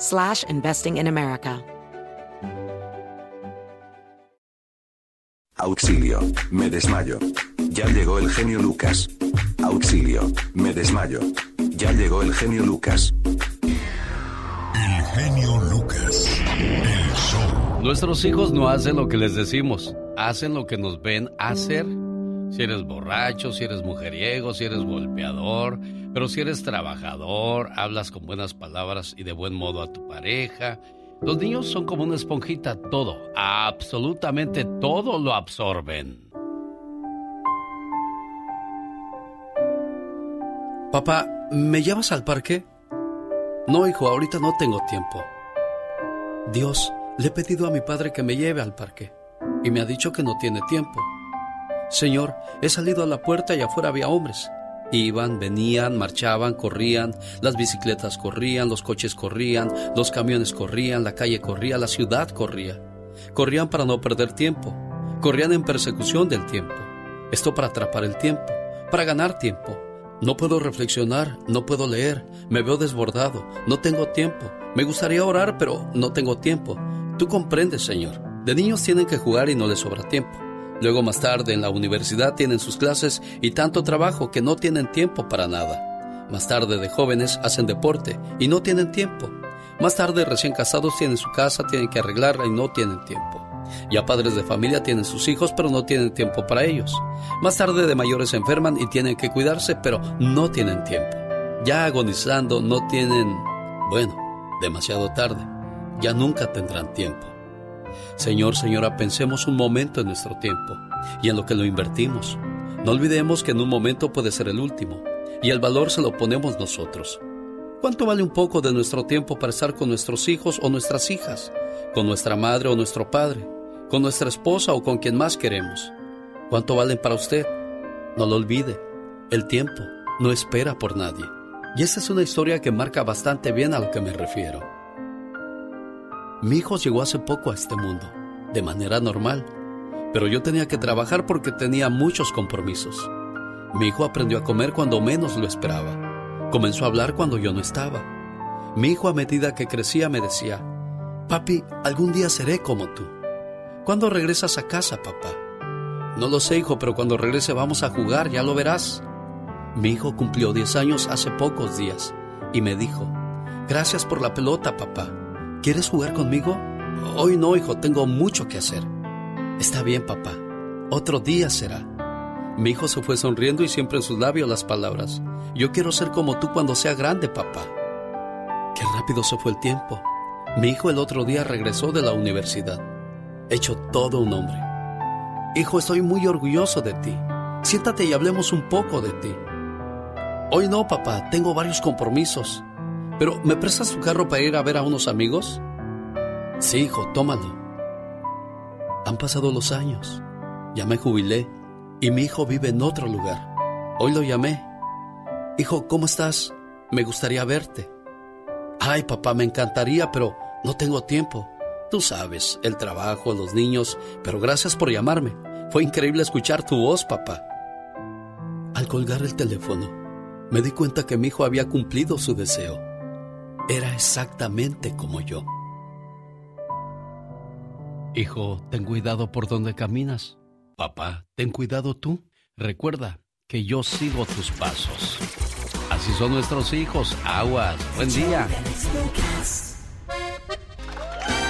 slash investing in America. Auxilio, me desmayo. Ya llegó el genio Lucas. Auxilio, me desmayo. Ya llegó el genio Lucas. El genio Lucas. El show. Nuestros hijos no hacen lo que les decimos, hacen lo que nos ven hacer. Si eres borracho, si eres mujeriego, si eres golpeador, pero si eres trabajador, hablas con buenas palabras y de buen modo a tu pareja. Los niños son como una esponjita, todo, absolutamente todo lo absorben. Papá, ¿me llevas al parque? No, hijo, ahorita no tengo tiempo. Dios, le he pedido a mi padre que me lleve al parque y me ha dicho que no tiene tiempo. Señor, he salido a la puerta y afuera había hombres. Iban, venían, marchaban, corrían, las bicicletas corrían, los coches corrían, los camiones corrían, la calle corría, la ciudad corría. Corrían para no perder tiempo, corrían en persecución del tiempo. Esto para atrapar el tiempo, para ganar tiempo. No puedo reflexionar, no puedo leer, me veo desbordado, no tengo tiempo. Me gustaría orar, pero no tengo tiempo. Tú comprendes, Señor. De niños tienen que jugar y no les sobra tiempo. Luego más tarde en la universidad tienen sus clases y tanto trabajo que no tienen tiempo para nada. Más tarde de jóvenes hacen deporte y no tienen tiempo. Más tarde recién casados tienen su casa, tienen que arreglarla y no tienen tiempo. Ya padres de familia tienen sus hijos pero no tienen tiempo para ellos. Más tarde de mayores se enferman y tienen que cuidarse pero no tienen tiempo. Ya agonizando no tienen... Bueno, demasiado tarde. Ya nunca tendrán tiempo. Señor, señora, pensemos un momento en nuestro tiempo y en lo que lo invertimos. No olvidemos que en un momento puede ser el último y el valor se lo ponemos nosotros. ¿Cuánto vale un poco de nuestro tiempo para estar con nuestros hijos o nuestras hijas, con nuestra madre o nuestro padre, con nuestra esposa o con quien más queremos? ¿Cuánto valen para usted? No lo olvide, el tiempo no espera por nadie. Y esta es una historia que marca bastante bien a lo que me refiero. Mi hijo llegó hace poco a este mundo, de manera normal, pero yo tenía que trabajar porque tenía muchos compromisos. Mi hijo aprendió a comer cuando menos lo esperaba. Comenzó a hablar cuando yo no estaba. Mi hijo a medida que crecía me decía, Papi, algún día seré como tú. ¿Cuándo regresas a casa, papá? No lo sé, hijo, pero cuando regrese vamos a jugar, ya lo verás. Mi hijo cumplió 10 años hace pocos días y me dijo, Gracias por la pelota, papá. ¿Quieres jugar conmigo? Hoy no, hijo, tengo mucho que hacer. Está bien, papá. Otro día será. Mi hijo se fue sonriendo y siempre en sus labios las palabras. Yo quiero ser como tú cuando sea grande, papá. Qué rápido se fue el tiempo. Mi hijo el otro día regresó de la universidad. Hecho todo un hombre. Hijo, estoy muy orgulloso de ti. Siéntate y hablemos un poco de ti. Hoy no, papá, tengo varios compromisos. Pero, ¿me prestas tu carro para ir a ver a unos amigos? Sí, hijo, tómalo. Han pasado los años. Ya me jubilé y mi hijo vive en otro lugar. Hoy lo llamé. Hijo, ¿cómo estás? Me gustaría verte. Ay, papá, me encantaría, pero no tengo tiempo. Tú sabes, el trabajo, los niños, pero gracias por llamarme. Fue increíble escuchar tu voz, papá. Al colgar el teléfono, me di cuenta que mi hijo había cumplido su deseo era exactamente como yo. Hijo, ten cuidado por donde caminas. Papá, ten cuidado tú. Recuerda que yo sigo tus pasos. Así son nuestros hijos. Aguas. Buen día.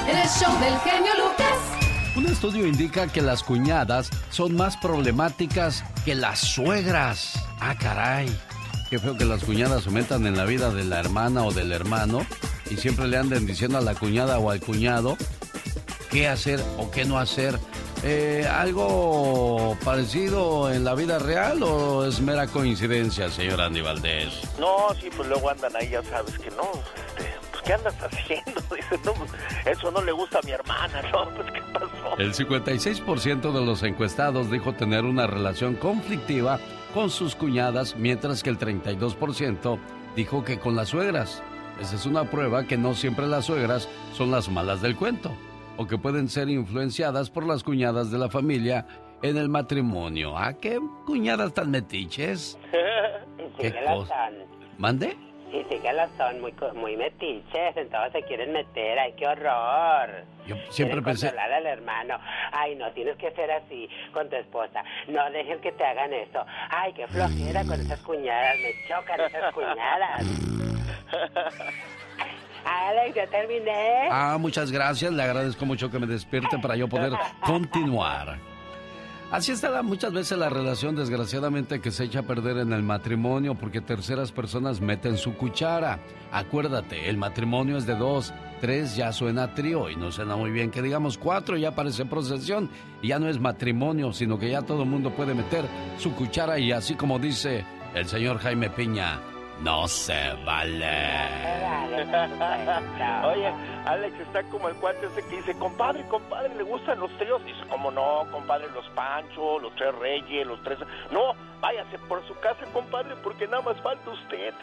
El show del genio Lucas. estudio indica que las cuñadas son más problemáticas que las suegras. Ah, caray. Qué feo que las cuñadas se metan en la vida de la hermana o del hermano y siempre le anden diciendo a la cuñada o al cuñado qué hacer o qué no hacer. Eh, ¿Algo parecido en la vida real o es mera coincidencia, señor Andy Valdés? No, sí, pues luego andan ahí, ya sabes que no, este, pues ¿qué andas haciendo? Dice, no, eso no le gusta a mi hermana, ¿no? Pues ¿qué pasó? El 56% de los encuestados dijo tener una relación conflictiva con sus cuñadas, mientras que el 32% dijo que con las suegras. Esa es una prueba que no siempre las suegras son las malas del cuento o que pueden ser influenciadas por las cuñadas de la familia en el matrimonio. ¿A qué cuñadas tan metiches? ¿Qué cosa? ¿Mande? Sí, sí que las son muy, muy metiches, entonces se quieren meter, ay, qué horror. Yo siempre pensé... controlar al hermano. Ay, no, tienes que ser así con tu esposa. No dejes que te hagan eso. Ay, qué flojera con esas cuñadas, me chocan esas cuñadas. Alex, ya terminé. Ah, muchas gracias. Le agradezco mucho que me despierte para yo poder continuar. Así está muchas veces la relación, desgraciadamente, que se echa a perder en el matrimonio porque terceras personas meten su cuchara. Acuérdate, el matrimonio es de dos, tres ya suena trío y no suena muy bien que digamos cuatro ya parece procesión ya no es matrimonio, sino que ya todo el mundo puede meter su cuchara y así como dice el señor Jaime Piña, no se vale. Oye, Alex está como el cuate ese que dice, compadre, compadre, ¿le gustan los tríos? Dice, ¿cómo no, compadre? Los Pancho, los Tres Reyes, los Tres... No, váyase por su casa, compadre, porque nada más falta usted.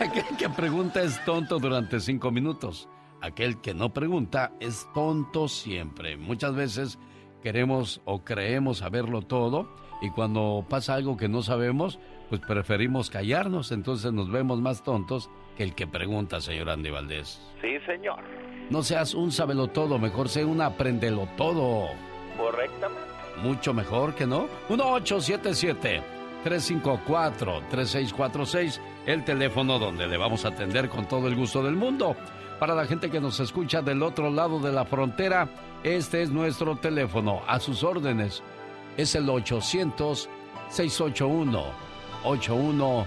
Aquel que pregunta es tonto durante cinco minutos. Aquel que no pregunta es tonto siempre. Muchas veces queremos o creemos saberlo todo y cuando pasa algo que no sabemos, pues preferimos callarnos, entonces nos vemos más tontos que el que pregunta, señor Andy Valdés. Sí, señor. No seas un sabelo todo, mejor sé un aprendelo todo. Correctamente. Mucho mejor que no. 1877 354 3646, el teléfono donde le vamos a atender con todo el gusto del mundo. Para la gente que nos escucha del otro lado de la frontera, este es nuestro teléfono a sus órdenes es el 800 681 81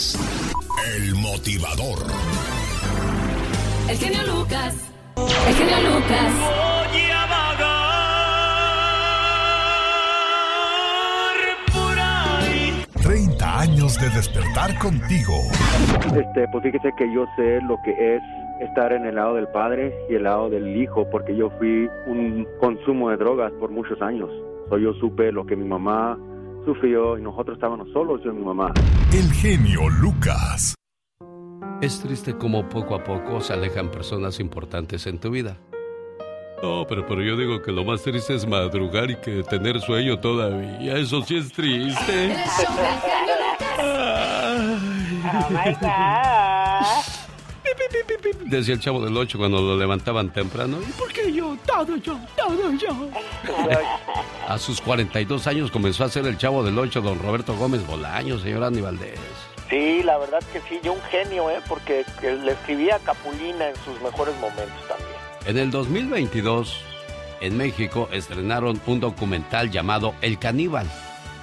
el motivador. El genio Lucas, el genio Lucas. Voy a vagar por ahí. 30 años de despertar contigo. Este, pues fíjese que yo sé lo que es estar en el lado del padre y el lado del hijo, porque yo fui un consumo de drogas por muchos años. So, yo supe lo que mi mamá sufrió y nosotros estábamos solos, yo y mi mamá. El genio Lucas. Es triste como poco a poco se alejan personas importantes en tu vida. No, pero, pero yo digo que lo más triste es madrugar y que tener sueño todavía. Eso sí es triste. Oh my God. Decía el chavo del 8 cuando lo levantaban temprano. ¿Y por qué yo? Todo yo, todo yo. A sus 42 años comenzó a ser el chavo del 8, don Roberto Gómez Bolaño, señor Andy Valdés. Sí, la verdad que sí, yo un genio, ¿eh? Porque le escribía a Capulina en sus mejores momentos también. En el 2022, en México, estrenaron un documental llamado El Caníbal,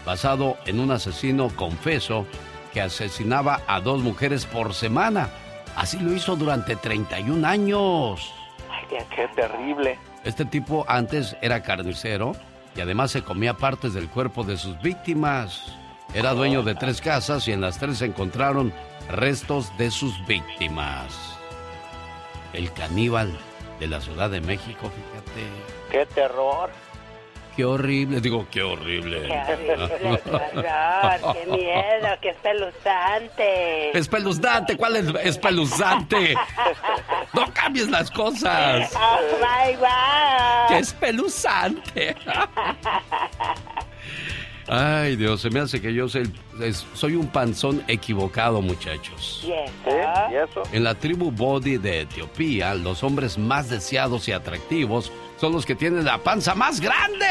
basado en un asesino confeso que asesinaba a dos mujeres por semana. Así lo hizo durante 31 años. Ay, qué terrible. Este tipo antes era carnicero y además se comía partes del cuerpo de sus víctimas. Era dueño de tres casas y en las tres se encontraron restos de sus víctimas. El caníbal de la Ciudad de México, fíjate. Qué terror. Qué horrible. Digo, qué horrible. Qué horrible, qué horror, qué miedo, qué espeluznante. Espeluznante, ¿cuál es espeluznante? No cambies las cosas. Oh my God. ¡Qué espeluznante! Ay, Dios, se me hace que yo soy, es- soy un panzón equivocado, muchachos. ¿Y eso? ¿Y eso? En la tribu Bodi de Etiopía, los hombres más deseados y atractivos son los que tienen la panza más grande.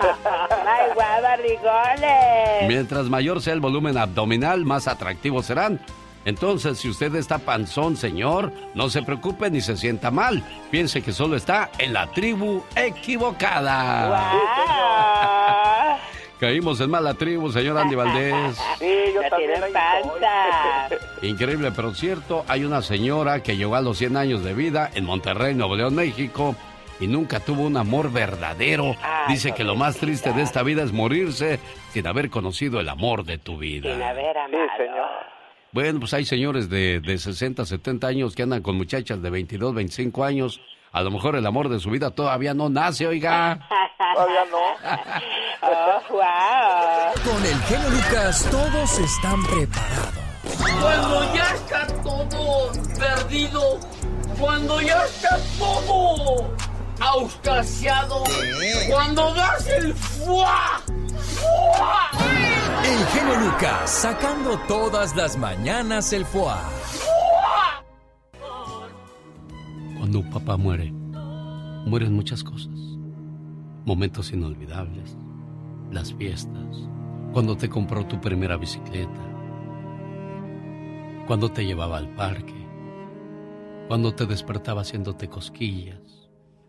God, barrigones. Mientras mayor sea el volumen abdominal, más atractivos serán. Entonces, si usted está panzón, señor, no se preocupe ni se sienta mal. Piense que solo está en la tribu equivocada. Wow. Caímos en mala tribu, señor Andy Valdés. Sí, yo Ya también panza. Increíble, pero cierto, hay una señora que llegó a los 100 años de vida en Monterrey, Nuevo León, México, y nunca tuvo un amor verdadero. Ay, Dice que lo más triste de esta vida es morirse sin haber conocido el amor de tu Sin vida. haber amado. señor. Bueno, pues hay señores de, de 60, 70 años que andan con muchachas de 22, 25 años. A lo mejor el amor de su vida todavía no nace, oiga. Todavía no. Oh, wow. Con el genio Lucas todos están preparados. Cuando ya está todo perdido, cuando ya está todo auscasiado, cuando das el fuá, fuá, El genio Lucas sacando todas las mañanas el foie. Cuando papá muere, mueren muchas cosas. Momentos inolvidables, las fiestas, cuando te compró tu primera bicicleta, cuando te llevaba al parque, cuando te despertaba haciéndote cosquillas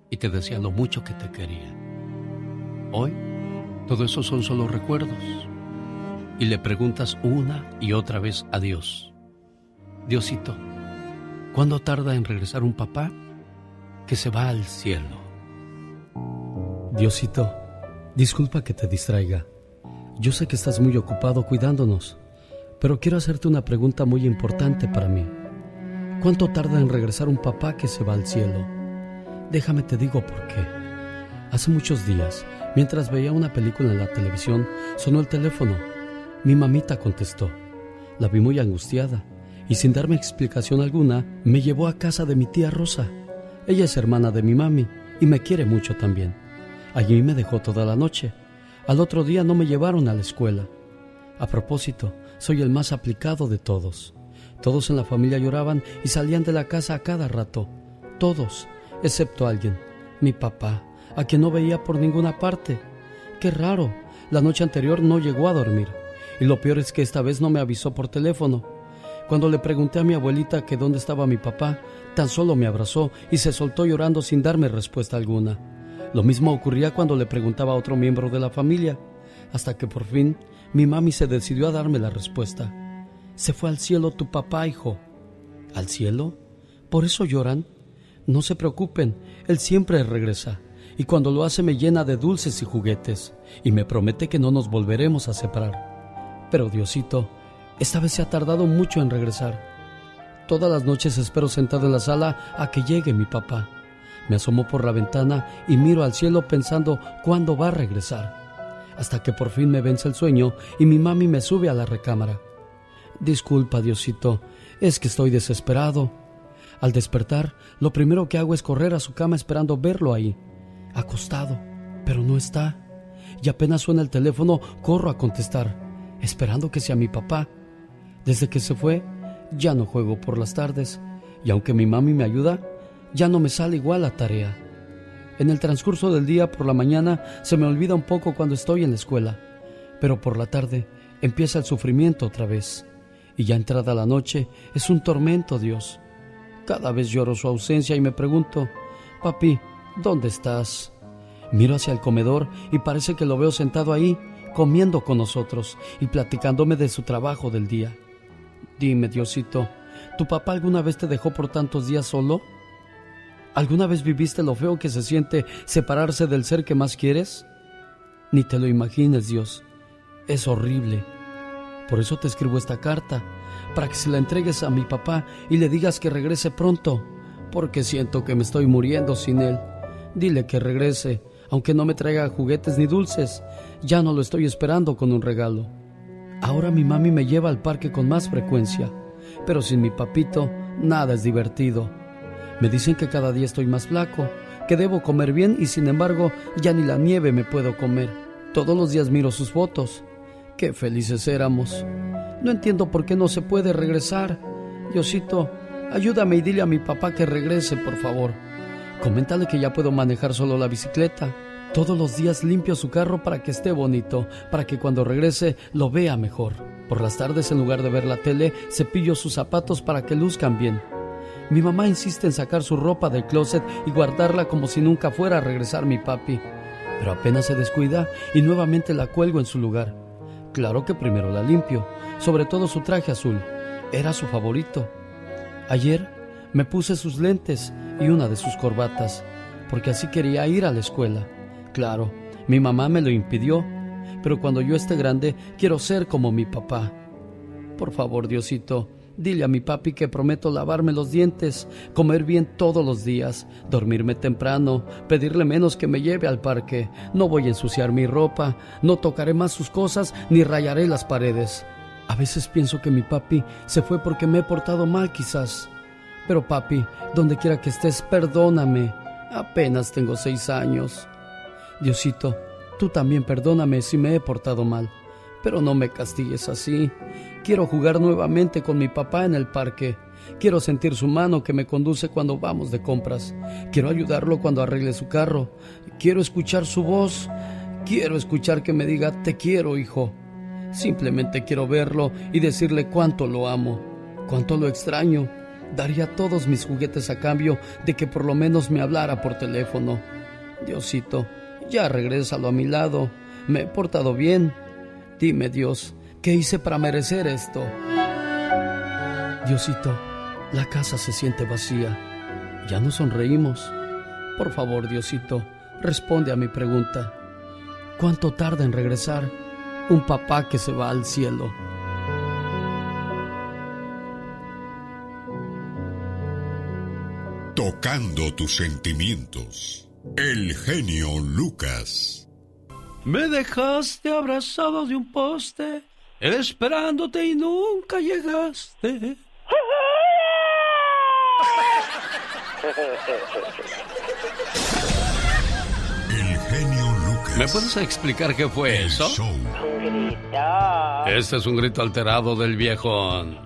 y te decía lo mucho que te quería. Hoy, todo eso son solo recuerdos. Y le preguntas una y otra vez a Dios. Diosito, ¿cuándo tarda en regresar un papá que se va al cielo? Diosito, disculpa que te distraiga. Yo sé que estás muy ocupado cuidándonos, pero quiero hacerte una pregunta muy importante para mí. ¿Cuánto tarda en regresar un papá que se va al cielo? Déjame te digo por qué. Hace muchos días, mientras veía una película en la televisión, sonó el teléfono. Mi mamita contestó. La vi muy angustiada y sin darme explicación alguna, me llevó a casa de mi tía Rosa. Ella es hermana de mi mami y me quiere mucho también. Allí me dejó toda la noche. Al otro día no me llevaron a la escuela. A propósito, soy el más aplicado de todos. Todos en la familia lloraban y salían de la casa a cada rato. Todos, excepto alguien, mi papá, a quien no veía por ninguna parte. Qué raro, la noche anterior no llegó a dormir. Y lo peor es que esta vez no me avisó por teléfono. Cuando le pregunté a mi abuelita que dónde estaba mi papá, tan solo me abrazó y se soltó llorando sin darme respuesta alguna. Lo mismo ocurría cuando le preguntaba a otro miembro de la familia, hasta que por fin mi mami se decidió a darme la respuesta. Se fue al cielo tu papá, hijo. ¿Al cielo? ¿Por eso lloran? No se preocupen, él siempre regresa, y cuando lo hace me llena de dulces y juguetes, y me promete que no nos volveremos a separar. Pero Diosito, esta vez se ha tardado mucho en regresar. Todas las noches espero sentado en la sala a que llegue mi papá. Me asomo por la ventana y miro al cielo pensando cuándo va a regresar. Hasta que por fin me vence el sueño y mi mami me sube a la recámara. Disculpa, Diosito, es que estoy desesperado. Al despertar, lo primero que hago es correr a su cama esperando verlo ahí, acostado, pero no está. Y apenas suena el teléfono, corro a contestar, esperando que sea mi papá. Desde que se fue, ya no juego por las tardes, y aunque mi mami me ayuda, ya no me sale igual la tarea. En el transcurso del día por la mañana se me olvida un poco cuando estoy en la escuela, pero por la tarde empieza el sufrimiento otra vez. Y ya entrada la noche es un tormento, Dios. Cada vez lloro su ausencia y me pregunto, papi, ¿dónde estás? Miro hacia el comedor y parece que lo veo sentado ahí, comiendo con nosotros y platicándome de su trabajo del día. Dime, Diosito, ¿tu papá alguna vez te dejó por tantos días solo? ¿Alguna vez viviste lo feo que se siente separarse del ser que más quieres? Ni te lo imagines, Dios. Es horrible. Por eso te escribo esta carta, para que se la entregues a mi papá y le digas que regrese pronto, porque siento que me estoy muriendo sin él. Dile que regrese, Aunque no me traiga juguetes ni dulces, ya no lo estoy esperando con un regalo. Ahora mi mami me lleva al parque con más frecuencia, pero sin mi papito nada es divertido. Me dicen que cada día estoy más flaco, que debo comer bien y sin embargo ya ni la nieve me puedo comer. Todos los días miro sus fotos. Qué felices éramos. No entiendo por qué no se puede regresar. Diosito, ayúdame y dile a mi papá que regrese, por favor. Coméntale que ya puedo manejar solo la bicicleta. Todos los días limpio su carro para que esté bonito, para que cuando regrese lo vea mejor. Por las tardes, en lugar de ver la tele, cepillo sus zapatos para que luzcan bien. Mi mamá insiste en sacar su ropa del closet y guardarla como si nunca fuera a regresar mi papi. Pero apenas se descuida y nuevamente la cuelgo en su lugar. Claro que primero la limpio, sobre todo su traje azul. Era su favorito. Ayer me puse sus lentes y una de sus corbatas, porque así quería ir a la escuela. Claro, mi mamá me lo impidió, pero cuando yo esté grande quiero ser como mi papá. Por favor, Diosito, dile a mi papi que prometo lavarme los dientes, comer bien todos los días, dormirme temprano, pedirle menos que me lleve al parque, no voy a ensuciar mi ropa, no tocaré más sus cosas ni rayaré las paredes. A veces pienso que mi papi se fue porque me he portado mal quizás. Pero papi, donde quiera que estés, perdóname. Apenas tengo seis años. Diosito, tú también perdóname si me he portado mal, pero no me castigues así. Quiero jugar nuevamente con mi papá en el parque. Quiero sentir su mano que me conduce cuando vamos de compras. Quiero ayudarlo cuando arregle su carro. Quiero escuchar su voz. Quiero escuchar que me diga, te quiero, hijo. Simplemente quiero verlo y decirle cuánto lo amo, cuánto lo extraño. Daría todos mis juguetes a cambio de que por lo menos me hablara por teléfono. Diosito, ya regrésalo a mi lado. Me he portado bien. Dime, Dios, ¿qué hice para merecer esto? Diosito, la casa se siente vacía. Ya no sonreímos. Por favor, Diosito, responde a mi pregunta. ¿Cuánto tarda en regresar un papá que se va al cielo? Tocando tus sentimientos. El genio Lucas. Me dejaste abrazado de un poste, esperándote y nunca llegaste. El genio Lucas. ¿Me puedes explicar qué fue eso? Un grito. Este es un grito alterado del viejón.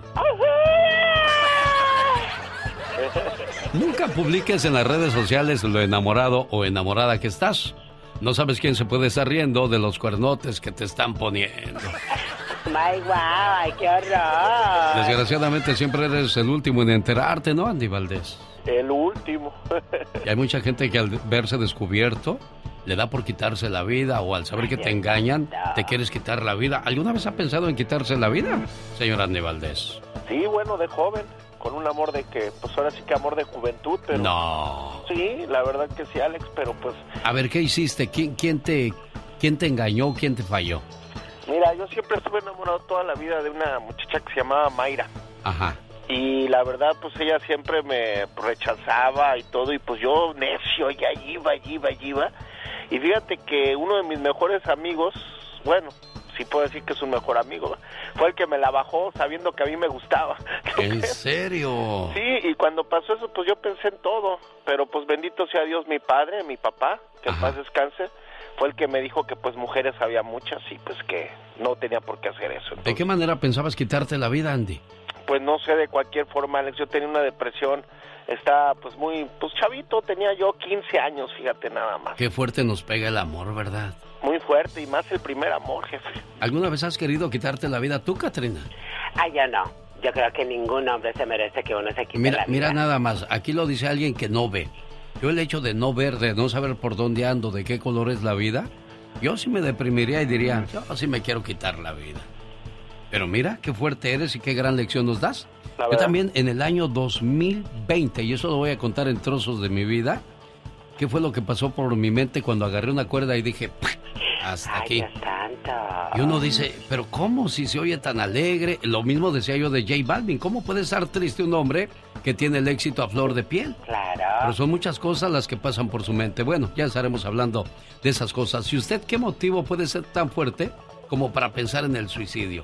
Nunca publiques en las redes sociales lo enamorado o enamorada que estás. No sabes quién se puede estar riendo de los cuernotes que te están poniendo. Ay, guau, ay, qué horror. Desgraciadamente siempre eres el último en enterarte, ¿no, Andy Valdés? El último. Y hay mucha gente que al verse descubierto le da por quitarse la vida o al saber que te engañan te quieres quitar la vida. ¿Alguna vez ha pensado en quitarse la vida, señor Andy Valdés? Sí, bueno, de joven, con un amor de que, pues ahora sí que amor de juventud, pero... No. Sí, la verdad que sí, Alex, pero pues... A ver, ¿qué hiciste? ¿Quién, quién, te, quién te engañó? ¿Quién te falló? Mira, yo siempre estuve enamorado toda la vida de una muchacha que se llamaba Mayra. Ajá. Y la verdad, pues ella siempre me rechazaba y todo, y pues yo necio, y allí iba, allí iba, allí iba. Y fíjate que uno de mis mejores amigos, bueno, sí puedo decir que es un mejor amigo, fue el que me la bajó sabiendo que a mí me gustaba. ¿En serio? Sí, y cuando pasó eso, pues yo pensé en todo. Pero pues bendito sea Dios, mi padre, mi papá, que en paz descanse, fue el que me dijo que pues mujeres había muchas y pues que no tenía por qué hacer eso. ¿De qué manera pensabas quitarte la vida, Andy? Pues no sé, de cualquier forma, Alex, yo tenía una depresión, estaba pues muy, pues chavito, tenía yo 15 años, fíjate nada más. Qué fuerte nos pega el amor, ¿verdad? Muy fuerte y más el primer amor, jefe. ¿Alguna vez has querido quitarte la vida tú, Katrina? Ay, yo no. Yo creo que ningún hombre se merece que uno se quite Mira, la vida. mira nada más, aquí lo dice alguien que no ve. Yo el hecho de no ver, de no saber por dónde ando, de qué color es la vida, yo sí me deprimiría y diría, yo sí me quiero quitar la vida. Pero mira, qué fuerte eres y qué gran lección nos das. Yo también en el año 2020, y eso lo voy a contar en trozos de mi vida, qué fue lo que pasó por mi mente cuando agarré una cuerda y dije, hasta Ay, aquí. Dios. Y uno dice, pero ¿cómo si se oye tan alegre? Lo mismo decía yo de J Balvin. ¿Cómo puede estar triste un hombre que tiene el éxito a flor de piel? Claro. Pero son muchas cosas las que pasan por su mente. Bueno, ya estaremos hablando de esas cosas. ¿Y usted qué motivo puede ser tan fuerte como para pensar en el suicidio?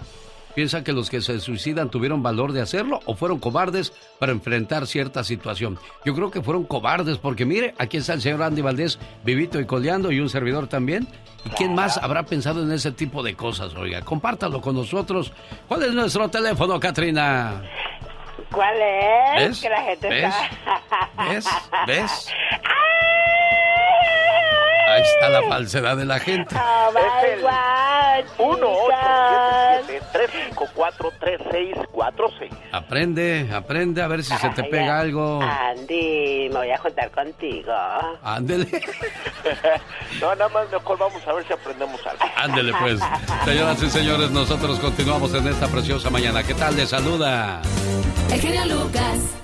¿Piensa que los que se suicidan tuvieron valor de hacerlo o fueron cobardes para enfrentar cierta situación? Yo creo que fueron cobardes porque mire, aquí está el señor Andy Valdés, vivito y coleando y un servidor también. ¿Y quién más habrá pensado en ese tipo de cosas? Oiga, compártalo con nosotros. ¿Cuál es nuestro teléfono, Katrina? ¿Cuál es? ¿Ves? Que la gente ¿Ves? está... ¿Ves? ¿Ves? Ahí está la falsedad de la gente. Oh, Es el God, 1-877-354-3646. Aprende, aprende a ver si se te Ay, pega algo. Andy, me voy a juntar contigo. Ándele, No, nada más mejor vamos a ver si aprendemos algo. ándele pues. Señoras y señores, nosotros continuamos en esta preciosa mañana. ¿Qué tal? Les saluda. El genio Lucas.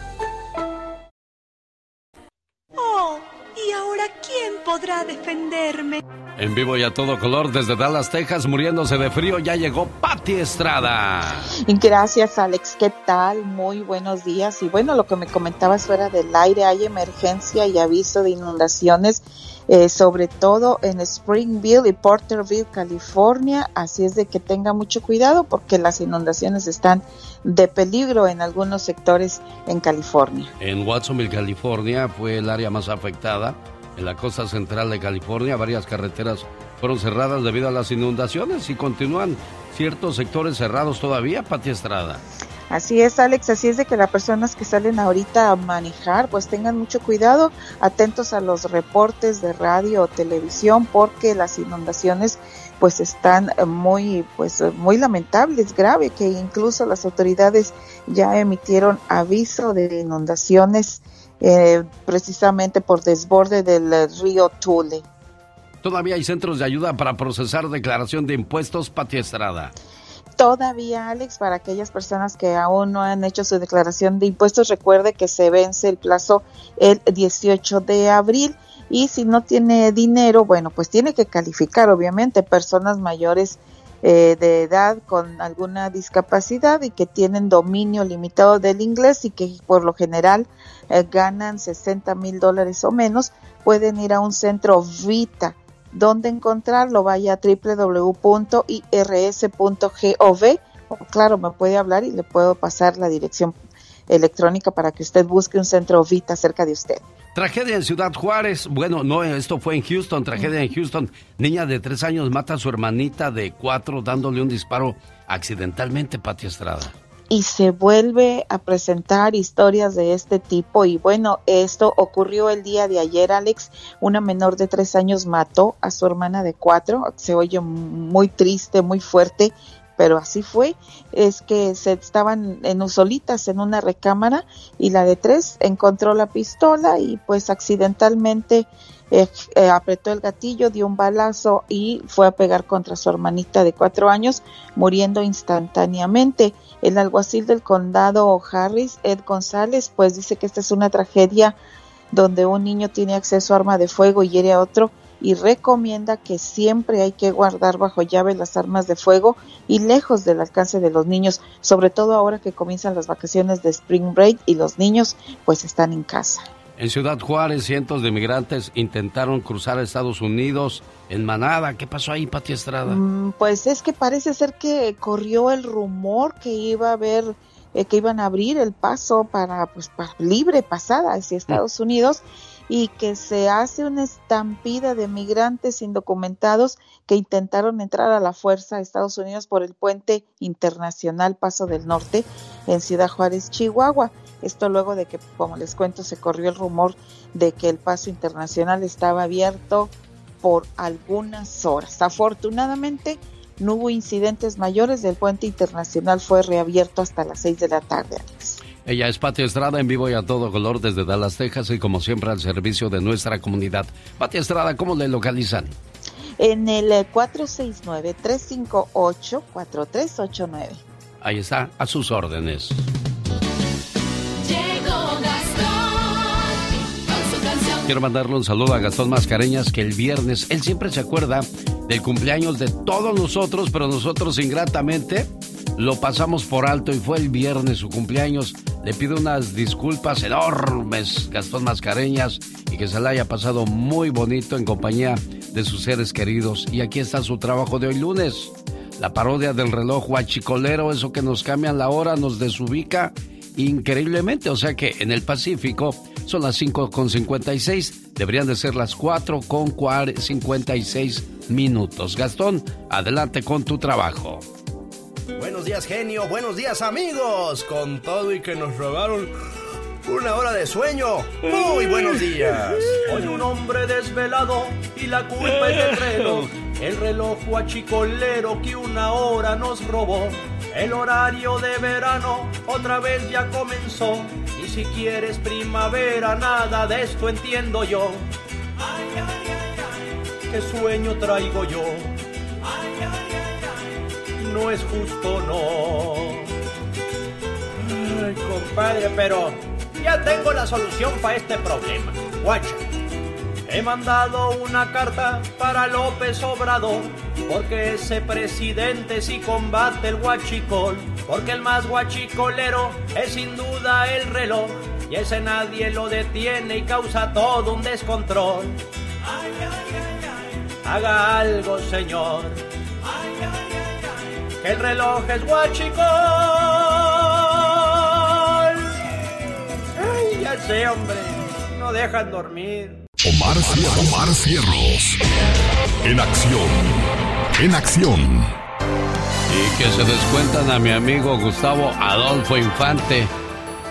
Podrá defenderme? En vivo y a todo color desde Dallas, Texas, muriéndose de frío, ya llegó Patti Estrada. Gracias, Alex. ¿Qué tal? Muy buenos días. Y bueno, lo que me comentabas fuera del aire, hay emergencia y aviso de inundaciones, eh, sobre todo en Springville y Porterville, California. Así es de que tenga mucho cuidado porque las inundaciones están de peligro en algunos sectores en California. En Watsonville, California, fue el área más afectada. En la costa central de California, varias carreteras fueron cerradas debido a las inundaciones y continúan ciertos sectores cerrados todavía, Pati Estrada. Así es, Alex, así es de que las personas que salen ahorita a manejar, pues tengan mucho cuidado, atentos a los reportes de radio o televisión, porque las inundaciones pues están muy, pues muy lamentables, grave, que incluso las autoridades ya emitieron aviso de inundaciones eh, precisamente por desborde del eh, río Tule. Todavía hay centros de ayuda para procesar declaración de impuestos, Pati Estrada. Todavía, Alex, para aquellas personas que aún no han hecho su declaración de impuestos, recuerde que se vence el plazo el 18 de abril y si no tiene dinero, bueno, pues tiene que calificar, obviamente, personas mayores eh, de edad con alguna discapacidad y que tienen dominio limitado del inglés y que por lo general eh, ganan 60 mil dólares o menos, pueden ir a un centro Vita. ¿Dónde encontrarlo? Vaya a www.irs.gov claro, me puede hablar y le puedo pasar la dirección electrónica para que usted busque un centro Vita cerca de usted. Tragedia en Ciudad Juárez. Bueno, no, esto fue en Houston. Tragedia en Houston. Niña de tres años mata a su hermanita de cuatro dándole un disparo accidentalmente, Pati Estrada. Y se vuelve a presentar historias de este tipo. Y bueno, esto ocurrió el día de ayer, Alex. Una menor de tres años mató a su hermana de cuatro. Se oye muy triste, muy fuerte pero así fue, es que se estaban en solitas en una recámara y la de tres encontró la pistola y pues accidentalmente eh, eh, apretó el gatillo, dio un balazo y fue a pegar contra su hermanita de cuatro años, muriendo instantáneamente. El alguacil del condado Harris, Ed González, pues dice que esta es una tragedia donde un niño tiene acceso a arma de fuego y hiere a otro y recomienda que siempre hay que guardar bajo llave las armas de fuego y lejos del alcance de los niños, sobre todo ahora que comienzan las vacaciones de Spring Break y los niños pues están en casa. En Ciudad Juárez, cientos de migrantes intentaron cruzar a Estados Unidos en manada. ¿Qué pasó ahí, Pati Estrada? Mm, pues es que parece ser que corrió el rumor que iba a haber, eh, que iban a abrir el paso para, pues, para libre pasada hacia Estados mm. Y que se hace una estampida de migrantes indocumentados que intentaron entrar a la fuerza a Estados Unidos por el puente internacional Paso del Norte en Ciudad Juárez, Chihuahua. Esto luego de que, como les cuento, se corrió el rumor de que el paso internacional estaba abierto por algunas horas. Afortunadamente, no hubo incidentes mayores. El puente internacional fue reabierto hasta las 6 de la tarde. Ella es Pati Estrada en vivo y a todo color desde Dallas, Texas y como siempre al servicio de nuestra comunidad. Pati Estrada, ¿cómo le localizan? En el 469-358-4389. Ahí está, a sus órdenes. Quiero mandarle un saludo a Gastón Mascareñas que el viernes él siempre se acuerda del cumpleaños de todos nosotros, pero nosotros ingratamente lo pasamos por alto y fue el viernes su cumpleaños. Le pido unas disculpas enormes, Gastón Mascareñas, y que se la haya pasado muy bonito en compañía de sus seres queridos. Y aquí está su trabajo de hoy lunes. La parodia del reloj huachicolero, eso que nos cambian la hora, nos desubica increíblemente. O sea que en el Pacífico son las 5.56, deberían de ser las 4.56 minutos. Gastón, adelante con tu trabajo. Buenos días, genio. Buenos días, amigos. Con todo y que nos robaron una hora de sueño. Muy buenos días. Hoy un hombre desvelado y la culpa es del reloj. El reloj achicolero que una hora nos robó. El horario de verano otra vez ya comenzó. Y si quieres primavera, nada de esto entiendo yo. Ay, ay, ay, ay. ¿Qué sueño traigo yo? Ay, ay, ay, ay. No es justo, no. Ay, compadre, pero ya tengo la solución para este problema. Guacha. He mandado una carta para López Obrador, porque ese presidente sí combate el guachicol, porque el más guachicolero es sin duda el reloj, y ese nadie lo detiene y causa todo un descontrol. Ay, ay, ay, Haga algo, señor. Que el reloj es guachicol. Ay, ya sé, hombre, no dejan dormir. Omar, Omar Cierros. En acción. En acción. Y que se descuentan a mi amigo Gustavo Adolfo Infante.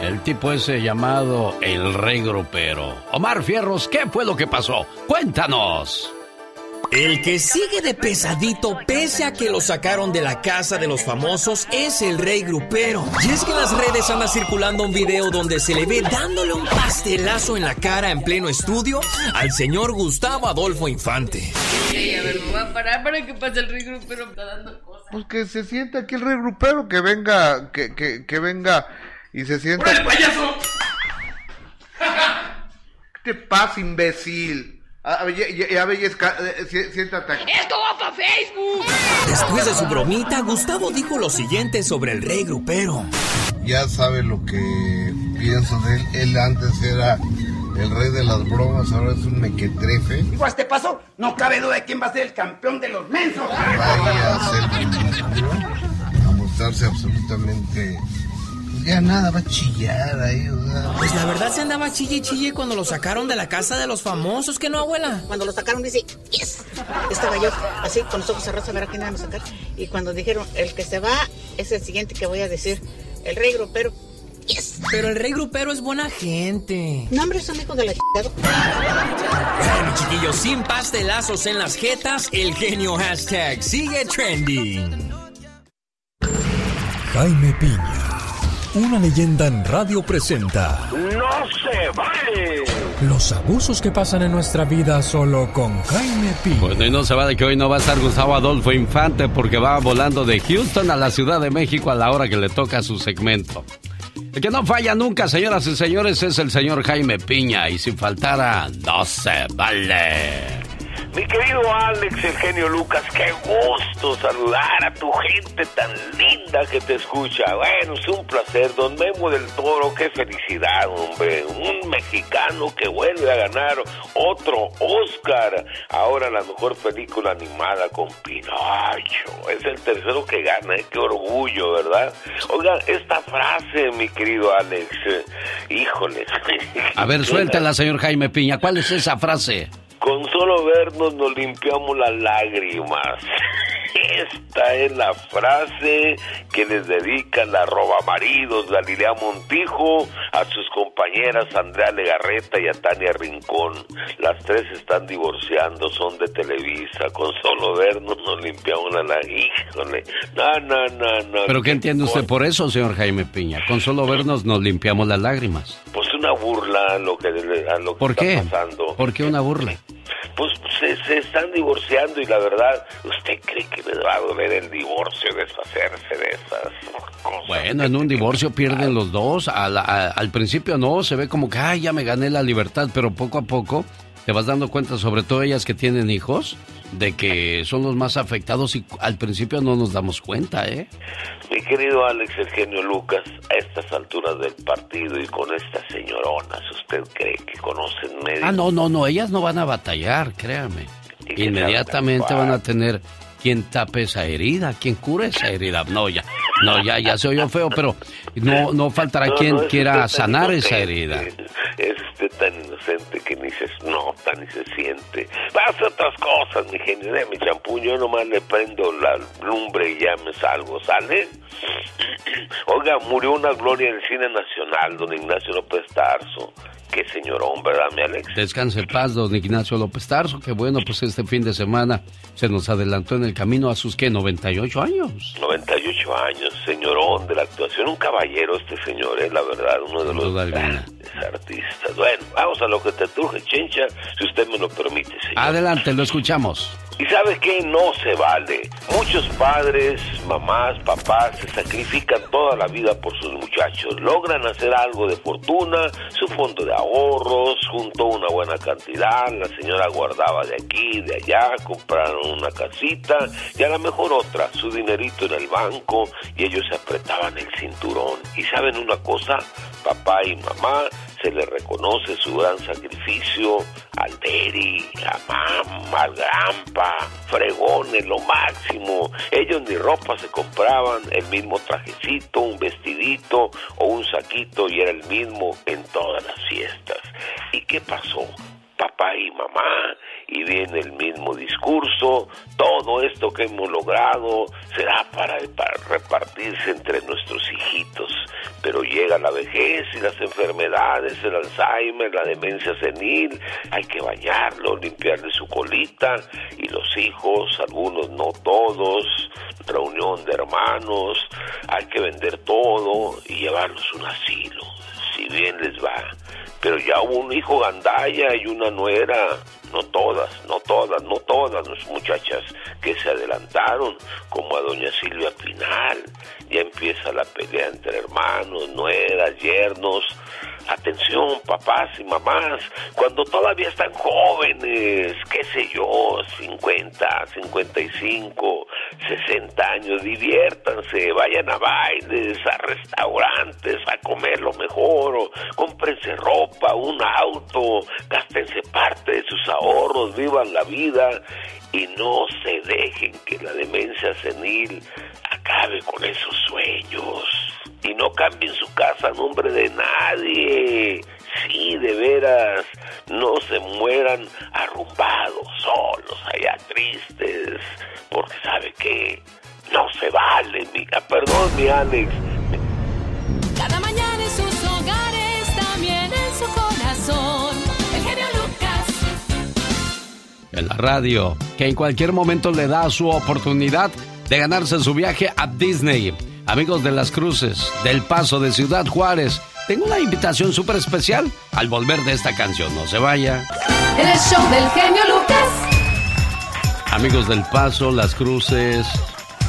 El tipo ese llamado el rey grupero. Omar Fierros, ¿qué fue lo que pasó? Cuéntanos. El que sigue de pesadito pese a que lo sacaron de la casa de los famosos es el rey grupero. Y es que en las redes anda circulando un video donde se le ve dándole un pastelazo en la cara en pleno estudio al señor Gustavo Adolfo Infante. Sí, a ver, me voy a parar para que pase el rey grupero, está dando cosas. Pues que se sienta aquí el rey grupero, que venga, que, que, que venga y se sienta... ¡El payaso! ¿Qué te pasa, imbécil? A, ver, ya, eh, siéntate aquí. ¡Esto va para Facebook! Después de su bromita, Gustavo dijo lo siguiente sobre el rey grupero. Ya sabe lo que pienso de él. Él antes era el rey de las bromas, ahora es un mequetrefe. Igual este paso, no cabe duda de quién va a ser el campeón de los mensos. Vaya a ser a mostrarse absolutamente ya nada, va a chillar ahí, Pues la verdad se andaba chille y chille cuando lo sacaron de la casa de los famosos, ¿que no, abuela? Cuando lo sacaron dice, yes. Estaba yo así, con los ojos cerrados a ver a quién iban a sacar. Y cuando dijeron, el que se va es el siguiente que voy a decir, el rey grupero. Yes. Pero el rey grupero es buena gente. No, hombre, es amigo de la Bueno, chiquillos, sin pastelazos en las jetas, el genio hashtag sigue trending. Jaime Piña, una leyenda en radio presenta ¡No se vale! los abusos que pasan en nuestra vida solo con Jaime Piña. Bueno, y no se vale que hoy no va a estar Gustavo Adolfo Infante porque va volando de Houston a la Ciudad de México a la hora que le toca su segmento. El que no falla nunca, señoras y señores, es el señor Jaime Piña. Y si faltara, no se vale. Mi querido Alex, el genio Lucas, qué gusto saludar a tu gente tan linda que te escucha. Bueno, es un placer. Don Memo del Toro, qué felicidad, hombre. Un mexicano que vuelve a ganar otro Oscar. Ahora la mejor película animada con Pinocho. Es el tercero que gana, ¿eh? qué orgullo, ¿verdad? Oigan, esta frase, mi querido Alex, híjole. A ver, suéltala, señor Jaime Piña. ¿Cuál es esa frase? Con solo vernos nos limpiamos las lágrimas. Esta es la frase que les dedica la roba maridos Galilea Montijo a sus compañeras Andrea Legarreta y a Tania Rincón. Las tres están divorciando, son de Televisa. Con solo vernos nos limpiamos las lágrimas. Híjole. No, no, no, no. ¿Pero qué entiende usted por eso, señor Jaime Piña? Con solo vernos nos limpiamos las lágrimas. Pues una burla a lo que, a lo que ¿Por está qué? pasando. ¿Por qué una burla? Pues se, se están divorciando y la verdad, ¿usted cree que les va a doler el divorcio deshacerse de esas cosas? Bueno, en un divorcio pierden los dos. A la- a- al principio no, se ve como que, ay, ya me gané la libertad, pero poco a poco te vas dando cuenta, sobre todo ellas que tienen hijos, de que son los más afectados y al principio no nos damos cuenta, ¿eh? Mi querido Alex el genio Lucas, a estas alturas del partido y con estas señoronas, ¿usted cree que conocen médicos? Ah, no, no, no, ellas no van a batallar, créame. Inmediatamente van a tener quien tape esa herida, quien cure esa herida. No, ya, no, ya, ya se oyó feo, pero no, no faltará No, quien no, quiera sanar esa herida. Es usted tan inocente que ni se nota ni se siente. Pasa otras cosas, mi genio. De mi champú, yo nomás le prendo la lumbre y ya me salgo, ¿sale? Oiga, murió una gloria del cine nacional, don Ignacio López Tarso. Qué señorón, ¿verdad, mi Alex? Descanse en paz, don Ignacio López Tarso, que bueno, pues este fin de semana se nos adelantó en el camino a sus, ¿qué? 98 años. 98 años, señorón de la actuación, un caballero este señor, es la verdad, uno de los grandes artistas. Bueno, vamos a lo que te truje, chencha, si usted me lo permite, señor. Adelante, lo escuchamos. Y sabe que no se vale. Muchos padres, mamás, papás se sacrifican toda la vida por sus muchachos. Logran hacer algo de fortuna, su fondo de ahorros, juntó una buena cantidad, la señora guardaba de aquí, de allá, compraron una casita y a lo mejor otra, su dinerito en el banco y ellos se apretaban el cinturón. Y saben una cosa, papá y mamá se le reconoce su gran sacrificio al Deri, a Mam, al Grampa, fregones, lo máximo. Ellos ni ropa se compraban, el mismo trajecito, un vestidito o un saquito y era el mismo en todas las fiestas. ¿Y qué pasó? Papá y mamá, y viene el mismo discurso, todo esto que hemos logrado será para, repartirse entre nuestros hijitos, pero llega la vejez y las enfermedades, el Alzheimer, la demencia senil, hay que bañarlo, limpiarle su colita, y los hijos, algunos no todos, reunión de hermanos, hay que vender todo y llevarlos a un asilo, si bien les va. Pero ya hubo un hijo gandaya y una nuera, no todas, no todas, no todas las muchachas que se adelantaron, como a doña Silvia Pinal. Ya empieza la pelea entre hermanos, nueras, yernos. Atención, papás y mamás, cuando todavía están jóvenes, qué sé yo, 50, 55, 60 años, diviértanse, vayan a bailes, a restaurantes, a comer lo mejor, o cómprense ropa, un auto, gástense parte de sus ahorros, vivan la vida y no se dejen que la demencia senil acabe con esos sueños y no cambien su casa a nombre de nadie. Sí, de veras, no se mueran arrumbados, solos, allá tristes, porque sabe que no se vale, mi... ah, perdón, mi Alex, Cada mañana en sus hogares, también en su corazón. El genio Lucas. En la radio, que en cualquier momento le da su oportunidad de ganarse su viaje a Disney. Amigos de las Cruces, del Paso de Ciudad Juárez, tengo una invitación súper especial al volver de esta canción. No se vaya. El show del genio Lucas. Amigos del Paso, Las Cruces,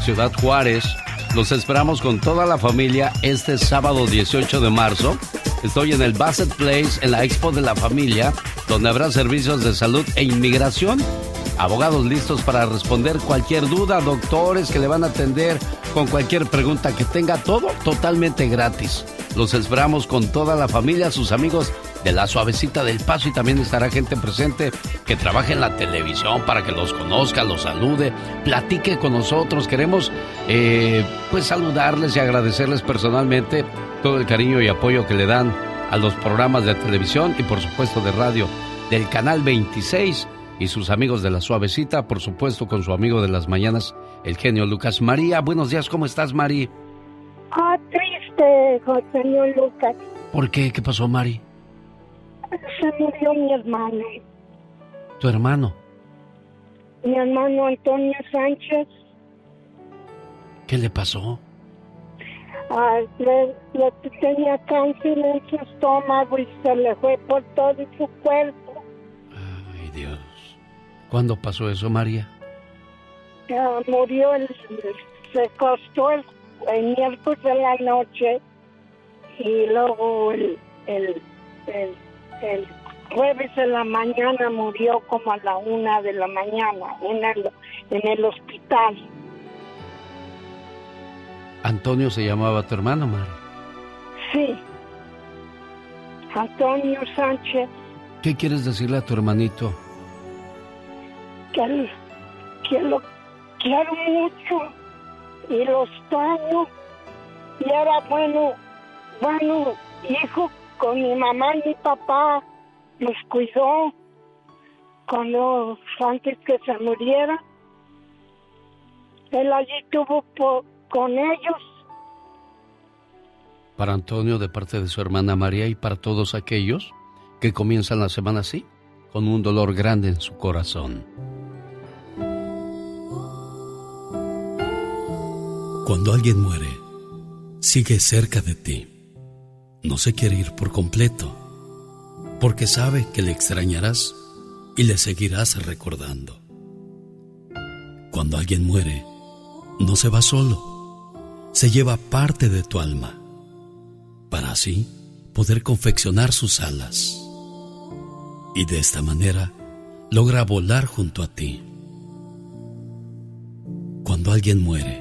Ciudad Juárez, los esperamos con toda la familia este sábado 18 de marzo. Estoy en el Bassett Place, en la Expo de la Familia, donde habrá servicios de salud e inmigración. Abogados listos para responder cualquier duda, doctores que le van a atender con cualquier pregunta que tenga, todo totalmente gratis. Los esperamos con toda la familia, sus amigos de la suavecita del paso y también estará gente presente que trabaje en la televisión para que los conozca, los salude, platique con nosotros. Queremos eh, pues saludarles y agradecerles personalmente todo el cariño y apoyo que le dan a los programas de televisión y por supuesto de radio del canal 26 y sus amigos de la suavecita, por supuesto con su amigo de las mañanas, el genio Lucas. María, buenos días, ¿cómo estás, Mari? Ah, triste, señor Lucas. ¿Por qué? ¿Qué pasó, Mari? Se murió mi hermano. ¿Tu hermano? Mi hermano Antonio Sánchez. ¿Qué le pasó? Ah, le, le tenía cáncer en su estómago y se le fue por todo su cuerpo. Ay, Dios. ¿Cuándo pasó eso, María? Ah, murió, el, se costó el, el miércoles de la noche y luego el, el, el el jueves de la mañana murió como a la una de la mañana en el, en el hospital. Antonio se llamaba tu hermano, Mari. Sí. Antonio Sánchez. ¿Qué quieres decirle a tu hermanito? Que, que lo quiero mucho y lo extraño. Y era bueno, bueno, hijo con mi mamá y mi papá nos cuidó cuando antes que se muriera. Él allí estuvo con ellos. Para Antonio, de parte de su hermana María y para todos aquellos que comienzan la semana así, con un dolor grande en su corazón. Cuando alguien muere, sigue cerca de ti no se quiere ir por completo, porque sabe que le extrañarás y le seguirás recordando. Cuando alguien muere, no se va solo, se lleva parte de tu alma, para así poder confeccionar sus alas. Y de esta manera logra volar junto a ti. Cuando alguien muere,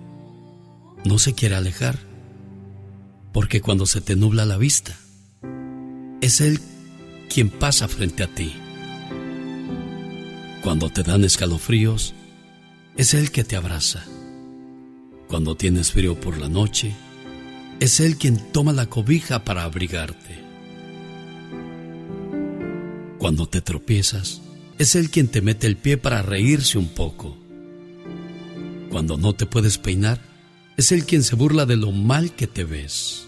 no se quiere alejar, porque cuando se te nubla la vista, es Él quien pasa frente a ti. Cuando te dan escalofríos, es Él que te abraza. Cuando tienes frío por la noche, es Él quien toma la cobija para abrigarte. Cuando te tropiezas, es Él quien te mete el pie para reírse un poco. Cuando no te puedes peinar, es Él quien se burla de lo mal que te ves.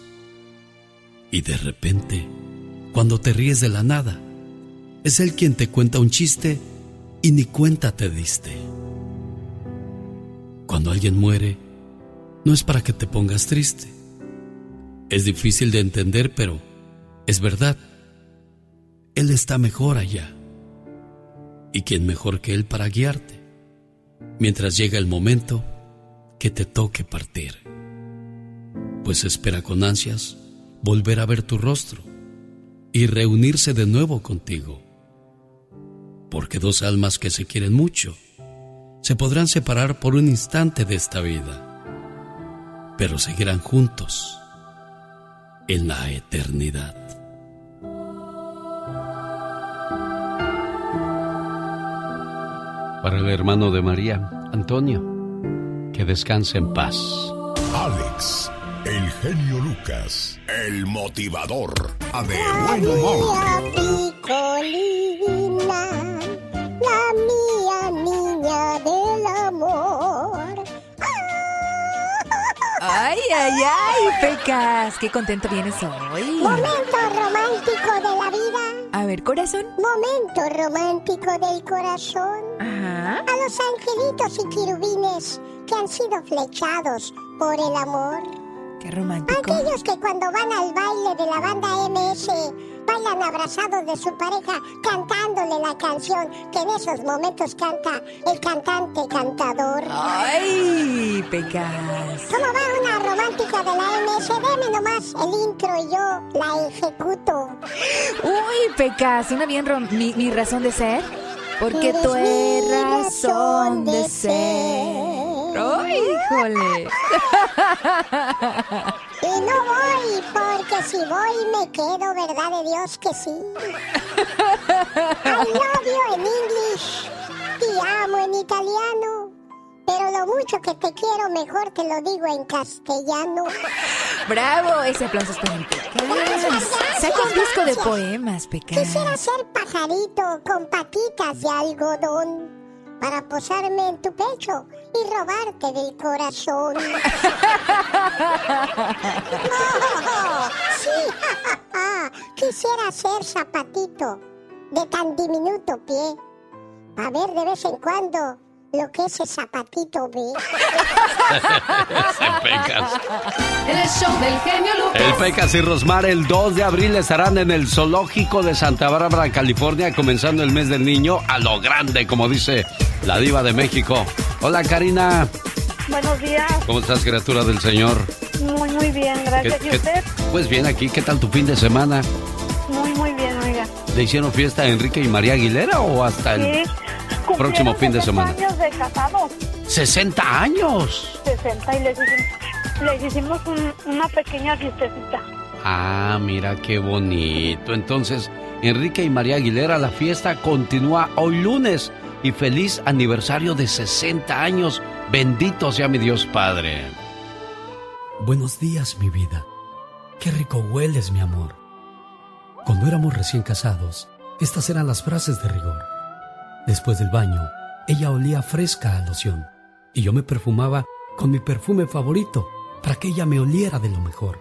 Y de repente, cuando te ríes de la nada. Es Él quien te cuenta un chiste y ni cuenta te diste. Cuando alguien muere, no es para que te pongas triste. Es difícil de entender, pero es verdad. Él está mejor allá. ¿Y quién mejor que Él para guiarte? Mientras llega el momento que te toque partir. Pues espera con ansias volver a ver tu rostro y reunirse de nuevo contigo. Porque dos almas que se quieren mucho se podrán separar por un instante de esta vida, pero seguirán juntos en la eternidad. Para el hermano de María, Antonio, que descanse en paz. Alex, El genio Lucas, el motivador. A de buen humor. Picolina, la mía niña del amor. Ay, ay, ay, Pecas, qué contento vienes hoy. Momento romántico de la vida. A ver, corazón. Momento romántico del corazón. Ajá. A los angelitos y querubines que han sido flechados por el amor. Qué romántico. Aquellos que cuando van al baile de la banda MS bailan abrazados de su pareja cantándole la canción que en esos momentos canta el cantante cantador. Ay, Pecas. ¿Cómo va una romántica de la MS? Deme nomás el intro y yo la ejecuto. Uy, Pecas, una bien rom- mi, mi razón de ser. Porque tú eres razón de ser. ¡Ay, híjole! Y no voy, porque si voy me quedo, ¿verdad de Dios que sí? I love you en English, te amo en italiano, pero lo mucho que te quiero mejor te lo digo en castellano. ¡Bravo! Ese aplauso es para Pecas. Saca un disco de poemas, Pecas. Quisiera ser pajarito con patitas de algodón para posarme en tu pecho y robarte del corazón. No, sí, quisiera ser zapatito de tan diminuto pie para ver de vez en cuando lo que ese zapatito ve. Pecas. El show del genio Lucas. El Pecas y Rosmar el 2 de abril estarán en el zoológico de Santa Bárbara, California, comenzando el mes del niño a lo grande, como dice la diva de México. Hola Karina, Buenos días. ¿cómo estás criatura del Señor? Muy, muy bien, gracias. ¿Qué- ¿Y usted? Pues bien aquí, ¿qué tal tu fin de semana? Muy, muy bien, oiga. ¿Le hicieron fiesta a Enrique y María Aguilera o hasta el Sí. Próximo fin de 60 semana? años de casados. 60 años. 60 y les hicimos, les hicimos un- una pequeña fiestecita. Ah, mira qué bonito. Entonces, Enrique y María Aguilera, la fiesta continúa hoy lunes. Y feliz aniversario de 60 años. Bendito sea mi Dios Padre. Buenos días, mi vida. Qué rico hueles, mi amor. Cuando éramos recién casados, estas eran las frases de rigor. Después del baño, ella olía fresca a loción y yo me perfumaba con mi perfume favorito para que ella me oliera de lo mejor.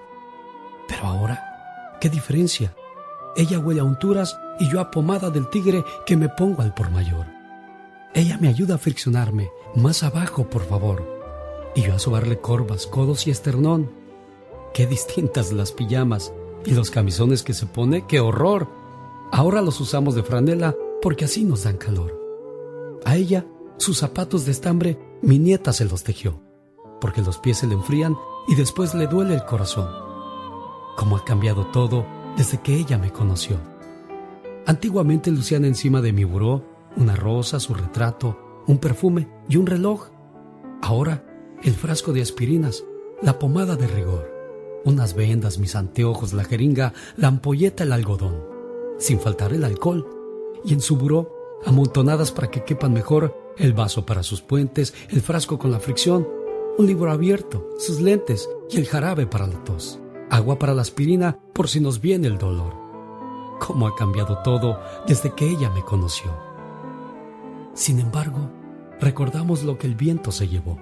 Pero ahora, ¿qué diferencia? Ella huele a unturas y yo a pomada del tigre que me pongo al por mayor. Ella me ayuda a friccionarme. Más abajo, por favor. Y yo a sobarle corvas, codos y esternón. Qué distintas las pijamas y los camisones que se pone, qué horror. Ahora los usamos de franela porque así nos dan calor. A ella, sus zapatos de estambre, mi nieta se los tejió, porque los pies se le enfrían y después le duele el corazón. Cómo ha cambiado todo desde que ella me conoció. Antiguamente lucían encima de mi buró una rosa, su retrato, un perfume y un reloj. Ahora, el frasco de aspirinas, la pomada de rigor, unas vendas, mis anteojos, la jeringa, la ampolleta, el algodón, sin faltar el alcohol, y en su buró, amontonadas para que quepan mejor el vaso para sus puentes, el frasco con la fricción, un libro abierto, sus lentes y el jarabe para la tos, agua para la aspirina por si nos viene el dolor. Cómo ha cambiado todo desde que ella me conoció. Sin embargo, recordamos lo que el viento se llevó.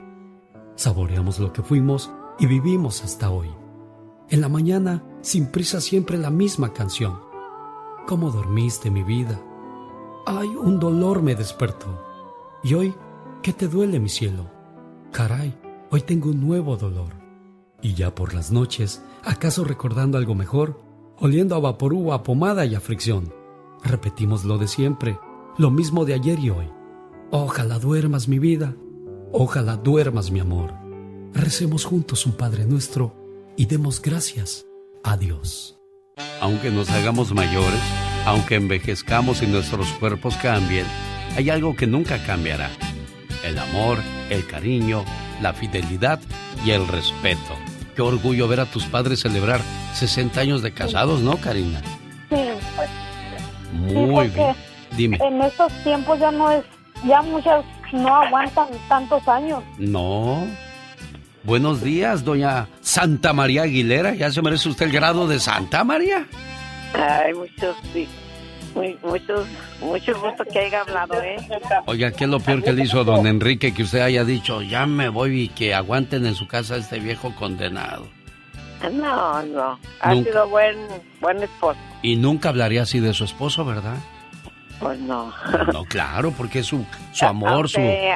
Saboreamos lo que fuimos y vivimos hasta hoy. En la mañana, sin prisa, siempre la misma canción. ¿Cómo dormiste, mi vida? Ay, un dolor me despertó. Y hoy, ¿qué te duele, mi cielo? Caray, hoy tengo un nuevo dolor. Y ya por las noches, ¿acaso recordando algo mejor? Oliendo a vaporú, a pomada y a fricción. Repetimos lo de siempre, lo mismo de ayer y hoy. Ojalá duermas, mi vida. Ojalá duermas, mi amor. Recemos juntos un Padre nuestro y demos gracias a Dios. Aunque nos hagamos mayores, aunque envejezcamos y nuestros cuerpos cambien, hay algo que nunca cambiará. El amor, el cariño, la fidelidad y el respeto. Qué orgullo ver a tus padres celebrar 60 años de casados, ¿no, Karina? Sí, pues, Muy bien. Dime. en estos tiempos ya no es, ya muchas no aguantan tantos años. No. Buenos días, doña Santa María Aguilera. ¿Ya se merece usted el grado de Santa María? Ay, muchos, sí. Muy, muchos, mucho gusto que haya hablado, ¿eh? Oiga, ¿qué es lo peor que le hizo don Enrique que usted haya dicho, ya me voy y que aguanten en su casa a este viejo condenado? No, no. Ha Nunca. sido buen, buen esposo. Y nunca hablaría así de su esposo, ¿verdad? Pues no. No, claro, porque es su, su amor, su... Aunque,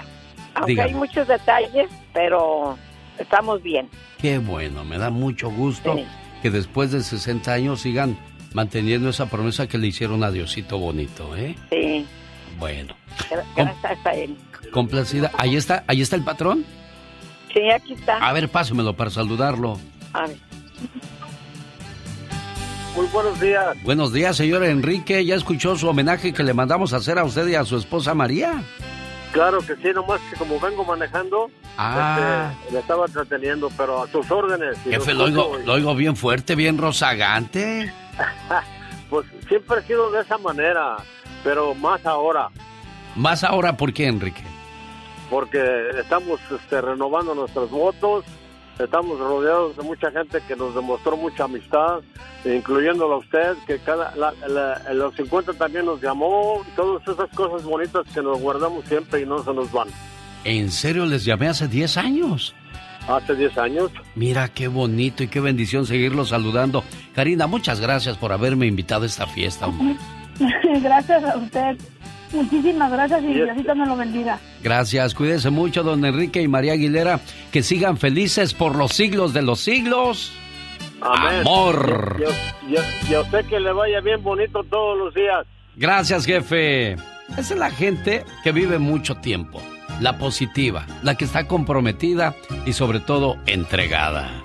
aunque Dígame. hay muchos detalles, pero estamos bien. Qué bueno, me da mucho gusto Sí. que después de 60 años sigan manteniendo esa promesa que le hicieron a Diosito bonito, ¿eh? Sí. Bueno, Gra- Gracias a él. complacida. Ahí está, ahí está el patrón. Sí, aquí está. A ver, pásemelo para saludarlo. A ver. Muy buenos días. Buenos días, señor Enrique. ¿Ya escuchó su homenaje que le mandamos a hacer a usted y a su esposa María? Claro que sí, nomás que como vengo manejando, Ah. este, le estaba entreteniendo, pero a sus órdenes. Jefe, lo oigo, lo oigo bien fuerte, bien rozagante. Pues siempre he sido de esa manera, pero más ahora, Más ahora, ¿por qué, Enrique? porque estamos este, renovando nuestros votos, estamos rodeados de mucha gente que nos demostró mucha amistad, incluyéndolo a usted, que cada la- la- en los 50 también nos llamó, y todas esas cosas bonitas que nos guardamos siempre y no se nos van. ¿En serio les llamé hace 10 años? Hace 10 años. Mira qué bonito y qué bendición seguirlo saludando. Karina, muchas gracias por haberme invitado a esta fiesta. hombre. gracias a usted. Muchísimas gracias y Diosito me lo bendiga. Gracias, cuídense mucho, don Enrique y María Aguilera. Que sigan felices por los siglos de los siglos. Amén. Amor. Y, y- y- y a usted que le vaya bien bonito todos los días. Gracias, jefe. Esa es la gente que vive mucho tiempo. La positiva, la que está comprometida y sobre todo entregada.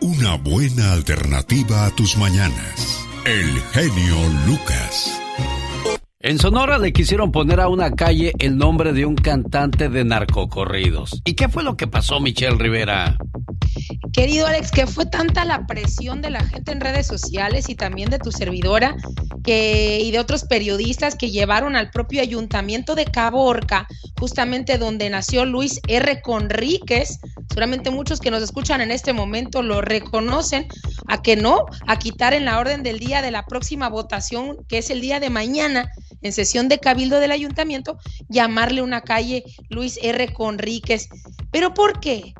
Una buena alternativa a tus mañanas. El genio Lucas. En Sonora le quisieron poner a una calle el nombre de un cantante de narcocorridos. ¿Y qué fue lo que pasó, Michelle Rivera? Querido Alex, que fue tanta la presión de la gente en redes sociales y también de tu servidora y de otros periodistas que llevaron al propio ayuntamiento de Caborca, justamente donde nació Luis R. Conríquez. Seguramente muchos que nos escuchan en este momento lo reconocen, a que no, a quitar en la orden del día de la próxima votación, que es el día de mañana, en sesión de cabildo del ayuntamiento, llamarle una calle Luis R. Conríquez. ¿Pero por qué?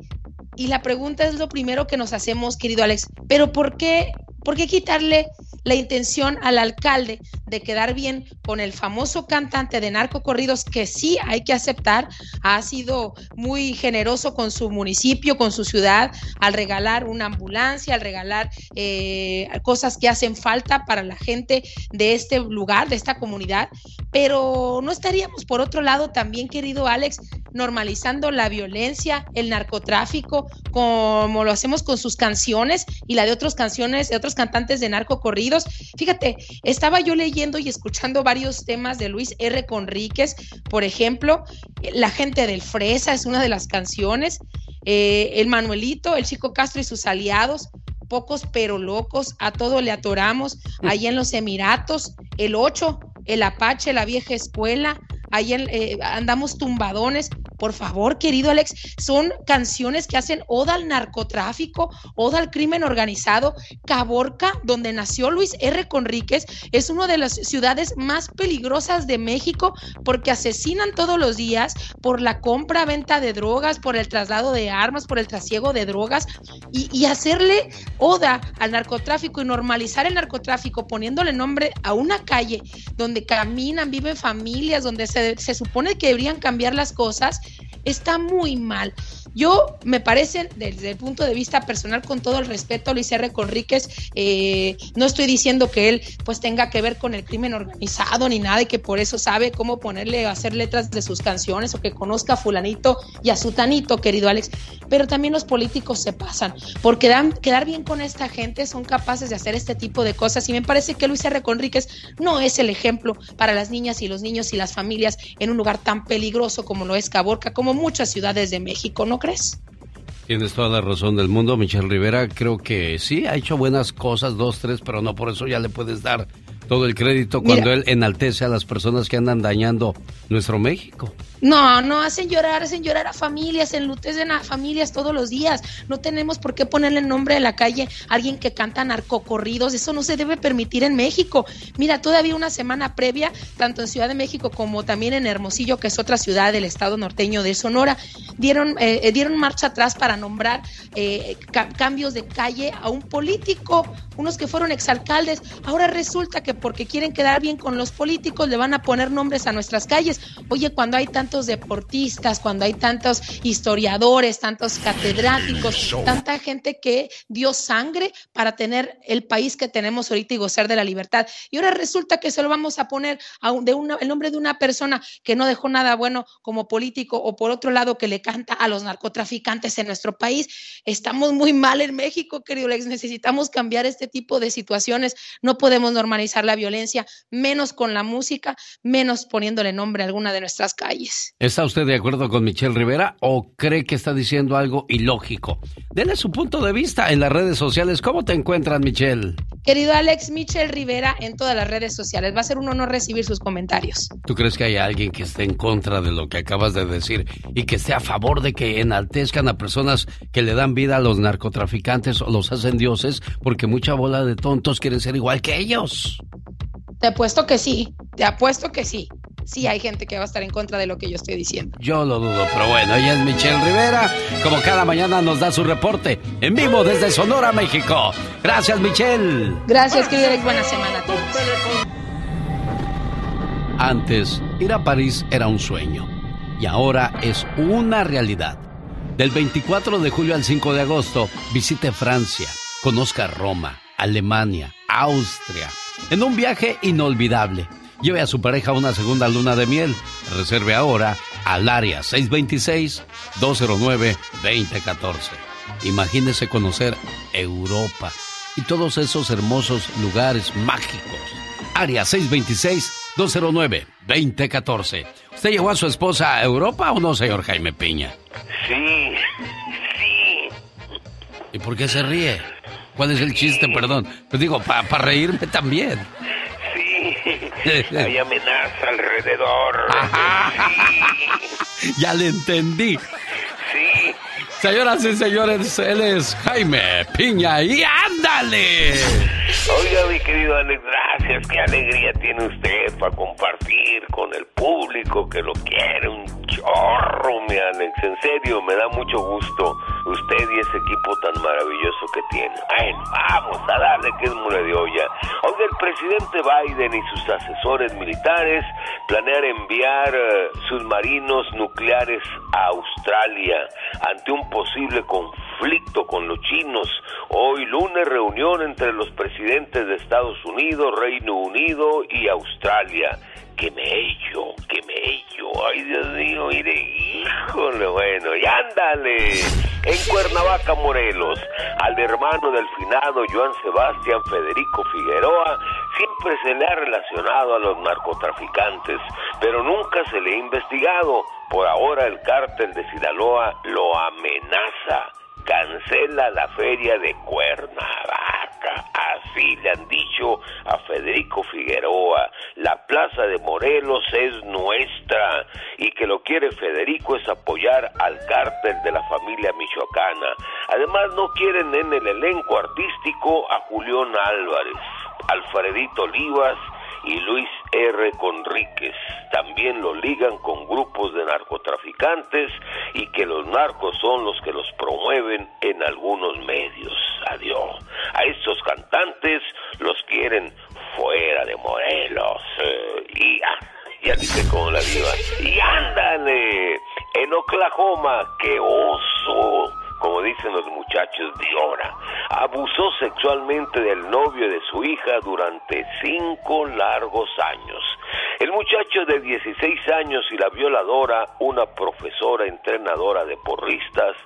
Y la pregunta es lo primero que nos hacemos, querido Alex, pero ¿por qué, por qué quitarle la intención al alcalde de quedar bien con el famoso cantante de narcocorridos que sí hay que aceptar, ha sido muy generoso con su municipio, con su ciudad, al regalar una ambulancia, al regalar eh, cosas que hacen falta para la gente de este lugar, de esta comunidad, pero no estaríamos por otro lado también, querido Alex, normalizando la violencia, el narcotráfico, como lo hacemos con sus canciones y la de otras canciones, de otros cantantes de narcocorridos. Fíjate, estaba yo leyendo y escuchando varios temas de Luis R. Conríquez, por ejemplo, La gente del Fresa es una de las canciones, eh, El Manuelito, El Chico Castro y sus aliados, pocos pero locos, a todo le atoramos, ahí en los Emiratos, el 8, el Apache, la vieja escuela, ahí eh, andamos tumbadones. Por favor, querido Alex, son canciones que hacen oda al narcotráfico, oda al crimen organizado. Caborca, donde nació Luis R. Conríquez, es una de las ciudades más peligrosas de México porque asesinan todos los días por la compra, venta de drogas, por el traslado de armas, por el trasiego de drogas y, hacerle oda al narcotráfico y normalizar el narcotráfico poniéndole nombre a una calle donde caminan, viven familias, donde se, supone que deberían cambiar las cosas, está muy mal. Yo me parece, desde el punto de vista personal, con todo el respeto a Luis R. Conríquez, eh, no estoy diciendo que él pues tenga que ver con el crimen organizado ni nada y que por eso sabe cómo ponerle, hacer letras de sus canciones o que conozca a fulanito y a sutanito, querido Alex, pero también los políticos se pasan, porque dan, quedar bien con esta gente son capaces de hacer este tipo de cosas y me parece que Luis R. Conríquez no es el ejemplo para las niñas y los niños y las familias en un lugar tan peligroso como lo es Caborca, como muchas ciudades de México, ¿no crees? Tienes toda la razón del mundo, Michelle Rivera. Creo que sí, ha hecho buenas cosas, dos, tres, pero no por eso ya le puedes dar todo el crédito cuando él enaltece a las personas que andan dañando nuestro México. No, no, hacen llorar, hacen llorar a familias, enlutecen a familias todos los días. No tenemos por qué ponerle el nombre de la calle a alguien que canta narcocorridos. Eso no se debe permitir en México. Mira, todavía una semana previa, tanto en Ciudad de México como también en Hermosillo, que es otra ciudad del estado norteño de Sonora, dieron, eh, dieron marcha atrás para nombrar eh, cambios de calle a un político, unos que fueron exalcaldes. Ahora resulta que porque quieren quedar bien con los políticos le van a poner nombres a nuestras calles. Oye, cuando hay tanto deportistas, cuando hay tantos historiadores, tantos catedráticos, tanta gente que dio sangre para tener el país que tenemos ahorita y gozar de la libertad. Y ahora resulta que se lo vamos a poner a de una, el nombre de una persona que no dejó nada bueno como político o por otro lado que le canta a los narcotraficantes en nuestro país. Estamos muy mal en México, querido Lex. Necesitamos cambiar este tipo de situaciones. No podemos normalizar la violencia, menos con la música, menos poniéndole nombre a alguna de nuestras calles. ¿Está usted de acuerdo con Michelle Rivera o cree que está diciendo algo ilógico? Dele su punto de vista en las redes sociales. ¿Cómo te encuentras, Michelle? Querido Alex, Michelle Rivera en todas las redes sociales. Va a ser un honor recibir sus comentarios. ¿Tú crees que hay alguien que esté en contra de lo que acabas de decir y que esté a favor de que enaltezcan a personas que le dan vida a los narcotraficantes o los hacen dioses porque mucha bola de tontos quieren ser igual que ellos? Te apuesto que sí, te apuesto que sí sí hay gente que va a estar en contra de lo que yo estoy diciendo. Yo lo dudo, pero bueno, ella es Michelle Rivera. Como cada mañana nos da su reporte en vivo desde Sonora, México. Gracias, Michelle. Gracias, querido Buena semana a todos. Antes, ir a París era un sueño y ahora es una realidad. Del 24 de julio al 5 de agosto, visite Francia, conozca Roma, Alemania, Austria, en un viaje inolvidable Lleve a su pareja a una segunda luna de miel. Reserve ahora al área 626-209-2014. Imagínese conocer Europa y todos esos hermosos lugares mágicos. Área 626-209-2014. ¿Usted llevó a su esposa a Europa o no, señor Jaime Piña? Sí, sí. ¿Y por qué se ríe? ¿Cuál es el chiste, perdón? Pues digo, para reírme también. Hay amenaza alrededor. ya le entendí. Sí. Señoras y señores, él es Jaime Piña y ándale. Oiga, mi querido Alex, gracias. Qué alegría tiene usted para compartir con el público que lo quiere. Un chorro, mi Alex. En serio, me da mucho gusto usted y ese equipo tan maravilloso que tiene. Bueno, vamos a darle que es mula de olla. Oiga, el presidente Biden y sus asesores militares planean enviar uh, submarinos nucleares a Australia ante un posible conflicto con los chinos. Hoy lunes reunión entre los presidentes de Estados Unidos, Reino Unido y Australia. Que me me hecho. Ay, Dios mío, mire, híjole, bueno, y ándale. En Cuernavaca, Morelos, al hermano del finado Joan Sebastián Federico Figueroa siempre se le ha relacionado a los narcotraficantes, pero nunca se le ha investigado. Por ahora el cártel de Sinaloa lo amenaza. Cancela la feria de Cuernavaca. Así le han dicho a Federico Figueroa. La plaza de Morelos es nuestra. Y que lo quiere Federico es apoyar al cártel de la familia michoacana. Además no quieren en el elenco artístico a Julián Álvarez, Alfredito Olivas y Luis R. Conríquez. También lo ligan con grupos de narcotraficantes y que los narcos son los que los promueven en algunos medios. Adiós. A estos cantantes los quieren fuera de Morelos. Eh, y ah, ya dice como la diva. Y ándale. En Oklahoma, qué oso como dicen los muchachos de abusó sexualmente del novio de su hija durante cinco largos años. El muchacho de 16 años y la violadora, una profesora entrenadora de porristas,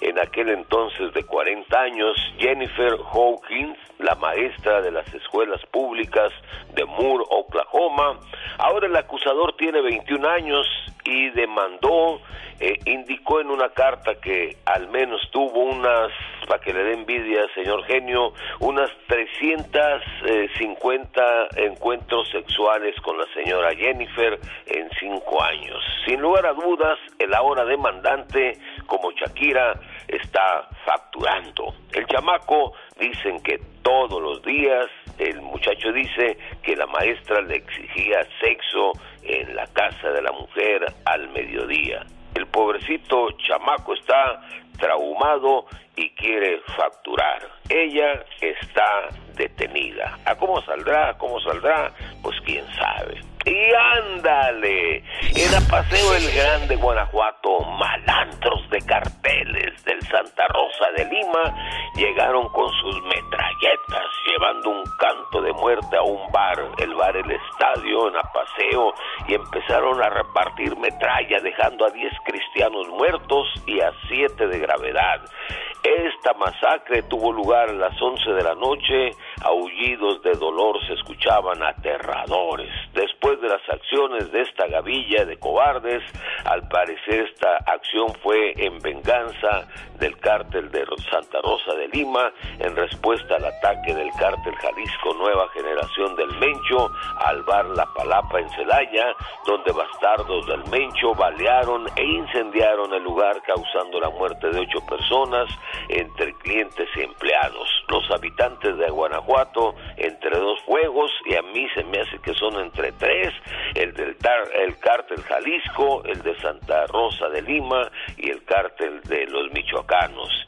en aquel entonces de 40 años, Jennifer Hawkins, la maestra de las escuelas públicas de Moore, Oklahoma. Ahora el acusador tiene 21 años y demandó, eh, indicó en una carta que al menos tuvo unas para que le dé envidia, señor genio, unas 350 encuentros sexuales con la señora Jennifer en cinco años. Sin lugar a dudas, el ahora demandante, como Shakira, está facturando. El chamaco dicen que todos los días el muchacho dice que la maestra le exigía sexo en la casa de la mujer al mediodía. El pobrecito chamaco está traumado y quiere facturar. Ella está detenida. ¿A cómo saldrá? ¿A cómo saldrá? Pues quién sabe. Y ándale, era Paseo El Grande, Guanajuato, malandros de carteles del Santa Rosa de Lima llegaron con sus metralletas llevando un canto de muerte a un bar, el bar El Estadio en Apaseo, y empezaron a repartir metralla dejando a 10 cristianos muertos y a 7 de gravedad. Esta masacre tuvo lugar a las 11 de la noche, aullidos de dolor se escuchaban aterradores. Después de las acciones de esta gavilla de cobardes, al parecer esta acción fue en venganza del cártel de Santa Rosa de Lima, en respuesta al ataque del cártel Jalisco Nueva Generación del Mencho al bar La Palapa en Celaya, donde bastardos del Mencho balearon e incendiaron el lugar causando la muerte de ocho personas, entre clientes y empleados. Los habitantes de Guanajuato, entre dos fuegos, y a mí se me hace que son entre tres, el del el cártel Jalisco, el de Santa Rosa de Lima y el cártel de los Michoacanos.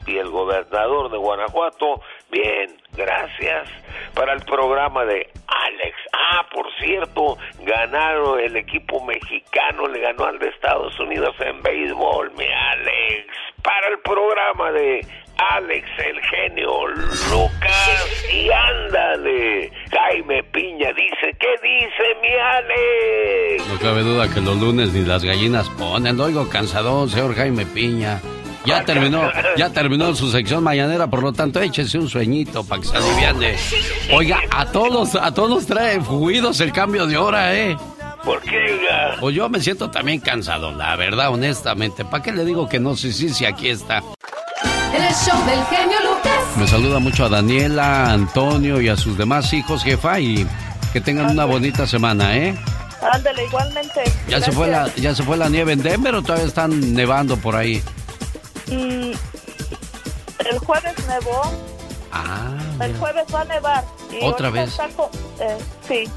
Y el gobernador de Guanajuato, bien, gracias, para el programa de Alex. Ah, por cierto, ganaron el equipo mexicano, le ganó al de Estados Unidos en béisbol, mi Alex. Para el programa de Alex el genio Lucas y ándale. Jaime Piña dice, ¿qué dice mi Alex? No cabe duda que los lunes ni las gallinas ponen. Lo oigo cansadón, señor Jaime Piña. Ya terminó, ya terminó su sección mañanera, por lo tanto échese un sueñito para que se aliviane. Oiga, a todos, a todos trae fluidos el cambio de hora, ¿eh? ¿Por qué, Pues yo me siento también cansado, la verdad, honestamente. ¿Para qué le digo que no? Sí, sí, sí, aquí está. El show del genio Lucas. Me saluda mucho a Daniela, a Antonio y a sus demás hijos, jefa, y que tengan una bonita semana, ¿eh? Ándale, igualmente. ¿Ya se, fue la, ¿Ya se fue la nieve en Denver o todavía están nevando por ahí? Mm, el jueves nevó. Ah. El jueves va a nevar. Y ¿Otra vez? Eh, sí.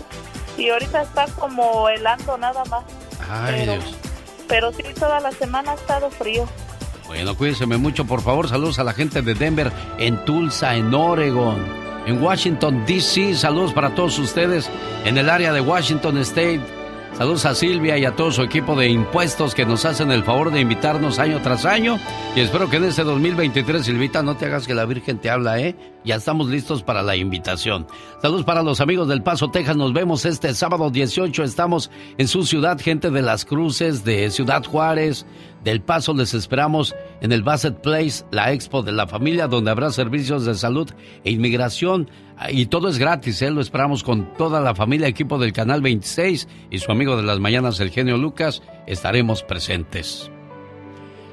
Y ahorita está como helando nada más. Ay, pero, Dios. Pero sí, toda la semana ha estado frío. Bueno, cuídense mucho, por favor. Saludos a la gente de Denver, en Tulsa, en Oregon, en Washington, D.C. Saludos para todos ustedes en el área de Washington State. Saludos a Silvia y a todo su equipo de impuestos que nos hacen el favor de invitarnos año tras año. Y espero que en este 2023, Silvita, no te hagas que la Virgen te habla, ¿eh? Ya estamos listos para la invitación. Saludos para los amigos del Paso, Texas. Nos vemos este sábado 18. Estamos en su ciudad, gente de las Cruces, de Ciudad Juárez, del Paso. Les esperamos en el Bassett Place, la expo de la familia, donde habrá servicios de salud e inmigración. Y todo es gratis, ¿eh? Lo esperamos con toda la familia, equipo del Canal 26 y su amigo de las mañanas, el genio Lucas. Estaremos presentes.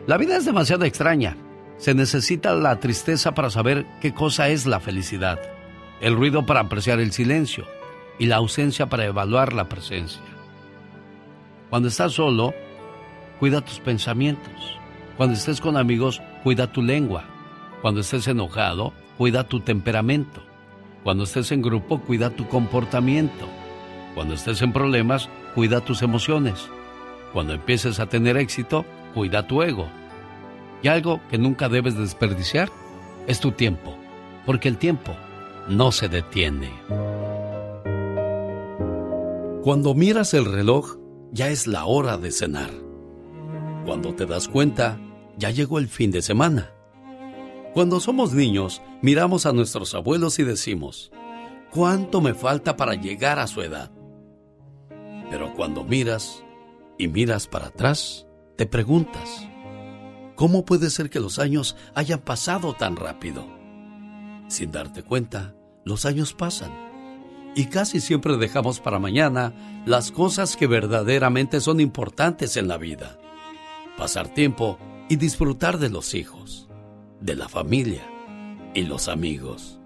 La vida es demasiado extraña. Se necesita la tristeza para saber qué cosa es la felicidad, el ruido para apreciar el silencio y la ausencia para evaluar la presencia. Cuando estás solo, cuida tus pensamientos. Cuando estés con amigos, cuida tu lengua. Cuando estés enojado, cuida tu temperamento. Cuando estés en grupo, cuida tu comportamiento. Cuando estés en problemas, cuida tus emociones. Cuando empieces a tener éxito, cuida tu ego. Y algo que nunca debes desperdiciar es tu tiempo, porque el tiempo no se detiene. Cuando miras el reloj, ya es la hora de cenar. Cuando te das cuenta, ya llegó el fin de semana. Cuando somos niños, miramos a nuestros abuelos y decimos, ¿cuánto me falta para llegar a su edad? Pero cuando miras y miras para atrás, te preguntas, ¿cómo puede ser que los años hayan pasado tan rápido? Sin darte cuenta, los años pasan y casi siempre dejamos para mañana las cosas que verdaderamente son importantes en la vida. Pasar tiempo y disfrutar de los hijos, de la familia, y los amigos.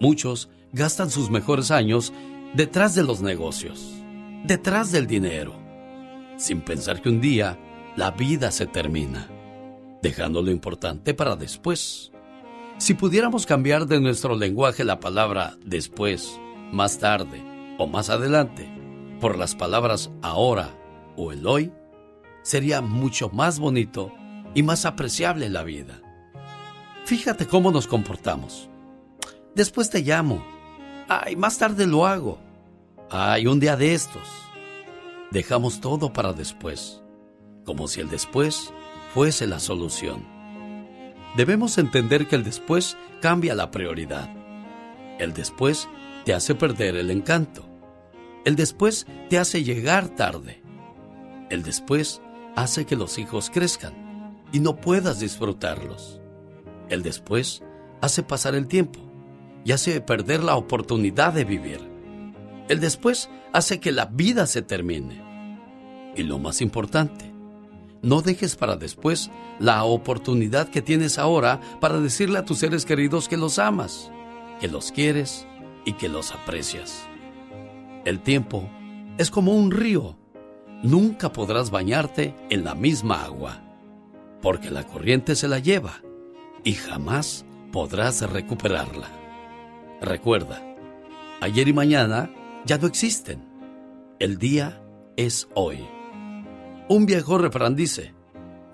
Muchos gastan sus mejores años detrás de los negocios, detrás del dinero, sin pensar que un día la vida se termina, dejando lo importante para después. Si pudiéramos cambiar de nuestro lenguaje la palabra después, más tarde o más adelante por las palabras ahora o el hoy, sería mucho más bonito y más apreciable la vida. Fíjate cómo nos comportamos. Después te llamo. Ay, más tarde lo hago. Ay, un día de estos. Dejamos todo para después, como si el después fuese la solución. Debemos entender que el después cambia la prioridad. El después te hace perder el encanto. El después te hace llegar tarde. El después hace que los hijos crezcan y no puedas disfrutarlos. El después hace pasar el tiempo y hace perder la oportunidad de vivir. El después hace que la vida se termine. Y lo más importante, no dejes para después la oportunidad que tienes ahora para decirle a tus seres queridos que los amas, que los quieres y que los aprecias. El tiempo es como un río. Nunca podrás bañarte en la misma agua, porque la corriente se la lleva y jamás podrás recuperarla. Recuerda, ayer y mañana ya no existen. El día es hoy. Un viejo refrán dice,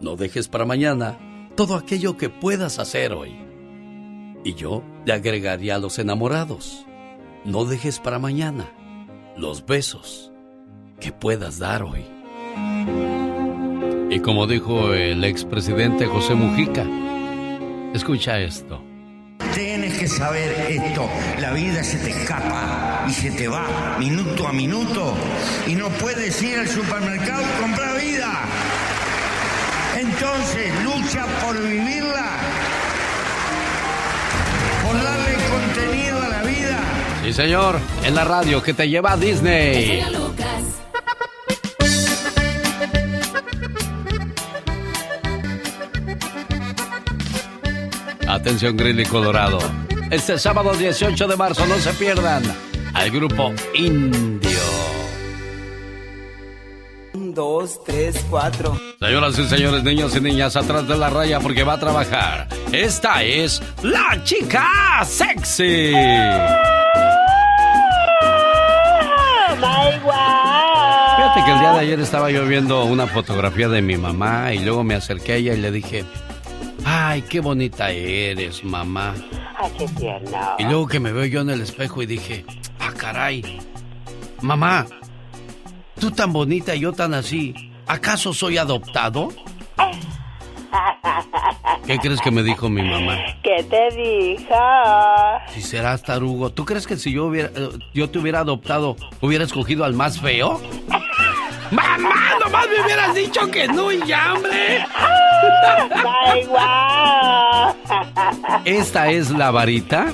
no dejes para mañana todo aquello que puedas hacer hoy. Y yo le agregaría a los enamorados, no dejes para mañana los besos que puedas dar hoy. Y como dijo el expresidente José Mujica, escucha esto. Tienes que saber esto, la vida se te escapa y se te va minuto a minuto y no puedes ir al supermercado y comprar vida. Entonces lucha por vivirla, por darle contenido a la vida. Sí, señor, en la radio que te lleva a Disney. Atención, Grilly Colorado. Este sábado 18 de marzo, no se pierdan al grupo Indio. Un, dos, tres, cuatro. Señoras y señores, niños y niñas, atrás de la raya porque va a trabajar. Esta es la chica sexy. Fíjate que el día de ayer estaba yo viendo una fotografía de mi mamá y luego me acerqué a ella y le dije, ay, qué bonita eres, mamá. Tierno. Y luego que me veo yo en el espejo y dije, ah, caray, mamá, tú tan bonita y yo tan así, ¿acaso soy adoptado? ¿Qué crees que me dijo mi mamá? ¿Qué te dijo? Si serás tarugo, ¿tú crees que si yo hubiera, eh, yo te hubiera adoptado, hubiera escogido al más feo? ¡Mamá! ¡Nomás me hubieras dicho que no y ya, hombre! Da igual. Esta es la varita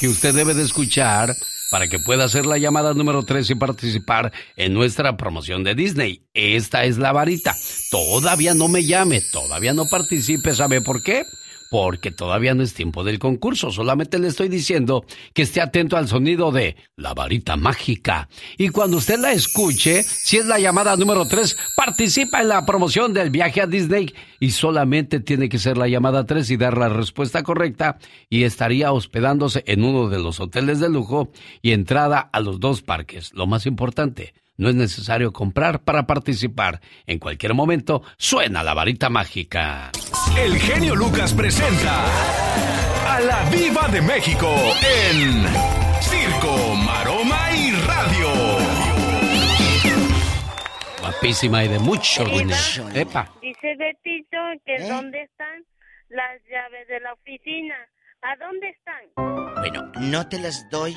que usted debe de escuchar para que pueda hacer la llamada número 3 y participar en nuestra promoción de Disney. Esta es la varita. Todavía no me llame, todavía no participe, ¿sabe por qué? Porque todavía no es tiempo del concurso, solamente le estoy diciendo que esté atento al sonido de la varita mágica. Y cuando usted la escuche, si es la llamada número 3, participa en la promoción del viaje a Disney y solamente tiene que ser la llamada 3 y dar la respuesta correcta y estaría hospedándose en uno de los hoteles de lujo y entrada a los dos parques. Lo más importante, no es necesario comprar para participar. En cualquier momento suena la varita mágica. El genio Lucas presenta a la Viva de México en Circo, Maroma y Radio. Guapísima y de mucho dinero. Epa. Dice Betito que ¿Eh? dónde están las llaves de la oficina. ¿A dónde están? Bueno, no te las doy.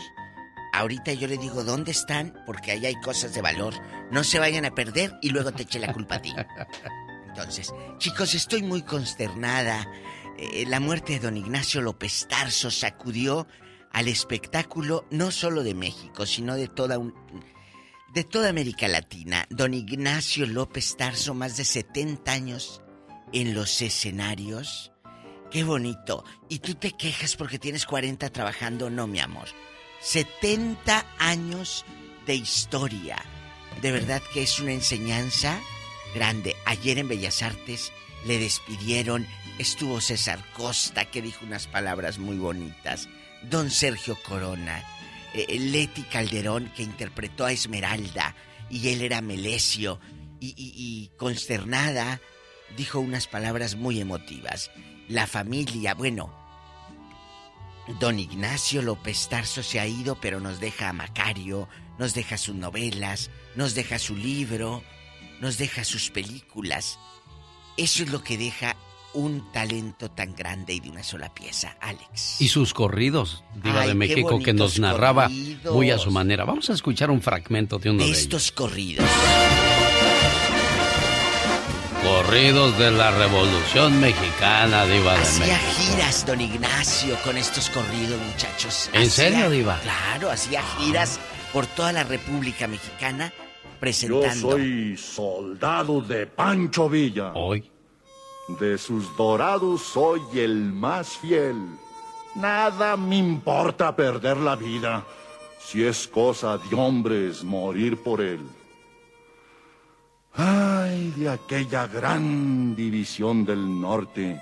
Ahorita yo le digo dónde están porque ahí hay cosas de valor. No se vayan a perder y luego te eche la culpa a ti. Entonces, chicos, estoy muy consternada. Eh, la muerte de don Ignacio López Tarso sacudió al espectáculo no solo de México, sino de toda un, de toda América Latina. Don Ignacio López Tarso, más de 70 años en los escenarios Qué bonito. ¿Y tú te quejas porque tienes 40 trabajando? No, mi amor. 70 años de historia. De verdad que es una enseñanza grande. Ayer en Bellas Artes le despidieron. Estuvo César Costa que dijo unas palabras muy bonitas. Don Sergio Corona. eh, Leti Calderón que interpretó a Esmeralda. Y él era Melesio. Y- y consternada dijo unas palabras muy emotivas. La familia, bueno, Don Ignacio López Tarso se ha ido, pero nos deja a Macario, nos deja sus novelas, nos deja su libro, nos deja sus películas. Eso es lo que deja un talento tan grande y de una sola pieza, Alex. Y sus corridos, Diva Ay, de México, que nos narraba corridos. muy a su manera. Vamos a escuchar un fragmento de uno De de ellos. estos corridos. Corridos de la Revolución Mexicana, Diva de Hacía México. giras, don Ignacio, con estos corridos, muchachos. ¿En Hacía- serio, Diva? Claro, hacía giras por toda la República Mexicana presentando. Yo soy soldado de Pancho Villa. Hoy. De sus dorados soy el más fiel. Nada me importa perder la vida, si es cosa de hombres morir por él. Ay, de aquella gran división del norte.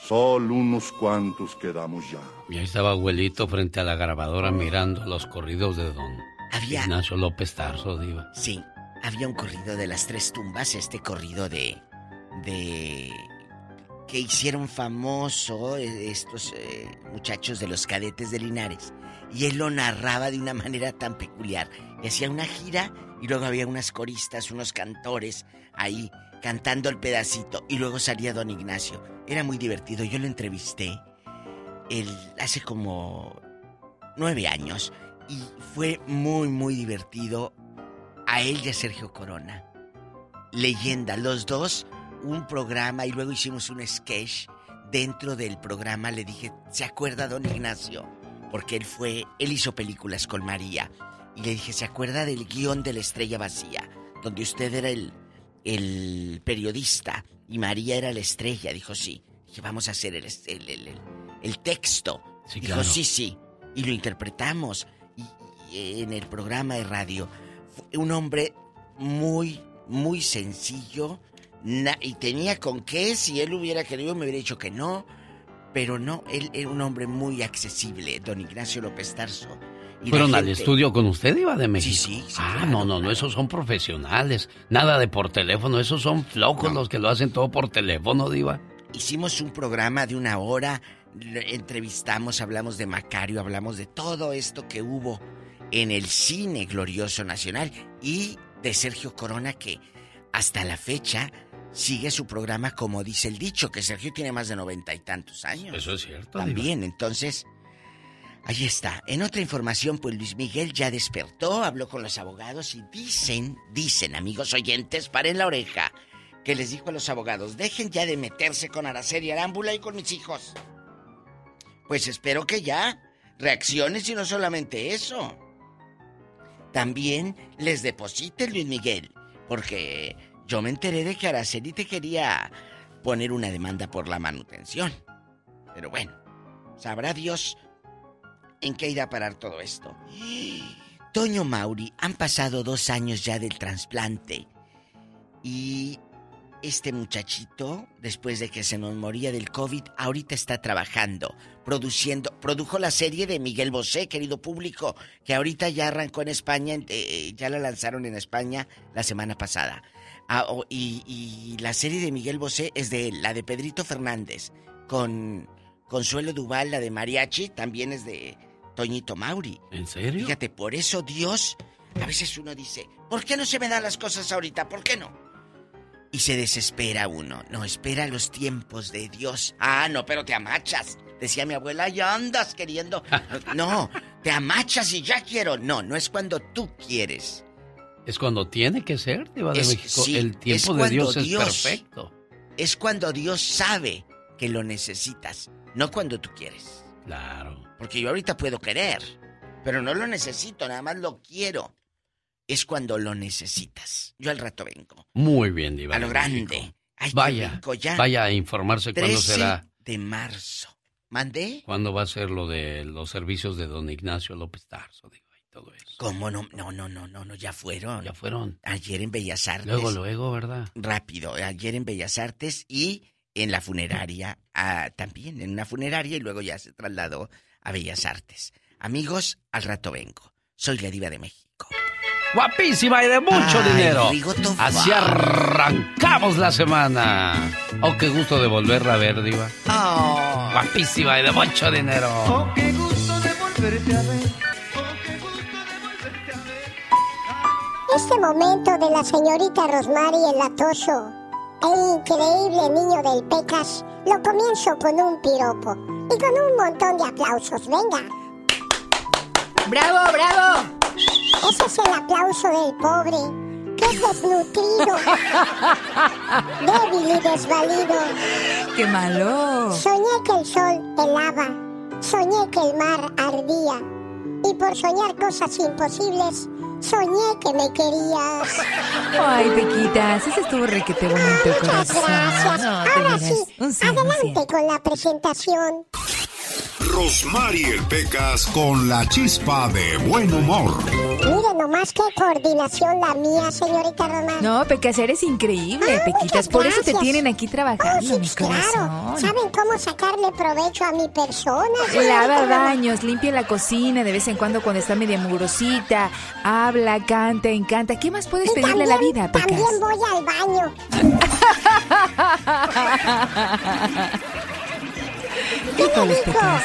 Solo unos cuantos quedamos ya. Y ahí estaba abuelito frente a la grabadora mirando los corridos de don Había- Ignacio López Tarso, Diva. Sí, había un corrido de las tres tumbas, este corrido de. de. que hicieron famoso eh, estos eh, muchachos de los cadetes de Linares. Y él lo narraba de una manera tan peculiar. Y hacía una gira y luego había unas coristas, unos cantores ahí cantando el pedacito. Y luego salía don Ignacio. Era muy divertido. Yo lo entrevisté hace como nueve años y fue muy, muy divertido a él y a Sergio Corona. Leyenda, los dos, un programa y luego hicimos un sketch. Dentro del programa le dije, ¿se acuerda don Ignacio? Porque él fue, él hizo películas con María. Y le dije, ¿se acuerda del guion de la estrella vacía? Donde usted era el, el periodista y María era la estrella. Dijo, sí. Dije, vamos a hacer el, el, el- texto. Sí, Dijo, claro. sí, sí. Y lo interpretamos y- y en el programa de radio. Fue un hombre muy, muy sencillo. na- y tenía con qué, si él hubiera querido, me hubiera dicho que no. Pero no, él era un hombre muy accesible, don Ignacio López Tarso. ¿Fueron al estudio con usted, Diva de México? sí, sí, Ah, claro, no, no, no, esos son profesionales. Nada de por teléfono, esos son flocos los que lo hacen todo por teléfono, Diva. Hicimos un programa de una hora, entrevistamos, hablamos de Macario, hablamos de todo esto que hubo en el cine glorioso nacional y de Sergio Corona que hasta la fecha sigue su programa como dice el dicho, que Sergio tiene más de noventa y tantos años. Eso es cierto. También, entonces, ahí está. En otra información, pues Luis Miguel ya despertó, habló con los abogados y dicen, dicen, amigos oyentes, paren la oreja, que les dijo a los abogados, dejen ya de meterse con Araceli Arámbula y con mis hijos. Pues espero que ya reacciones y no solamente eso. También les deposite Luis Miguel, porque yo me enteré de que Araceli te quería poner una demanda por la manutención. Pero bueno, sabrá Dios en qué irá a parar todo esto. Toño Mauri, han pasado dos años ya del trasplante. Y este muchachito, después de que se nos moría del COVID, ahorita está trabajando, produciendo, produjo la serie de Miguel Bosé, querido público, que ahorita ya arrancó en España, eh, ya la lanzaron en España la semana pasada. Ah, y, y la serie de Miguel Bosé es de él, la de Pedrito Fernández, con Consuelo Duval, la de Mariachi, también es de Toñito Mauri. ¿En serio? Fíjate, por eso Dios, a veces uno dice, ¿por qué no se me dan las cosas ahorita? ¿Por qué no? Y se desespera uno. No, espera los tiempos de Dios. Ah, no, pero te amachas. Decía mi abuela, ya andas queriendo. No, te amachas y ya quiero. No, no es cuando tú quieres. Es cuando tiene que ser, de Es- México. sí, El tiempo de Dios es Dios- perfecto. Es cuando Dios sabe que lo necesitas, no cuando tú quieres. Claro. Porque yo ahorita puedo querer, pero no lo necesito, nada más lo quiero. Es cuando lo necesitas. Yo al rato vengo. Muy bien, Diva. A lo de grande. México. vaya, ya. vaya a informarse cuándo 13 será. de marzo. ¿Mandé? ¿Cuándo va a ser lo de los servicios de don Ignacio López Tarso? Y todo eso. ¿Cómo no? No, no, no, no, no, ya fueron. Ya fueron. Ayer en Bellas Artes. Luego, luego, ¿verdad? Rápido, ayer en Bellas Artes y en la funeraria, ah, también en una funeraria y luego ya se trasladó a Bellas Artes. Amigos, al rato vengo. Soy la diva de México. Guapísima y de mucho Ay, dinero. Así arrancamos la semana. Oh, qué gusto de volverla a ver, Diva. Oh. Guapísima y de mucho dinero. Qué gusto de volverte a ver. Este momento de la señorita Rosmary el latoso, el increíble niño del Pecas, lo comienzo con un piropo y con un montón de aplausos. Venga. ¡Bravo, bravo! Ese es el aplauso del pobre, que es desnutrido, débil y desvalido. ¡Qué malo! Soñé que el sol helaba, soñé que el mar ardía, y por soñar cosas imposibles, soñé que me querías. Ay, Pequitas, ese estuvo requete bonito, corazón. Gracias. No, de Ahora sí, un cien, un adelante con la presentación. Rosmarie Pecas con la chispa de buen humor. Mire nomás qué coordinación la mía, señorita Román. No, Pecas, eres increíble, Pequitas. Por eso te tienen aquí trabajando, mi Claro, corazón. ¿saben cómo sacarle provecho a mi persona? Lava Román? baños, limpia la cocina de vez en cuando cuando está media mugrosita, habla, canta, encanta. ¿Qué más puedes Y pedirle a la vida, Pecas? También voy al baño. ¿Qué le Híjoles, dijo? Pecas.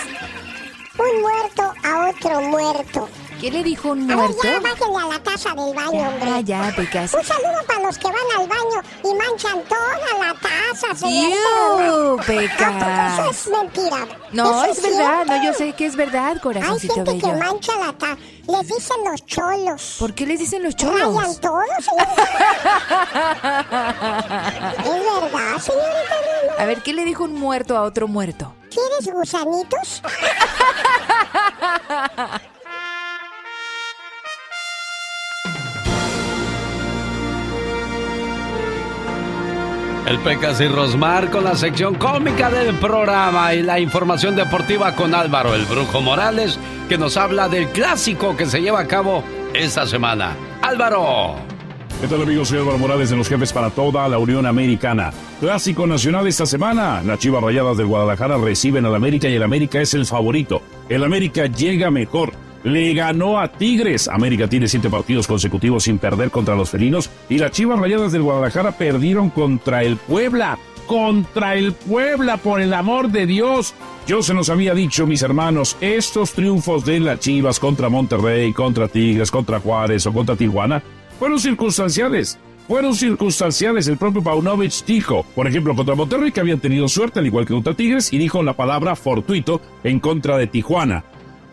Un muerto a otro muerto. ¿Qué le dijo un A ver, muerto? ya bájenle a la taza del baño, Ya, hombre. ya, Pecas. Un saludo para los que van al baño y manchan toda la taza, señorita ¡Iu, Román. Pecas! ¿A poco eso es mentira? No, es verdad, cierto. no, yo sé que es verdad, Hay corazoncito gente que mancha la taza. Les dicen los cholos. ¿Por qué les dicen los cholos? todos, señorita. es verdad, señorita. A ver, ¿qué le dijo un muerto a otro muerto? ¿Quieres gusanitos? El Pecas y Rosmar con la sección cómica del programa y la información deportiva con Álvaro el Brujo Morales que nos habla del clásico que se lleva a cabo esta semana. Álvaro. ¿Qué tal amigos? Soy Álvaro Morales de los jefes para toda la Unión Americana. Clásico nacional esta semana. Las Chivas Rayadas del Guadalajara reciben al América y el América es el favorito. El América llega mejor. Le ganó a Tigres. América tiene siete partidos consecutivos sin perder contra los felinos. Y las Chivas Rayadas del Guadalajara perdieron contra el Puebla. Contra el Puebla, por el amor de Dios. Yo se nos había dicho, mis hermanos, estos triunfos de las Chivas contra Monterrey, contra Tigres, contra Juárez o contra Tijuana fueron circunstanciales. Fueron circunstanciales. El propio Paunovic dijo, por ejemplo, contra Monterrey que habían tenido suerte, al igual que contra Tigres, y dijo la palabra fortuito en contra de Tijuana.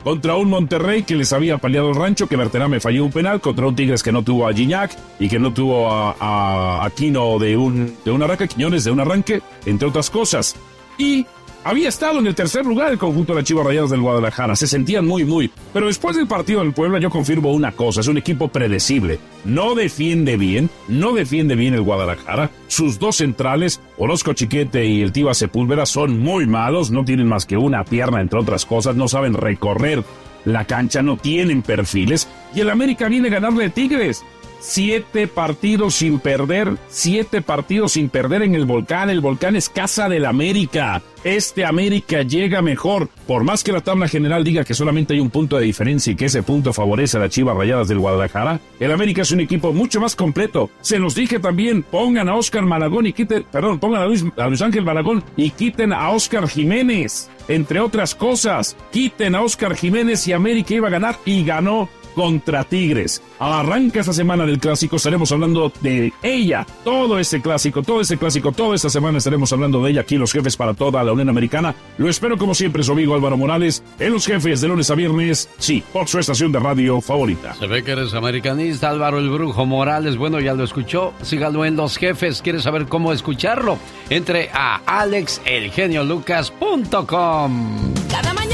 Contra un Monterrey que les había paliado el rancho, que Berterame falló un penal, contra un Tigres que no tuvo a Gignac y que no tuvo a, Aquino de un, de un arranque, Quiñones de un arranque, entre otras cosas. Y había estado en el tercer lugar el conjunto de Chivas Rayadas del Guadalajara. Se sentían muy, muy. Pero después del partido del Puebla, yo confirmo una cosa: es un equipo predecible. No defiende bien, no defiende bien el Guadalajara. Sus dos centrales, Orozco Chiquete y el Tiva Sepúlveda, son muy malos. No tienen más que una pierna, entre otras cosas. No saben recorrer la cancha, no tienen perfiles. Y el América viene a ganarle Tigres. Siete partidos sin perder, siete partidos sin perder en el volcán. El volcán es casa del América. Este América llega mejor. Por más que la tabla general diga que solamente hay un punto de diferencia y que ese punto favorece a las Chivas Rayadas del Guadalajara, el América es un equipo mucho más completo. Se los dije también, pongan a Oscar Malagón y quiten, perdón, pongan a Luis, a Luis Ángel Malagón y quiten a Oscar Jiménez. Entre otras cosas, quiten a Oscar Jiménez y América iba a ganar y ganó contra Tigres. Arranca esta semana del clásico, estaremos hablando de ella, todo ese clásico, todo ese clásico, toda esta semana estaremos hablando de ella aquí los jefes para toda la Unión Americana. Lo espero como siempre su amigo Álvaro Morales en los jefes de lunes a viernes, sí, por su estación de radio favorita. Se ve que eres americanista, Álvaro el Brujo Morales. Bueno, ya lo escuchó. Sígalo en Los Jefes. ¿Quieres saber cómo escucharlo? Entre a alexelgeniolucas.com. Cada mañana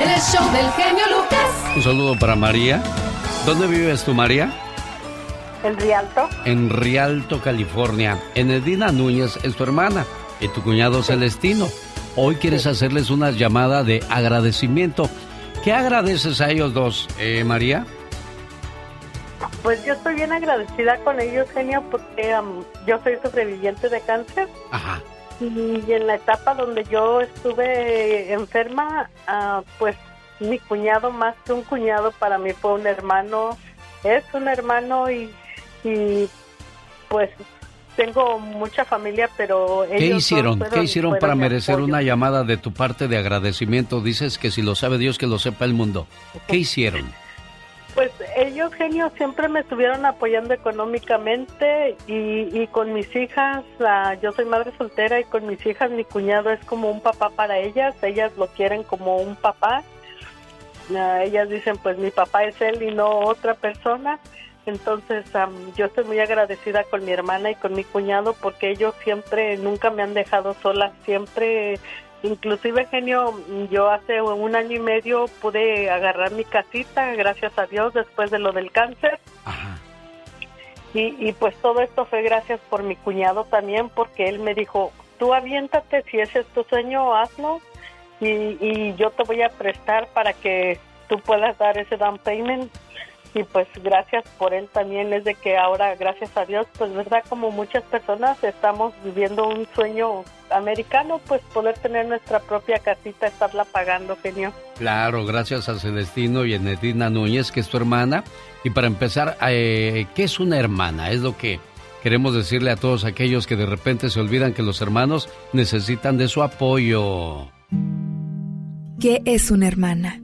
En el show del genio Lucas. Un saludo para María. ¿Dónde vives tú, María? En Rialto. En Rialto, California. Enedina Núñez es tu hermana y tu cuñado Celestino. Hoy quieres hacerles una llamada de agradecimiento. ¿Qué agradeces a ellos dos, eh, María? Pues yo estoy bien agradecida con ellos, genio, porque um, yo soy sobreviviente de cáncer. Ajá. Y en la etapa donde yo estuve enferma, ah, pues mi cuñado, más que un cuñado, para mí fue un hermano, es un hermano y, y pues tengo mucha familia, pero ellos ¿Qué hicieron? fueron- ¿Qué hicieron para merecer apoyo. una llamada de tu parte de agradecimiento? Dices que si lo sabe Dios, que lo sepa el mundo. ¿Qué hicieron? Pues ellos, genio, siempre me estuvieron apoyando económicamente y, y con mis hijas, ah, yo soy madre soltera y con mis hijas mi cuñado es como un papá para ellas, ellas lo quieren como un papá. Ah, ellas dicen, pues mi papá es él y no otra persona. Entonces am, yo estoy muy agradecida con mi hermana y con mi cuñado porque ellos siempre, nunca me han dejado sola, siempre Inclusive, genio, yo hace un año y medio pude agarrar mi casita, gracias a Dios, después de lo del cáncer. Y, y pues todo esto fue gracias por mi cuñado también, porque él me dijo, tú aviéntate, si ese es tu sueño, hazlo. Y, y yo te voy a prestar para que tú puedas dar ese down payment. Y pues gracias por él también, es de que ahora, gracias a Dios, pues verdad, como muchas personas estamos viviendo un sueño americano, pues poder tener nuestra propia casita, estarla pagando, genio. Claro, gracias a Celestino y a Nedina Núñez, que es tu hermana. Y para empezar, eh, ¿qué es una hermana? Es lo que queremos decirle a todos aquellos que de repente se olvidan que los hermanos necesitan de su apoyo. ¿Qué es una hermana?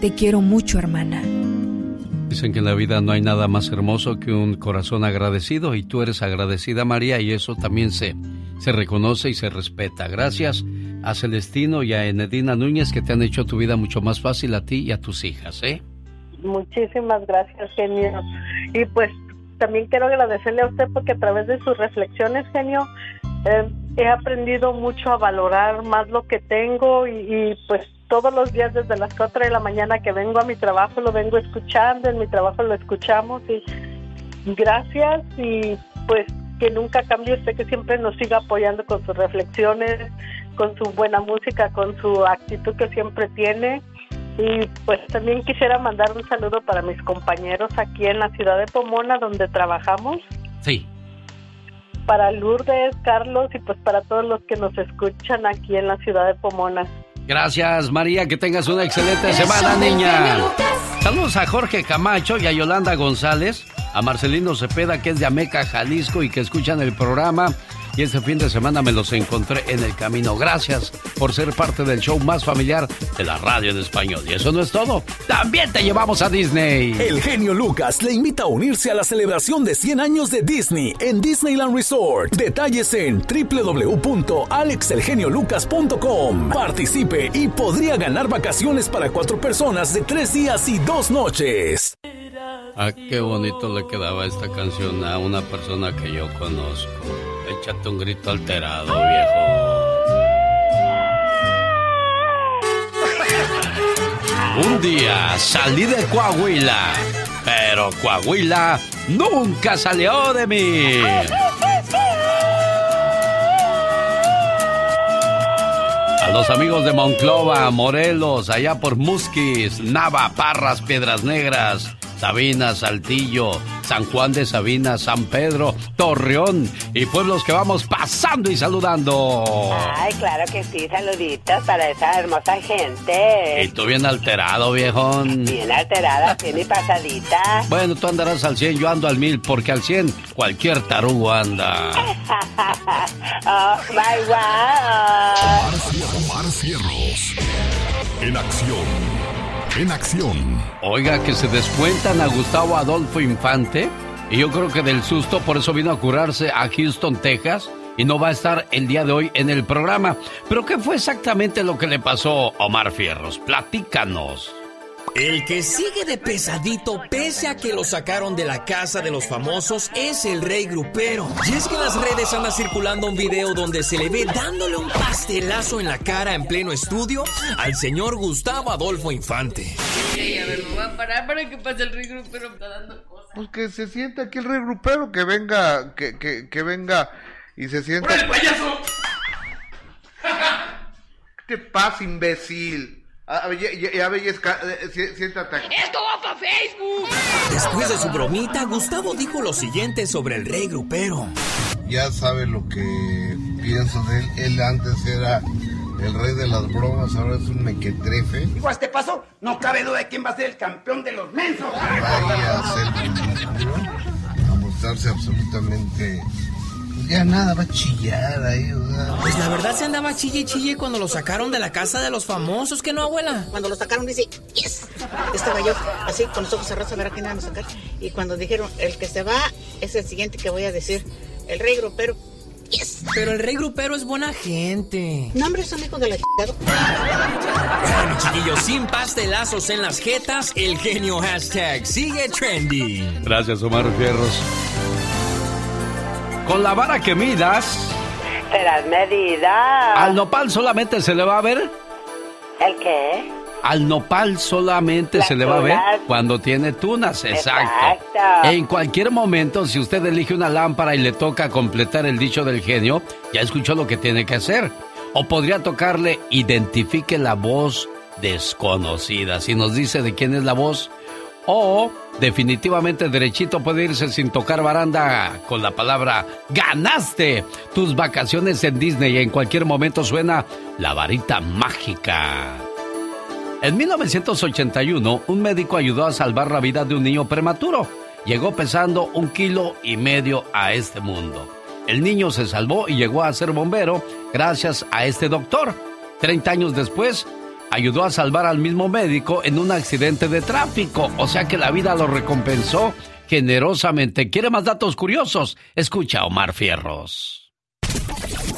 Te quiero mucho, hermana. Dicen que en la vida no hay nada más hermoso que un corazón agradecido y tú eres agradecida María y eso también se, se reconoce y se respeta. Gracias a Celestino y a Enedina Núñez que te han hecho tu vida mucho más fácil a ti y a tus hijas, ¿eh? Muchísimas gracias, genio. Y pues también quiero agradecerle a usted porque a través de sus reflexiones, genio, eh, he aprendido mucho a valorar más lo que tengo y, y, pues todos los días desde las 4 de la mañana que vengo a mi trabajo lo vengo escuchando, en mi trabajo lo escuchamos y gracias y pues que nunca cambie usted, que siempre nos siga apoyando con sus reflexiones, con su buena música, con su actitud que siempre tiene. Y pues también quisiera mandar un saludo para mis compañeros aquí en la ciudad de Pomona, donde trabajamos. Sí. Para Lourdes, Carlos y pues para todos los que nos escuchan aquí en la ciudad de Pomona. Gracias María, que tengas una excelente semana, niña. Saludos a Jorge Camacho y a Yolanda González, a Marcelino Cepeda, que es de Ameca, Jalisco y que escuchan el programa. Y este fin de semana me los encontré en el camino. Gracias por ser parte del show más familiar de la radio en español. Y eso no es todo. También te llevamos a Disney. El genio Lucas le invita a unirse a la celebración de 100 años de Disney en Disneyland Resort. Detalles en www.alexelgeniolucas.com. Participe y podría ganar vacaciones para cuatro personas de tres días y dos noches. Ah, qué bonito le quedaba esta canción a una persona que yo conozco. Échate un grito alterado, viejo. Un día salí de Coahuila, pero Coahuila nunca salió de mí. A los amigos de Monclova, Morelos, allá por Musquis, Nava, Parras, Piedras Negras, Sabina, Saltillo, San Juan de Sabina, San Pedro, Torreón y pueblos que vamos pasando y saludando. Ay, claro que sí, saluditos para esa hermosa gente. Y tú bien alterado, viejón. Bien alterada, bien y pasadita. Bueno, tú andarás al 100, yo ando al 1000, porque al 100 cualquier tarugo anda. oh, my wow. Omar Fierros. En acción. En acción. Oiga, que se descuentan a Gustavo Adolfo Infante. Y yo creo que del susto, por eso vino a curarse a Houston, Texas. Y no va a estar el día de hoy en el programa. Pero ¿qué fue exactamente lo que le pasó a Omar Fierros? Platícanos. El que sigue de pesadito, pese a que lo sacaron de la casa de los famosos, es el rey grupero. Y es que en las redes anda circulando un video donde se le ve dándole un pastelazo en la cara en pleno estudio al señor Gustavo Adolfo Infante. Sí, a ver, me voy a parar para que pase el rey grupero, me está dando cosas. Pues que se sienta aquí el rey grupero, que venga, que, que, que venga y se sienta. ¡Órale, payaso! ¿Qué te pasa, imbécil? A ver, ya, ya, ya, bellezca, eh, si- siéntate aquí. ¡Esto va para Facebook! Después de su bromita, Gustavo dijo lo siguiente sobre el rey grupero. Ya sabe lo que pienso de él. Él antes era el rey de las bromas, ahora es un mequetrefe. Digo, a este paso, no cabe duda de quién va a ser el campeón de los mensos. Vaya a ser a mostrarse absolutamente... pues ya nada, va a chillar ahí, o sea... Pues la verdad se andaba chille y chille cuando lo sacaron de la casa de los famosos, ¿que no, abuela? Cuando lo sacaron dice, yes. Estaba yo así con los ojos cerrados a ver a quién iban a sacar. Y cuando dijeron, el que se va es el siguiente que voy a decir. El rey grupero. Yes. Pero el rey grupero es buena gente. No, hombre, es amigo de la. Bueno, chiquillos, sin pastelazos en las jetas, el genio hashtag sigue trending. Gracias, Omar Fierros. Con la vara que midas, Serás medida. al nopal solamente se le va a ver. ¿El qué? Al nopal solamente Las se le va a ver cuando tiene tunas, exacto. Exacto. En cualquier momento, si usted elige una lámpara y le toca completar el dicho del genio, ya escuchó lo que tiene que hacer. O podría tocarle identifique la voz desconocida. Si nos dice de quién es la voz, o definitivamente derechito puede irse sin tocar baranda con la palabra ganaste tus vacaciones en Disney y en cualquier momento suena la varita mágica. En 1981, un médico ayudó a salvar la vida de un niño prematuro. Llegó pesando un kilo y medio a este mundo. El niño se salvó y llegó a ser bombero gracias a este doctor. Treinta años después, ayudó a salvar al mismo médico en un accidente de tráfico. O sea que la vida lo recompensó generosamente. ¿Quiere más datos curiosos? Escucha a Omar Fierros.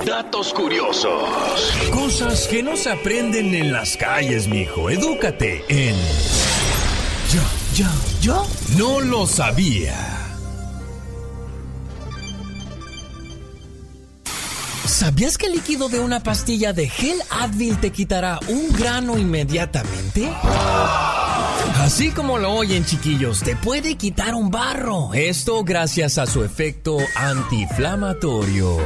Datos curiosos. Cosas que no se aprenden en las calles, mijo. Edúcate en. Yo, yo, yo. No lo sabía. ¿Sabías que el líquido de una pastilla de gel Advil te quitará un grano inmediatamente? Así como lo oyen, chiquillos, te puede quitar un barro. Esto gracias a su efecto antiinflamatorio.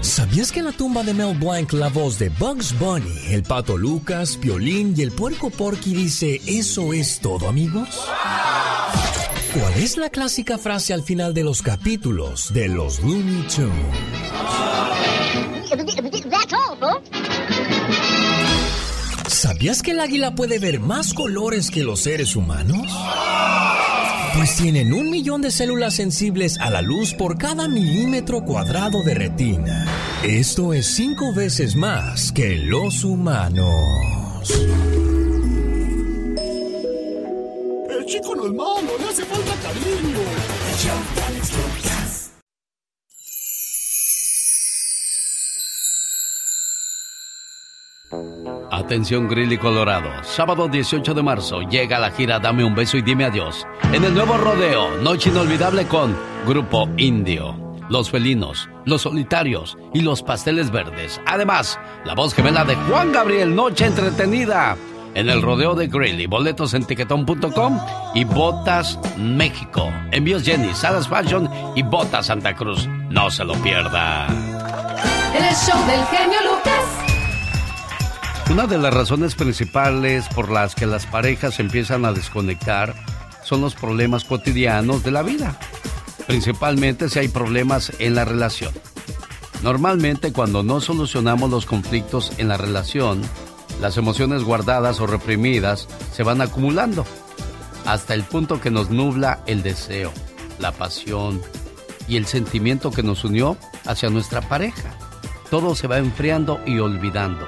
¿Sabías que en la tumba de Mel Blanc la voz de Bugs Bunny, el pato Lucas, Piolín y el puerco Porky dice eso es todo, amigos? ¿Cuál es la clásica frase al final de los capítulos de los Looney Tunes? That's all, folks. ¿Sabías que el águila puede ver más colores que los seres humanos? Pues tienen un millón de células sensibles a la luz por cada milímetro cuadrado de retina. Esto es cinco veces más que los humanos. El chico no le hace falta cariño. Atención Grilly Colorado, sábado 18 de marzo llega la gira Dame un beso y dime adiós. En el nuevo rodeo, noche inolvidable con Grupo Indio, Los Felinos, Los Solitarios y Los Pasteles Verdes. Además, la voz gemela de Juan Gabriel, Noche Entretenida. En el rodeo de Grilly, boletos en tiquetón.com y Botas México. Envíos Jenny, Salas Fashion y Botas Santa Cruz. No se lo pierda. El show del genio Lucas. Una de las razones principales por las que las parejas empiezan a desconectar son los problemas cotidianos de la vida, principalmente si hay problemas en la relación. Normalmente cuando no solucionamos los conflictos en la relación, las emociones guardadas o reprimidas se van acumulando hasta el punto que nos nubla el deseo, la pasión y el sentimiento que nos unió hacia nuestra pareja. Todo se va enfriando y olvidando.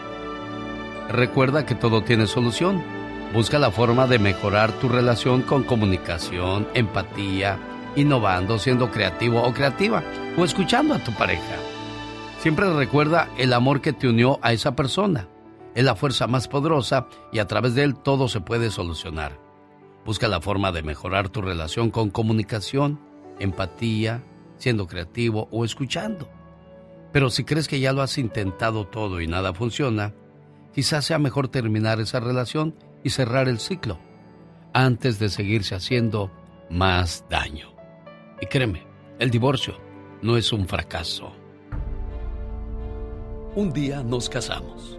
Recuerda que todo tiene solución. Busca la forma de mejorar tu relación con comunicación, empatía, innovando, siendo creativo o creativa o escuchando a tu pareja. Siempre recuerda el amor que te unió a esa persona. Es la fuerza más poderosa y a través de él todo se puede solucionar. Busca la forma de mejorar tu relación con comunicación, empatía, siendo creativo o escuchando. Pero si crees que ya lo has intentado todo y nada funciona, quizás sea mejor terminar esa relación y cerrar el ciclo antes de seguirse haciendo más daño. Y créeme, el divorcio no es un fracaso. Un día nos casamos,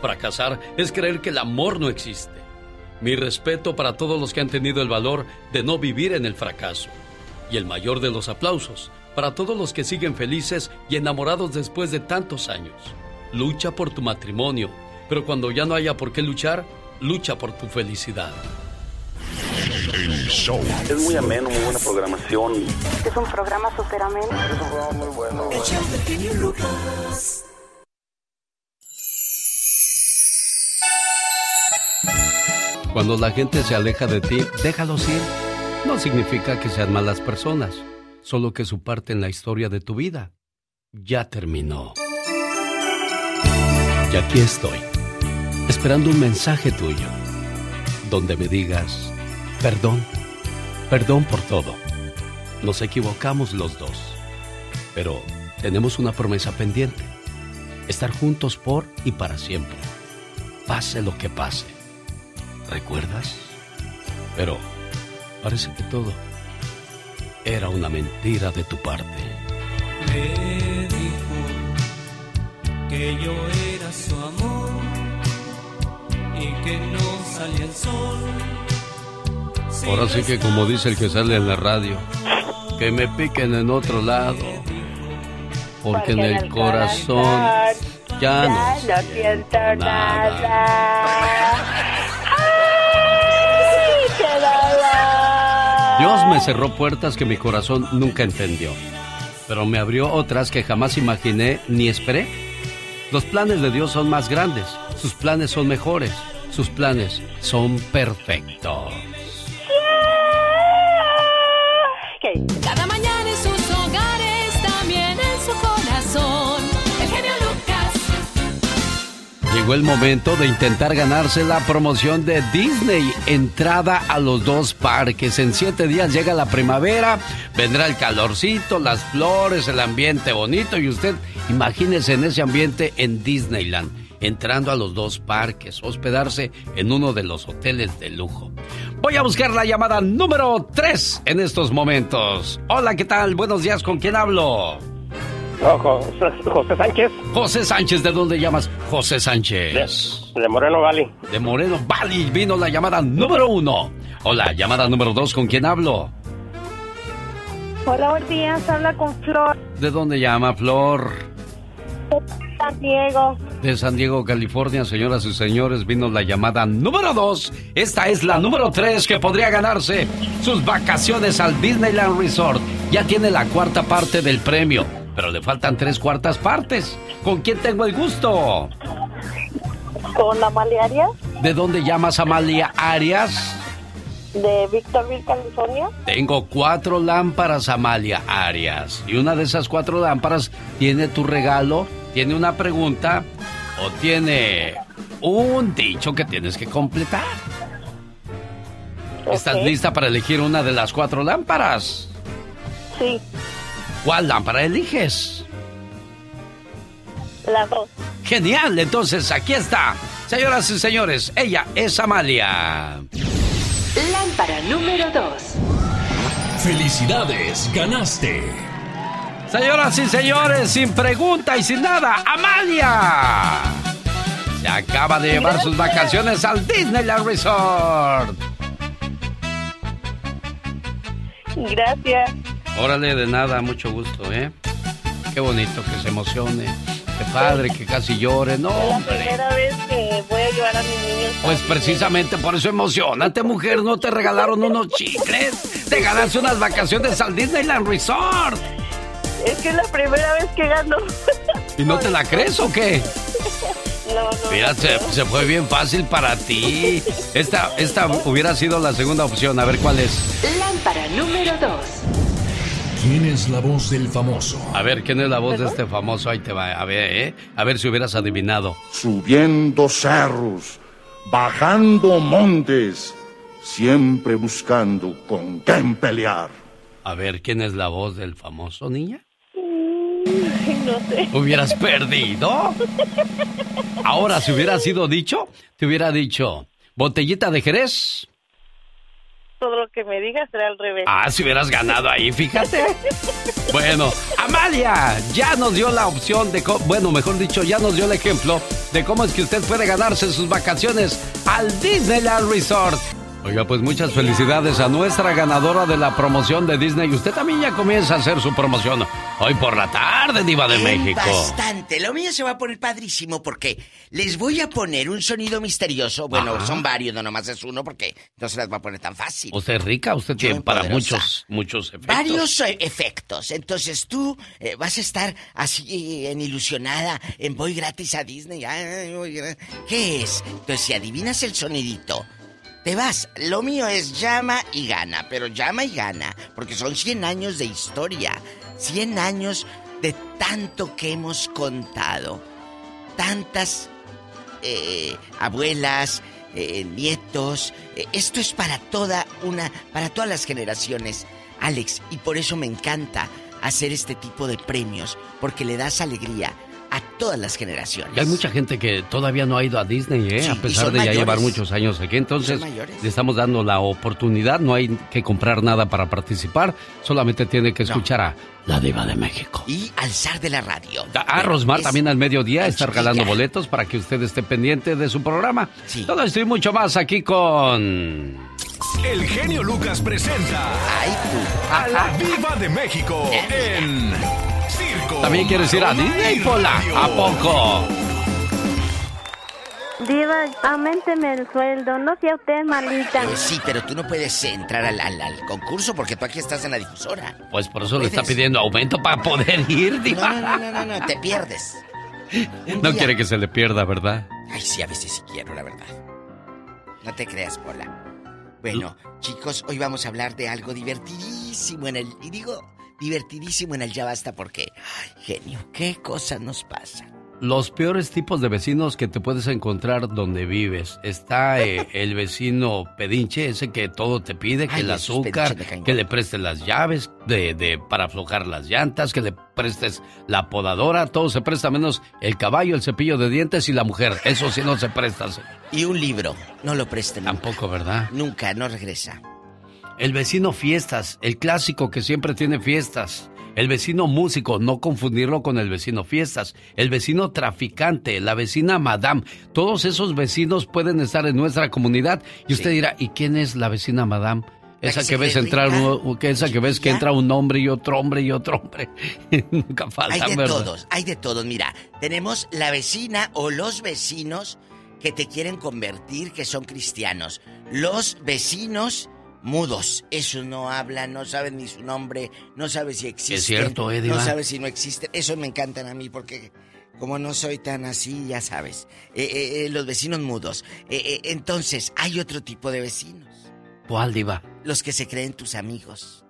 Fracasar es creer que el amor no existe. Mi respeto para todos los que han tenido el valor de no vivir en el fracaso. Y el mayor de los aplausos para todos los que siguen felices y enamorados después de tantos años. Lucha por tu matrimonio, pero cuando ya no haya por qué luchar, lucha por tu felicidad. El show. Es muy ameno, muy buena programación. Es un programa súper ameno. Es un programa muy bueno. Cuando la gente se aleja de ti, déjalos ir. No significa que sean malas personas, solo que su parte en la historia de tu vida ya terminó. Y aquí estoy, esperando un mensaje tuyo, donde me digas, perdón, perdón por todo. Nos equivocamos los dos, pero tenemos una promesa pendiente, estar juntos por y para siempre, pase lo que pase. ¿Recuerdas? Pero parece que todo era una mentira de tu parte. Me dijo que yo era su amor y que no salía el sol. Ahora sí que como dice el que sale en la radio, que me piquen en otro lado, porque en el corazón ya no siento nada. nada. Dios me cerró puertas que mi corazón nunca entendió, pero me abrió otras que jamás imaginé ni esperé. Los planes de Dios son más grandes, sus planes son mejores, sus planes son perfectos. El momento de intentar ganarse la promoción de Disney. Entrada a los dos parques. En siete días llega la primavera, vendrá el calorcito, las flores, el ambiente bonito y usted imagínese en ese ambiente en Disneyland, entrando a los dos parques, hospedarse en uno de los hoteles de lujo. Voy a buscar la llamada número 3 en estos momentos. Hola, ¿qué tal? Buenos días, ¿con quién hablo? José Sánchez. José Sánchez, ¿de dónde llamas? José Sánchez. De, Moreno Valley. De Moreno Valley vino la llamada número uno. Hola, llamada número dos, ¿con quién hablo? Hola, buenos días, habla con Flor. ¿De dónde llama Flor? De San Diego. De San Diego, California, señoras y señores, vino la llamada número dos. Esta es la número tres que podría ganarse sus vacaciones al Disneyland Resort. Ya tiene la cuarta parte del premio pero le faltan tres cuartas partes. ¿Con quién tengo el gusto? Con Amalia Arias. ¿De dónde llamas Amalia Arias? De Victorville, California. Tengo cuatro lámparas, Amalia Arias. Y una de esas cuatro lámparas tiene tu regalo, tiene una pregunta o tiene un dicho que tienes que completar. ¿Estás lista para elegir una de las cuatro lámparas? Sí. ¿Cuál lámpara eliges? La dos. Genial, entonces aquí está. Señoras y señores, ella es Amalia. Lámpara número dos. Felicidades, ganaste. Señoras y señores, sin pregunta y sin nada, Amalia. Se acaba de llevar sus vacaciones al Disneyland Resort. Gracias. Órale, de nada, mucho gusto, ¿eh? Qué bonito que se emocione. Qué padre, que casi llore, no. Es la primera vez que voy a llevar a mis niños. Pues precisamente por eso emocionate, mujer. No te regalaron unos chicles. Te ganaste unas vacaciones al Disneyland Resort. Es que es la primera vez que gano. ¿Y no te la crees o qué? No, no. Mira, se, se, fue bien fácil para ti. Esta, esta hubiera sido la segunda opción. A ver cuál es. Lámpara número dos. ¿Quién es la voz del famoso? A ver, ¿quién es la voz de este famoso? Ahí te va, a ver, ¿eh? A ver si hubieras adivinado. Subiendo cerros, bajando montes, siempre buscando con quién pelear. A ver, ¿quién es la voz del famoso, niña? No sé. ¿Hubieras perdido? Ahora, si hubiera sido dicho, te hubiera dicho, botellita de Jerez todo lo que me digas será al revés. Ah, si hubieras ganado ahí, fíjate. bueno, Amalia ya nos dio la opción de, bueno, mejor dicho, ya nos dio el ejemplo de cómo es que usted puede ganarse sus vacaciones al Disneyland Resort. Oiga, pues muchas felicidades a nuestra ganadora de la promoción de Disney. Usted también ya comienza a hacer su promoción hoy por la tarde, Diva de México. Bastante. Lo mío se va a poner padrísimo porque les voy a poner un sonido misterioso. Bueno, son varios, no nomás es uno porque no se las va a poner tan fácil. Usted es rica, usted tiene para muchos, muchos efectos. Varios eh, efectos. Entonces tú eh, vas a estar así en ilusionada, en voy gratis a Disney. ¿Qué es? Entonces si adivinas el sonidito te vas. Lo mío es llama y gana, pero llama y gana, porque son 100 años de historia, 100 años de tanto que hemos contado, tantas eh, abuelas, eh, nietos. Eh, esto es para toda una, para todas las generaciones, Alex, y por eso me encanta hacer este tipo de premios, porque le das alegría a todas las generaciones. Y hay mucha gente que todavía no ha ido a Disney, ¿eh? a pesar de ya llevar muchos años aquí. Entonces, le estamos dando la oportunidad. No hay que comprar nada para participar. Solamente tiene que escuchar a la Diva de México. Y alzar de la radio. A Rosmar también al mediodía está regalando boletos para que usted esté pendiente de su programa. Todo esto y mucho más aquí con. El genio Lucas presenta a la Diva de México en ¿También quieres ir a Disney, Pola? ¿A poco? Diva, aumenteme el sueldo, no sea usted malita. Eh, sí, pero tú no puedes entrar al, concurso porque tú aquí estás en la difusora. Pues por eso le está pidiendo aumento para poder ir, Diva. No, no, no, no, te pierdes. no quiere que se le pierda, ¿verdad? Ay, sí, a veces sí quiero, la verdad. No te creas, Pola. Bueno, chicos, hoy vamos a hablar de algo divertidísimo en el... Y digo, divertidísimo en el Ya Basta porque, ay, genio, qué cosas nos pasan. Los peores tipos de vecinos que te puedes encontrar donde vives. Está eh, el vecino pedinche, ese que todo te pide, que Ay, el azúcar, que le prestes las llaves de, de- para aflojar las llantas, que le prestes la podadora, todo se presta menos el caballo, el cepillo de dientes y la mujer. Eso sí no se presta. señor. Y un libro, no lo presten. Tampoco, ¿verdad? Nunca, no regresa. El vecino fiestas, el clásico que siempre tiene fiestas. El vecino músico, no confundirlo con el vecino fiestas. El vecino traficante, la vecina madame. Todos esos vecinos pueden estar en nuestra comunidad. Y usted dirá, ¿y quién es la vecina madame? Esa que ves entrar, uno- que esa que ves que entra un hombre y otro hombre y otro hombre. Nunca falta, Hay de ¿verdad? todos, hay de todos. Mira, tenemos la vecina o los vecinos que te quieren convertir, que son cristianos. Los vecinos mudos. Esos no hablan, no saben ni su nombre, no saben si existen. cierto, ¿eh? No saben si no existen. Eso me encantan a mí porque como no soy tan así, ya sabes. Eh, eh, eh, los vecinos mudos. Entonces, hay otro tipo de vecinos. ¿Cuál, Diva? Los que se creen tus amigos.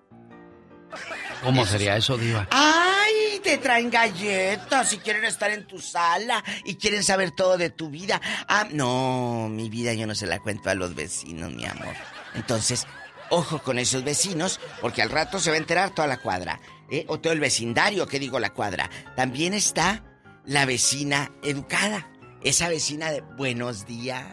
¿Cómo sería eso, Diva? ¡Ay! Te traen galletas y quieren estar en tu sala y quieren saber todo de tu vida. Ah, no, mi vida yo no se la cuento a los vecinos, mi amor. Entonces, ojo con esos vecinos, porque al rato se va a enterar toda la cuadra. ¿eh? O todo el vecindario, que digo la cuadra. También está la vecina educada. Esa vecina de buenos días.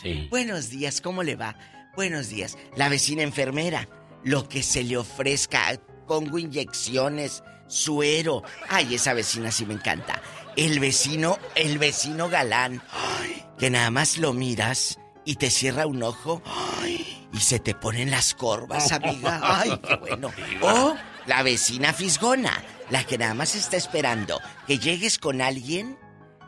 Sí. Buenos días, ¿cómo le va? Buenos días. La vecina enfermera, lo que se le ofrezca, pongo inyecciones, suero. Ay, esa vecina sí me encanta. El vecino, el vecino galán, ay, que nada más lo miras y te cierra un ojo ay, y se te ponen las corvas, amiga. Ay, qué bueno. O la vecina fisgona, la que nada más está esperando que llegues con alguien.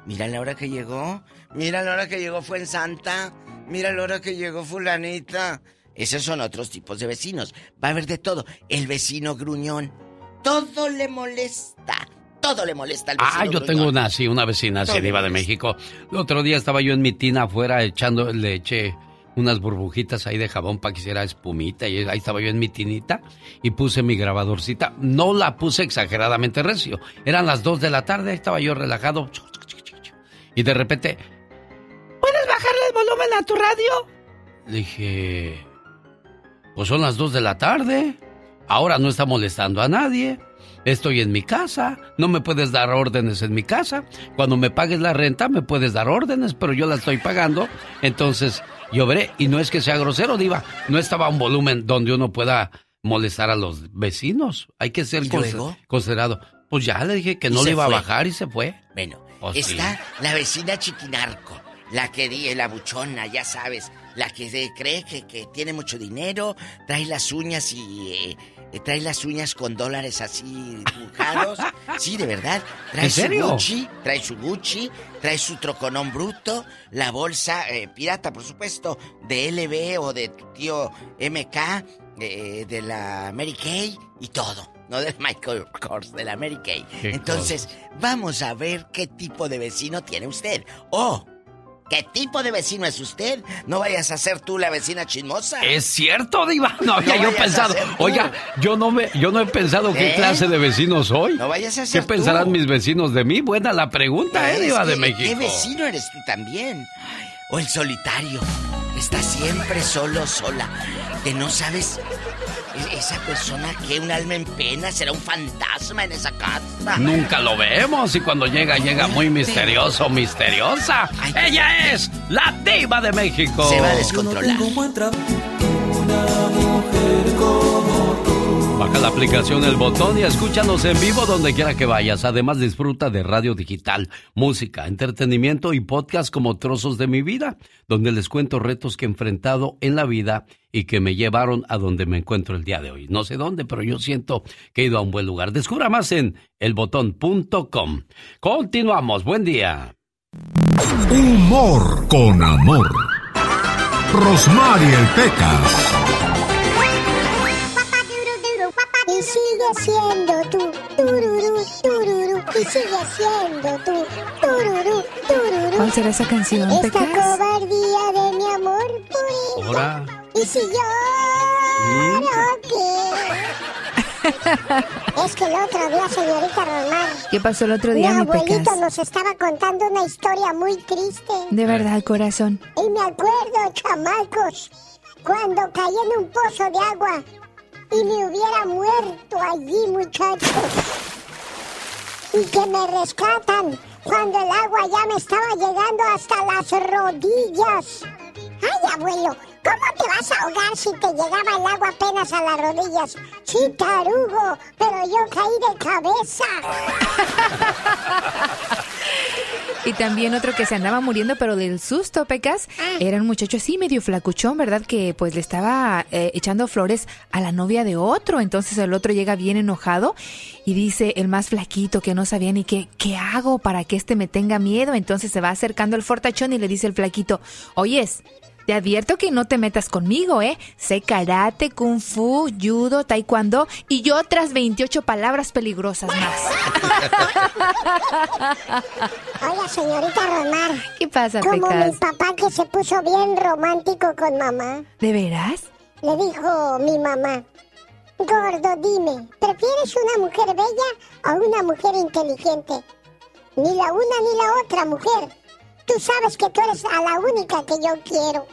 Mira la hora que llegó. Mira la hora que llegó fue en Santa. Mira la hora que llegó fulanita. Esos son otros tipos de vecinos. Va a haber de todo. El vecino gruñón. Todo le molesta. Todo le molesta al vecino Ah, yo gruñón. tengo una así, una vecina así, de. México. El otro día estaba yo en mi tina afuera echando, le eché unas burbujitas ahí de jabón para que hiciera espumita y ahí estaba yo en mi tinita y puse mi grabadorcita. No la puse exageradamente recio. Eran las 2 de la tarde, ahí estaba yo relajado. Y de repente, ¿puedes bajarle el volumen a tu radio? Dije, pues son las 2 de la tarde. Ahora no está molestando a nadie. Estoy en mi casa. No me puedes dar órdenes en mi casa. Cuando me pagues la renta me puedes dar órdenes, pero yo la estoy pagando. Entonces veré. Y no es que sea grosero, diva. No estaba a un volumen donde uno pueda molestar a los vecinos. Hay que ser ¿Y luego? considerado. Pues ya le dije que Y no le iba a bajar y se fue. Bueno, Oh, sí. está la vecina chiquinarco, la que di, la buchona, ya sabes, la que se cree que, que tiene mucho dinero, trae las uñas y eh, trae las uñas con dólares así dibujados. Sí, de verdad. Trae ¿En su serio? Gucci, trae su Gucci, trae su troconón bruto, la bolsa eh, pirata, por supuesto, de LB o de tu tío MK, eh, de la Mary Kay y todo. No del Michael Kors, de la Mary Kay. Entonces, vamos a ver qué tipo de vecino tiene usted. O, ¿qué tipo de vecino es usted? No vayas a ser tú la vecina chismosa. Es cierto, Diva. No había No yo pensado. Oiga, yo no me, yo no he pensado qué ¿Eh? clase de vecino soy. No vayas a ¿Qué ser tú. pensarán mis vecinos de mí? Buena la pregunta, ¿eh, Diva de México? ¿Qué vecino eres tú también? O el solitario, está siempre solo, sola, que no sabes. e- Esa persona que un alma en pena será un fantasma en esa casa. Nunca lo vemos y cuando llega, llega muy misterioso, misteriosa. Ella es la Diva de México. Se va a descontrolar. Baja la aplicación El Botón y escúchanos en vivo donde quiera que vayas. Además disfruta de radio digital, música, entretenimiento y podcast como Trozos de mi vida, donde les cuento retos que he enfrentado en la vida y que me llevaron a donde me encuentro el día de hoy. No sé dónde, pero yo siento que he ido a un buen lugar. Descubra más en elbotón.com. Continuamos. Buen día. Humor con amor. Rosmarie Pecas. Y sigue siendo tú, tururú, tururú. Y sigue siendo tú, tururú, tururú. ¿Cuál será esa canción, Esta cobardía de mi amor por ella. Ahora. Y si lloro, ¿qué? Es que el otro día, señorita Román, ¿Qué pasó el otro día, mi mi abuelito Pecas? nos estaba contando una historia muy triste. De verdad, corazón. Y me acuerdo, chamacos, cuando caí en un pozo de agua y me hubiera muerto allí, muchachos. Y que me rescatan cuando el agua ya me estaba llegando hasta las rodillas. Ay, abuelo, ¿cómo te vas a ahogar si te llegaba el agua apenas a las rodillas? Sí, tarugo, pero yo caí de cabeza. Y también otro que se andaba muriendo, pero del susto, Pecas, era un muchacho así medio flacuchón, ¿verdad? Que pues le estaba eh, echando flores a la novia de otro. Entonces el otro llega bien enojado y dice el más flaquito que no sabía ni qué, qué hago para que este me tenga miedo. Entonces se va acercando el fortachón y le dice el flaquito, oyes, te advierto que no te metas conmigo, ¿eh? Sé karate, kung fu, judo, taekwondo y otras 28 palabras peligrosas más. Oiga, señorita Romar. ¿Qué pasa, Como Pecas? mi papá que se puso bien romántico con mamá. ¿De veras? Le dijo mi mamá, Gordo, dime, ¿prefieres una mujer bella o una mujer inteligente? Ni la una ni la otra mujer. Tú sabes que tú eres a la única que yo quiero.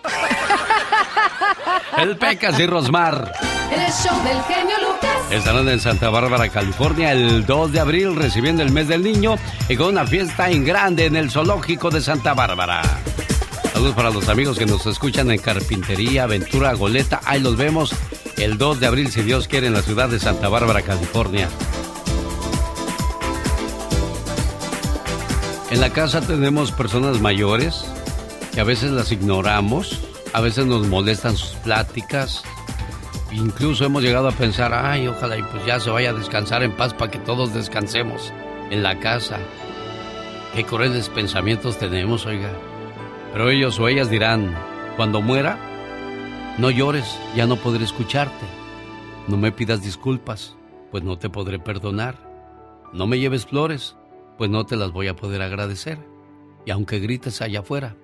El Pecas y Rosmar. El show del genio Lucas. Estarán en Santa Bárbara, California, el 2 de abril, recibiendo el mes del niño y con una fiesta en grande en el zoológico de Santa Bárbara. Saludos para los amigos que nos escuchan en Carpintería, Aventura, Goleta. Ahí los vemos el 2 de abril, si Dios quiere, en la ciudad de Santa Bárbara, California. En la casa tenemos personas mayores que a veces las ignoramos, a veces nos molestan sus pláticas. Incluso hemos llegado a pensar, ay, ojalá y pues ya se vaya a descansar en paz para que todos descansemos en la casa. Qué crueles pensamientos tenemos, oiga. Pero ellos o ellas dirán, cuando muera, no llores, ya no podré escucharte. No me pidas disculpas, pues no te podré perdonar. No me lleves flores, pues no te las voy a poder agradecer. Y aunque grites allá afuera,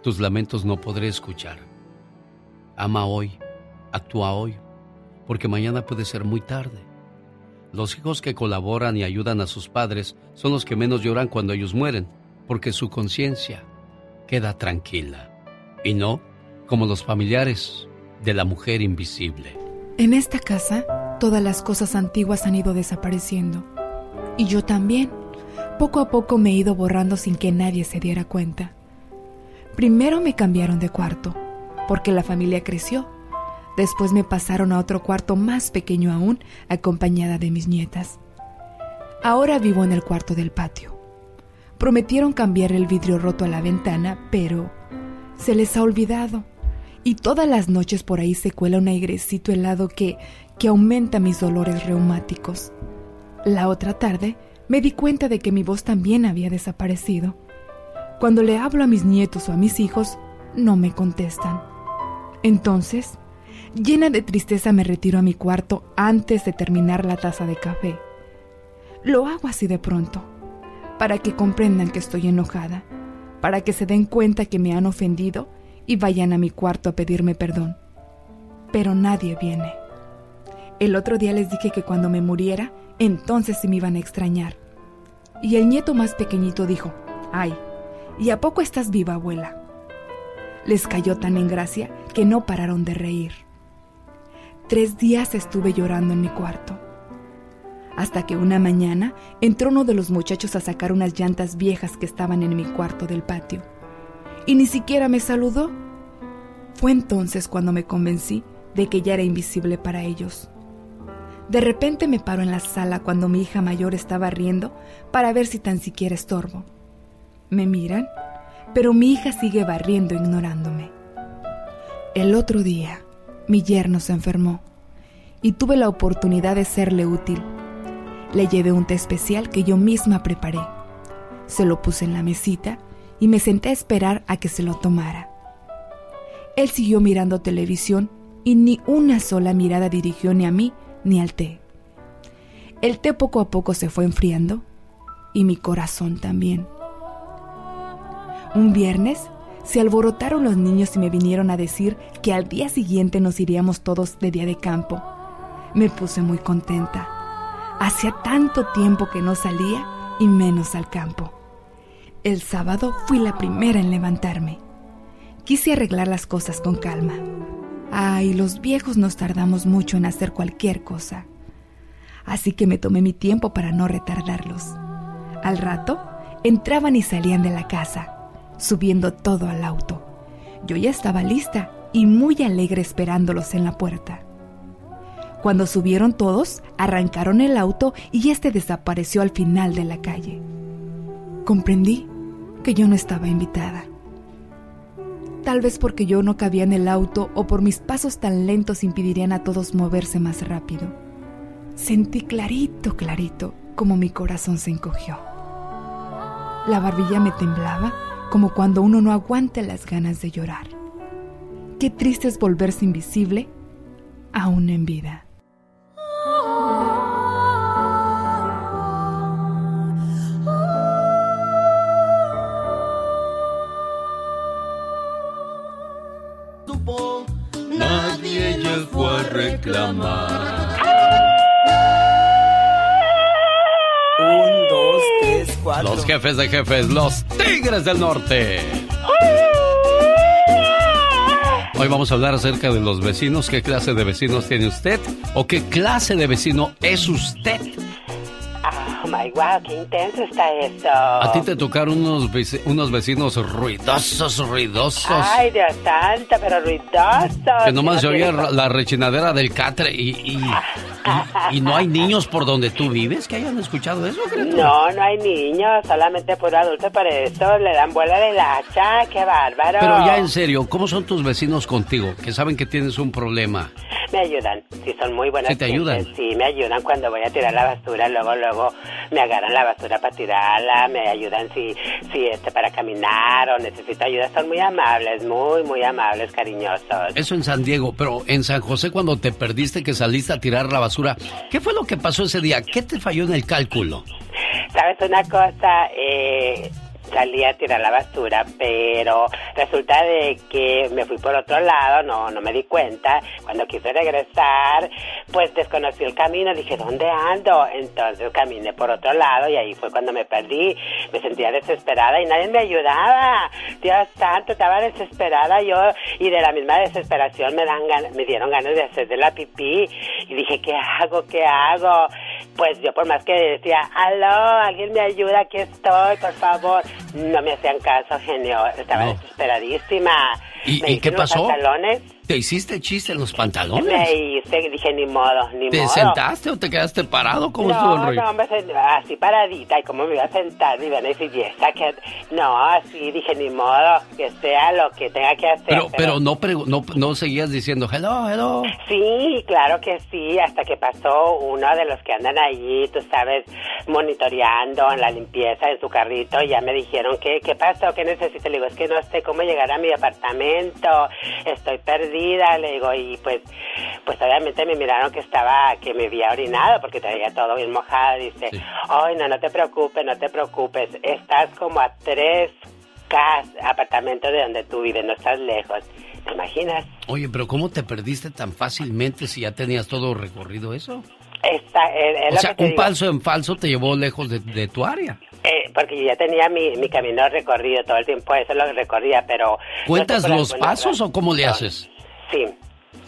tus lamentos no podré escuchar. Ama hoy, actúa hoy, porque mañana puede ser muy tarde. Los hijos que colaboran y ayudan a sus padres son los que menos lloran cuando ellos mueren, porque su conciencia queda tranquila. Y no como los familiares de la mujer invisible. En esta casa, todas las cosas antiguas han ido desapareciendo. Y yo también. Poco a poco me he ido borrando sin que nadie se diera cuenta. Primero me cambiaron de cuarto, porque la familia creció. Después me pasaron a otro cuarto más pequeño aún, acompañada de mis nietas. Ahora vivo en el cuarto del patio. Prometieron cambiar el vidrio roto a la ventana, pero se les ha olvidado. Y todas las noches por ahí se cuela un airecito helado que, que aumenta mis dolores reumáticos. La otra tarde me di cuenta de que mi voz también había desaparecido. Cuando le hablo a mis nietos o a mis hijos, no me contestan. Entonces, llena de tristeza me retiro a mi cuarto antes de terminar la taza de café. Lo hago así de pronto, para que comprendan que estoy enojada, para que se den cuenta que me han ofendido y vayan a mi cuarto a pedirme perdón. Pero nadie viene. El otro día les dije que cuando me muriera, entonces sí me iban a extrañar. Y el nieto más pequeñito dijo, ay, ¿y a poco estás viva, abuela? Les cayó tan en gracia que no pararon de reír. Tres días estuve llorando en mi cuarto. Hasta que una mañana entró uno de los muchachos a sacar unas llantas viejas que estaban en mi cuarto del patio. Y ni siquiera me saludó. Fue entonces cuando me convencí de que ya era invisible para ellos. De repente me paro en la sala cuando mi hija mayor estaba riendo para ver si tan siquiera estorbo. Me miran, pero mi hija sigue barriendo ignorándome. El otro día, mi yerno se enfermó y tuve la oportunidad de serle útil. Le llevé un té especial que yo misma preparé. Se lo puse en la mesita y me senté a esperar a que se lo tomara. Él siguió mirando televisión y ni una sola mirada dirigió ni a mí ni al té. El té poco a poco se fue enfriando y mi corazón también. Un viernes se alborotaron los niños y me vinieron a decir que al día siguiente nos iríamos todos de día de campo. Me puse muy contenta. Hacía tanto tiempo que no salía y menos al campo. El sábado fui la primera en levantarme. Quise arreglar las cosas con calma. Ay, los viejos nos tardamos mucho en hacer cualquier cosa. Así que me tomé mi tiempo para no retardarlos. Al rato, entraban y salían de la casa, subiendo todo al auto. Yo ya estaba lista y muy alegre esperándolos en la puerta. Cuando subieron todos, arrancaron el auto y este desapareció al final de la calle. Comprendí que yo no estaba invitada. Tal vez porque yo no cabía en el auto o por mis pasos tan lentos impedirían a todos moverse más rápido. Sentí clarito, clarito, como mi corazón se encogió. La barbilla me temblaba como cuando uno no aguanta las ganas de llorar. Qué triste es volverse invisible aún en vida. Un, dos, tres, cuatro. Los jefes de jefes, los Tigres del Norte. Hoy vamos a hablar acerca de los vecinos. ¿Qué clase de vecinos tiene usted? ¿O qué clase de vecino es usted? Oh my wow, qué intenso está esto. A ti te tocaron unos, veci- unos vecinos ruidosos, ruidosos. Ay, Dios santo, pero ruidoso. que nomás no oía la rechinadera del catre y, y, y- y no hay niños por donde tú vives que hayan escuchado eso? No, no hay niños, solamente puro adulto, por eso le dan vuela de hacha, qué bárbaro. Pero ya en serio, ¿cómo son tus vecinos contigo? Que saben que tienes un problema. Me ayudan, sí, son muy buenas. ¿Sí te ayudan? Sí, me ayudan cuando voy a tirar la basura, luego, luego me agarran la basura para tirarla, me ayudan si, si este, para caminar o necesito ayuda. Son muy amables, muy, muy amables, cariñosos. Eso en San Diego, pero en San José cuando te perdiste que saliste a tirar la basura, ¿qué fue lo que pasó ese día? ¿Qué te falló en el cálculo? ¿Sabes una cosa? Eh, salí a tirar la basura, pero resulta de que me fui por otro lado, no, no me di cuenta. Cuando quise regresar, pues desconocí el camino, dije, ¿dónde ando? Entonces caminé por otro lado y ahí fue cuando me perdí. Me sentía desesperada y nadie me ayudaba. Dios santo, estaba desesperada yo y de la misma desesperación me, dan me dieron ganas de hacer de la pipí y dije, ¿qué hago? ¿Qué hago? Pues yo por más que decía, aló, alguien me ayuda, aquí estoy, por favor. No me hacían caso, genio. Estaba No. desesperadísima. ¿Y- Me y qué pasó? pantalones, ¿Te hiciste chiste en los pantalones? Me hice, dije, ni modo, ni ¿Te modo. sentaste o te quedaste parado? ¿Cómo estuvo el No, rollo? no, me sen- así paradita, y cómo me iba a sentar, me iban a decir, "Y esta que-". No, así dije, ni modo, que sea lo que tenga que hacer. Pero, pero no, pregu- no, no seguías diciendo hello, hello. Sí, claro que sí, hasta que pasó uno de los que andan allí, tú sabes, monitoreando en la limpieza en su carrito, y ya me dijeron, ¿qué, qué pasó? ¿Qué necesito? Le digo, es que no sé cómo llegar a mi apartamento, estoy perdida, le digo, y pues, pues obviamente me miraron que estaba, que me había orinado, porque traía todo bien mojado, dice, ay, no, no te preocupes, no te preocupes, estás como a tres cas apartamentos de donde tú vives, no estás lejos, ¿te imaginas? Oye, pero ¿cómo te perdiste tan fácilmente si ya tenías todo recorrido eso? Está, eh, O sea, un digo. falso en falso te llevó lejos de, de tu área. Eh, porque yo ya tenía mi, mi camino recorrido todo el tiempo, eso lo recorría, pero... ¿Cuentas no los pasos o cómo le haces? Sí,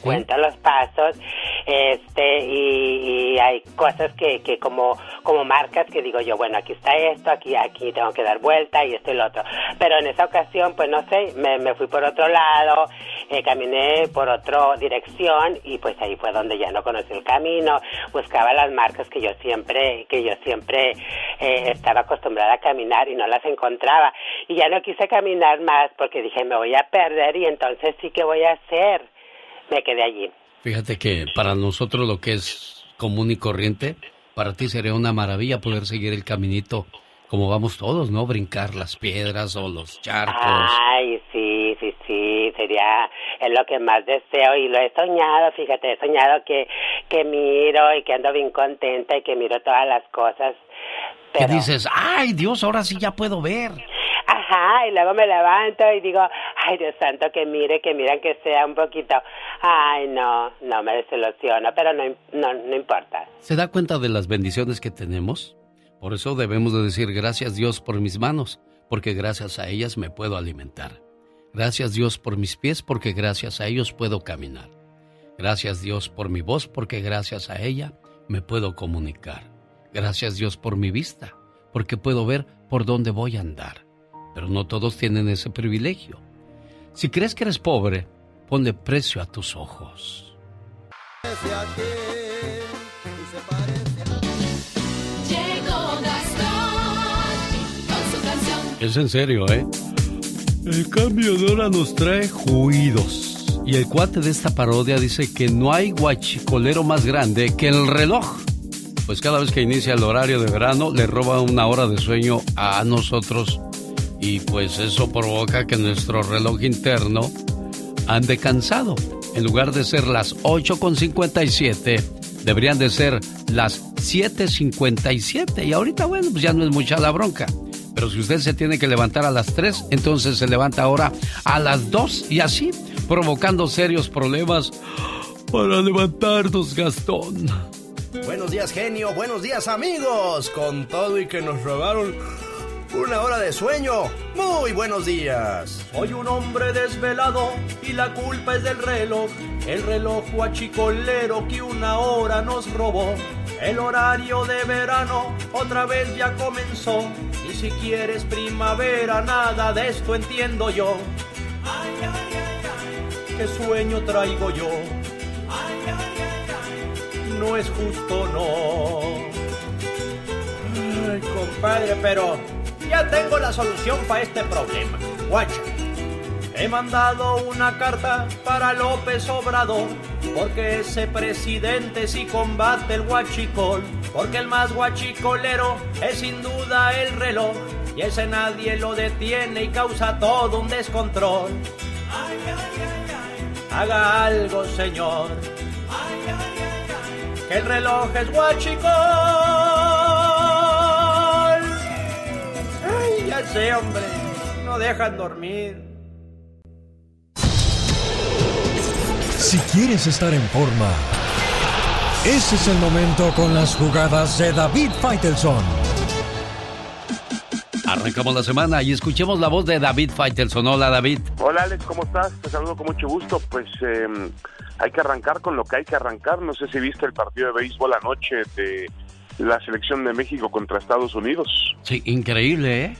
cuento los pasos, este, y, y hay cosas que, que como, como marcas que digo yo, bueno, aquí está esto, aquí, aquí tengo que dar vuelta y esto y lo otro. Pero en esa ocasión, pues no sé, me, me fui por otro lado, eh, caminé por otra dirección y pues ahí fue donde ya no conocí el camino, buscaba las marcas que yo siempre, que yo siempre eh, estaba acostumbrada a caminar y no las encontraba. Y ya no quise caminar más porque dije, me voy a perder y entonces sí que voy a hacer. Me quedé allí. Fíjate que para nosotros lo que es común y corriente, para ti sería una maravilla poder seguir el caminito como vamos todos, ¿no? Brincar las piedras o los charcos. Ay, sí, sí, sí, sería es lo que más deseo y lo he soñado, fíjate, he soñado que, que miro y que ando bien contenta y que miro todas las cosas. Que dices, ay Dios, ahora sí ya puedo ver. Ajá, y luego me levanto y digo, ay Dios santo, que mire, que miran que sea un poquito, ay no, no me desilusiono, pero no, no, no importa. ¿Se da cuenta de las bendiciones que tenemos? Por eso debemos de decir gracias Dios por mis manos, porque gracias a ellas me puedo alimentar. Gracias Dios por mis pies, porque gracias a ellos puedo caminar. Gracias Dios por mi voz, porque gracias a ella me puedo comunicar. Gracias Dios por mi vista, porque puedo ver por dónde voy a andar. Pero no todos tienen ese privilegio. Si crees que eres pobre, ponle precio a tus ojos. Es en serio, ¿eh? El cambio de hora nos trae juidos. Y el cuate de esta parodia dice que no hay guachicolero más grande que el reloj. Pues cada vez que inicia el horario de verano le roba una hora de sueño a nosotros. Y pues eso provoca que nuestro reloj interno ande cansado. En lugar de ser las 8.57, deberían de ser las 7.57. Y ahorita, bueno, pues ya no es mucha la bronca. Pero si usted se tiene que levantar a las 3, entonces se levanta ahora a las 2 y así, provocando serios problemas para levantarnos, Gastón. Buenos días, genio. Buenos días, amigos. Con todo y que nos robaron una hora de sueño. Muy buenos días. Soy un hombre desvelado y la culpa es del reloj. El reloj guachicolero que una hora nos robó. El horario de verano otra vez ya comenzó. Y si quieres primavera, nada de esto entiendo yo. Ay, ay, ay. ¿Qué sueño traigo yo? No es justo, no. Ay, compadre, pero ya tengo la solución para este problema. Guacha. He mandado una carta para López Obrador, porque ese presidente sí combate el guachicol, porque el más guachicolero es sin duda el reloj, y ese nadie lo detiene y causa todo un descontrol. Haga algo, señor. Que el reloj es guachicol. Ya sé, hombre. No dejan dormir. Si quieres estar en forma, ese es el momento con las jugadas de David Faitelson. Arrancamos la semana y escuchemos la voz de David Faitelson. Hola, David. Hola Alex, ¿cómo estás? Te saludo con mucho gusto. Pues eh, hay que arrancar con lo que hay que arrancar. No sé si viste el partido de béisbol anoche de la selección de México contra Estados Unidos. Sí, increíble, ¿eh?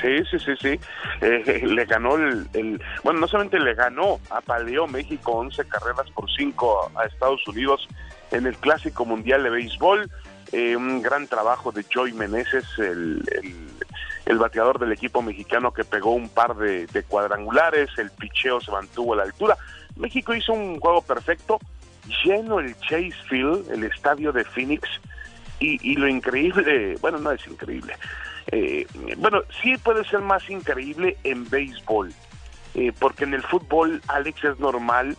Sí, sí, sí, sí. Eh, le ganó el, el, Bueno, no solamente le ganó, apaleó México 11 carreras por 5 a, Estados Unidos en el Clásico Mundial de Béisbol. Eh, un gran trabajo de Joey Meneses, el, el, bateador del equipo mexicano que pegó un par de, cuadrangulares, el picheo se mantuvo a la altura. México hizo un juego perfecto, lleno el Chase Field, el estadio de Phoenix, y lo increíble, bueno, no es increíble, eh, bueno, sí puede ser más increíble en béisbol, eh, porque en el fútbol, Alex, es normal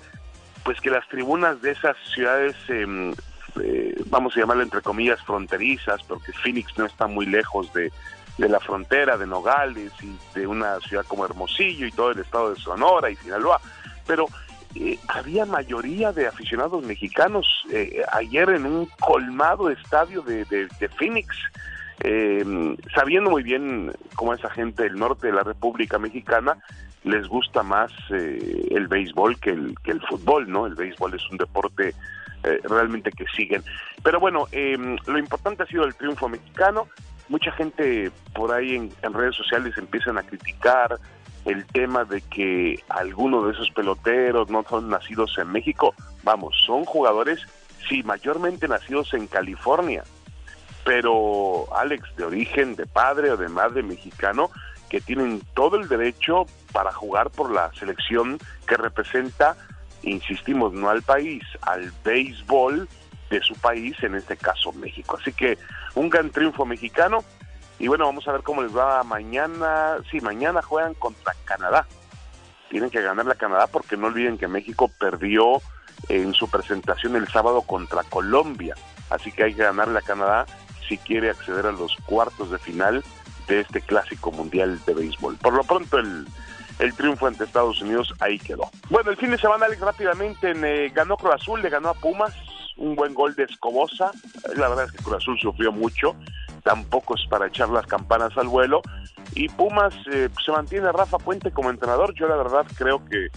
pues que las tribunas de esas ciudades eh, eh, vamos a llamarlo entre comillas fronterizas, porque Phoenix no está muy lejos de, la frontera de Nogales y de una ciudad como Hermosillo y todo el estado de Sonora y Sinaloa, pero eh, había mayoría de aficionados mexicanos eh, ayer en un colmado estadio de Phoenix. Sabiendo muy bien cómo esa gente del norte de la República Mexicana les gusta más eh, el béisbol que el, que el fútbol, ¿no? El béisbol es un deporte eh, realmente que siguen. Pero bueno, eh, lo importante ha sido el triunfo mexicano. Mucha gente por ahí en, en, redes sociales empiezan a criticar el tema de que algunos de esos peloteros no son nacidos en México. Vamos, son jugadores, sí, mayormente nacidos en California. Pero Alex, de origen, de padre o de madre mexicano, que tienen todo el derecho para jugar por la selección que representa, insistimos, no al país, al béisbol de su país, en este caso México. Así que un gran triunfo mexicano y bueno, vamos a ver cómo les va mañana. Sí, mañana juegan contra Canadá. Tienen que ganar la Canadá porque no olviden que México perdió en su presentación el sábado contra Colombia. Así que hay que ganar la Canadá si quiere acceder a los cuartos de final de este clásico mundial de béisbol. Por lo pronto el, el triunfo ante Estados Unidos ahí quedó. Bueno, el fin de semana Alex rápidamente eh, ganó Cruz Azul, le ganó a Pumas, un buen gol de Escobosa. La verdad es que Cruz Azul sufrió mucho, tampoco es para echar las campanas al vuelo. Y Pumas eh, se mantiene Rafa Puente como entrenador. Yo la verdad creo que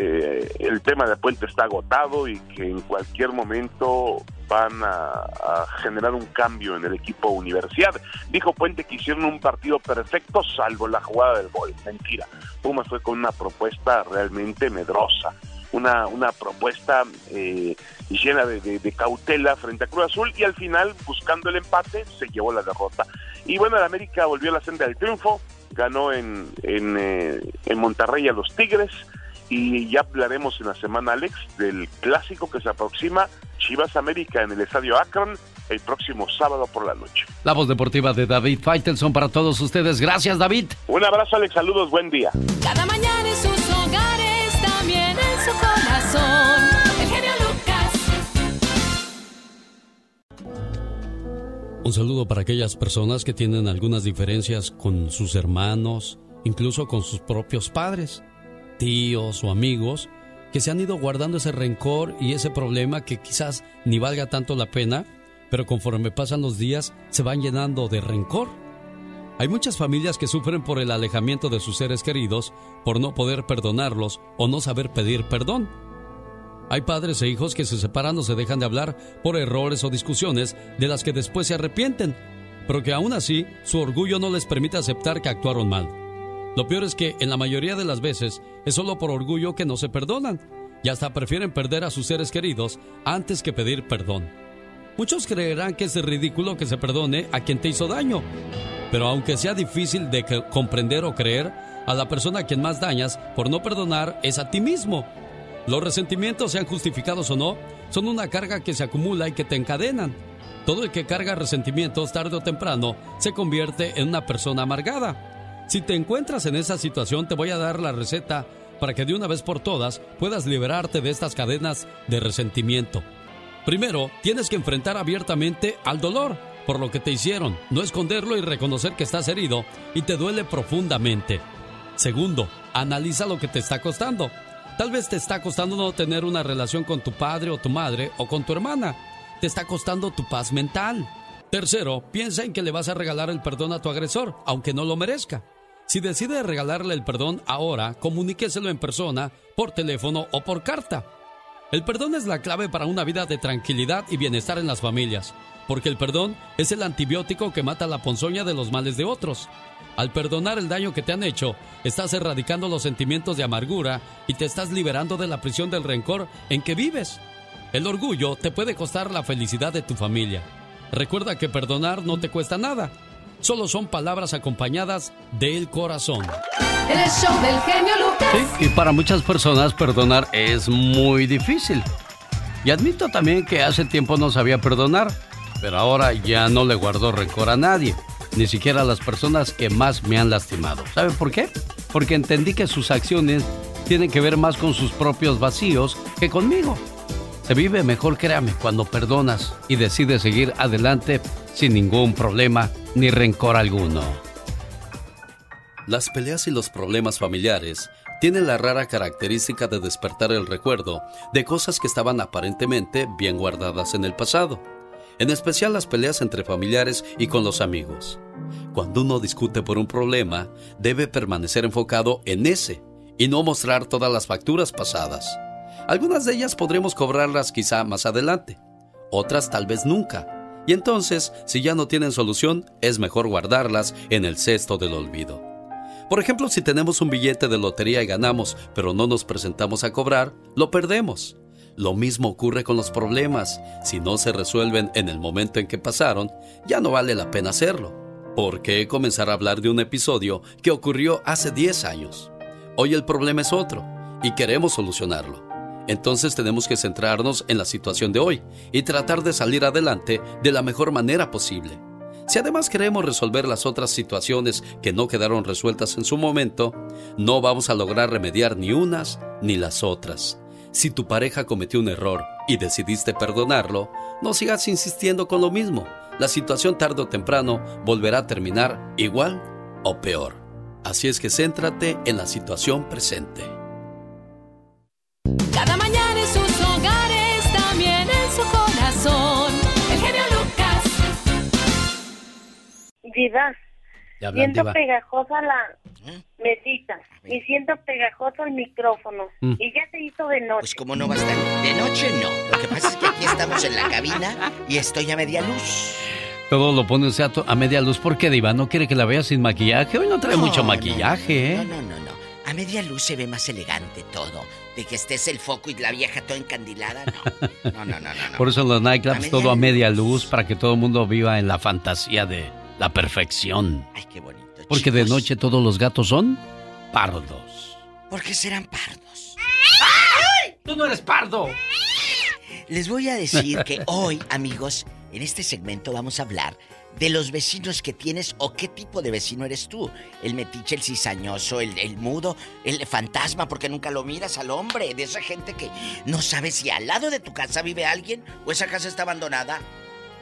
eh, el tema de Puente está agotado y que en cualquier momento van a, generar un cambio en el equipo universidad. Dijo Puente que hicieron un partido perfecto salvo la jugada del gol. Mentira. Pumas fue con una propuesta realmente medrosa. Una, una propuesta eh, llena de, cautela frente a Cruz Azul y al final, buscando el empate, se llevó la derrota. Y bueno, el América volvió a la senda del triunfo, ganó en, en, eh, en Monterrey a los Tigres, y ya hablaremos en la semana, Alex, del clásico que se aproxima Chivas América en el Estadio Akron el próximo sábado por la noche. La voz deportiva de David Faitelson para todos ustedes. Gracias, David. Un abrazo, Alex. Saludos. Buen día. Cada mañana en sus hogares, también en su corazón. El genio Lucas. Un saludo para aquellas personas que tienen algunas diferencias con sus hermanos, incluso con sus propios padres tíos o amigos que se han ido guardando ese rencor y ese problema que quizás ni valga tanto la pena, pero conforme pasan los días se van llenando de rencor. Hay muchas familias que sufren por el alejamiento de sus seres queridos, por no poder perdonarlos o no saber pedir perdón. Hay padres e hijos que se separan o se dejan de hablar por errores o discusiones de las que después se arrepienten, pero que aún así su orgullo no les permite aceptar que actuaron mal. Lo peor es que en la mayoría de las veces es solo por orgullo que no se perdonan y hasta prefieren perder a sus seres queridos antes que pedir perdón. Muchos creerán que es ridículo que se perdone a quien te hizo daño, pero aunque sea difícil de comprender o creer, a la persona a quien más dañas por no perdonar es a ti mismo. Los resentimientos, sean justificados o no, son una carga que se acumula y que te encadenan. Todo el que carga resentimientos tarde o temprano se convierte en una persona amargada. Si te encuentras en esa situación, te voy a dar la receta para que de una vez por todas puedas liberarte de estas cadenas de resentimiento. Primero, tienes que enfrentar abiertamente al dolor por lo que te hicieron, no esconderlo y reconocer que estás herido y te duele profundamente. Segundo, analiza lo que te está costando. Tal vez te está costando no tener una relación con tu padre o tu madre o con tu hermana. Te está costando tu paz mental. Tercero, piensa en que le vas a regalar el perdón a tu agresor, aunque no lo merezca. Si decide regalarle el perdón ahora, comuníqueselo en persona, por teléfono o por carta. El perdón es la clave para una vida de tranquilidad y bienestar en las familias, porque el perdón es el antibiótico que mata la ponzoña de los males de otros. Al perdonar el daño que te han hecho, estás erradicando los sentimientos de amargura y te estás liberando de la prisión del rencor en que vives. El orgullo te puede costar la felicidad de tu familia. Recuerda que perdonar no te cuesta nada solo son palabras acompañadas del corazón. El show del genio Lucas. Sí, y para muchas personas perdonar es muy difícil. Y admito también que hace tiempo no sabía perdonar, pero ahora ya no le guardo rencor a nadie, ni siquiera a las personas que más me han lastimado. ¿Sabe por qué? Porque entendí que sus acciones tienen que ver más con sus propios vacíos que conmigo. Se vive mejor, créame, cuando perdonas y decides seguir adelante sin ningún problema ni rencor alguno. Las peleas y los problemas familiares tienen la rara característica de despertar el recuerdo de cosas que estaban aparentemente bien guardadas en el pasado, en especial las peleas entre familiares y con los amigos. Cuando uno discute por un problema, debe permanecer enfocado en ese y no mostrar todas las facturas pasadas. Algunas de ellas podremos cobrarlas quizá más adelante, otras tal vez nunca. Y entonces, si ya no tienen solución, es mejor guardarlas en el cesto del olvido. Por ejemplo, si tenemos un billete de lotería y ganamos, pero no nos presentamos a cobrar, lo perdemos. Lo mismo ocurre con los problemas. Si no se resuelven en el momento en que pasaron, ya no vale la pena hacerlo. ¿Por qué comenzar a hablar de un episodio que ocurrió hace 10 años? Hoy el problema es otro y queremos solucionarlo entonces tenemos que centrarnos en la situación de hoy y tratar de salir adelante de la mejor manera posible. Si además queremos resolver las otras situaciones que no quedaron resueltas en su momento, no vamos a lograr remediar ni unas ni las otras. Si tu pareja cometió un error y decidiste perdonarlo, no sigas insistiendo con lo mismo. la situación tarde o temprano volverá a terminar igual o peor. Así es que céntrate en la situación presente. Cada mañana en sus hogares, también en su corazón. El genio Lucas. Diva, hablan, siento diva. pegajosa la mesita y siento pegajoso el micrófono. Mm. Y ya se hizo de noche. Pues como no va a estar de noche, no. Lo que pasa es que aquí estamos en la cabina y estoy a media luz. Todo lo pone usted a, to- a media luz porque Diva no quiere que la vea sin maquillaje. Hoy no trae No, mucho no, maquillaje, ¿eh? No, no, no, no. A media luz se ve más elegante todo. De que estés el foco y la vieja toda encandilada, no. No, no, no, no. no. Por eso en los nightclubs todo a media luz para que todo el mundo viva en la fantasía de la perfección. Ay, qué bonito. Porque de noche todos los gatos son pardos. ¿Por qué serán pardos? ¡Tú no eres pardo! Les voy a decir que hoy, amigos, en este segmento vamos a hablar de los vecinos que tienes o qué tipo de vecino eres tú. El metiche, el cizañoso, el, el mudo, el fantasma porque nunca lo miras al hombre. De esa gente que no sabe si al lado de tu casa vive alguien o esa casa está abandonada.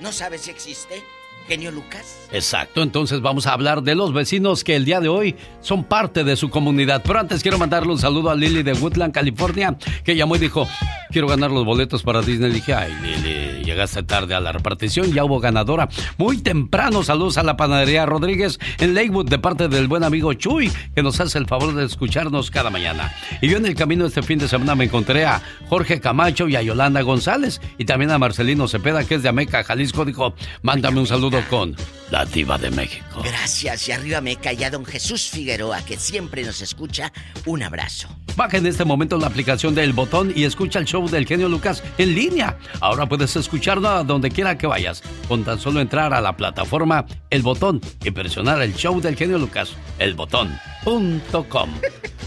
No sabes si existe. Genio Lucas. Exacto, entonces vamos a hablar de los vecinos que el día de hoy son parte de su comunidad. Pero antes quiero mandarle un saludo a Lily de Woodland, California, que llamó y dijo, quiero ganar los boletos para Disney. Dije, ay Lily, llegaste tarde a la repartición, ya hubo ganadora. Muy temprano, saludos a la panadería Rodríguez en Lakewood de parte del buen amigo Chuy, que nos hace el favor de escucharnos cada mañana. Y yo en el camino este fin de semana me encontré a Jorge Camacho y a Yolanda González, y también a Marcelino Cepeda, que es de Ameca, Jalisco, dijo, mándame un saludo con la diva de México. Gracias. Y arriba me y a don Jesús Figueroa, que siempre nos escucha. Un abrazo. Baja en este momento la aplicación del botón y escucha el show del genio Lucas en línea. Ahora puedes escucharlo a donde quiera que vayas. Con tan solo entrar a la plataforma El Botón y presionar el show del genio Lucas, elbotón.com.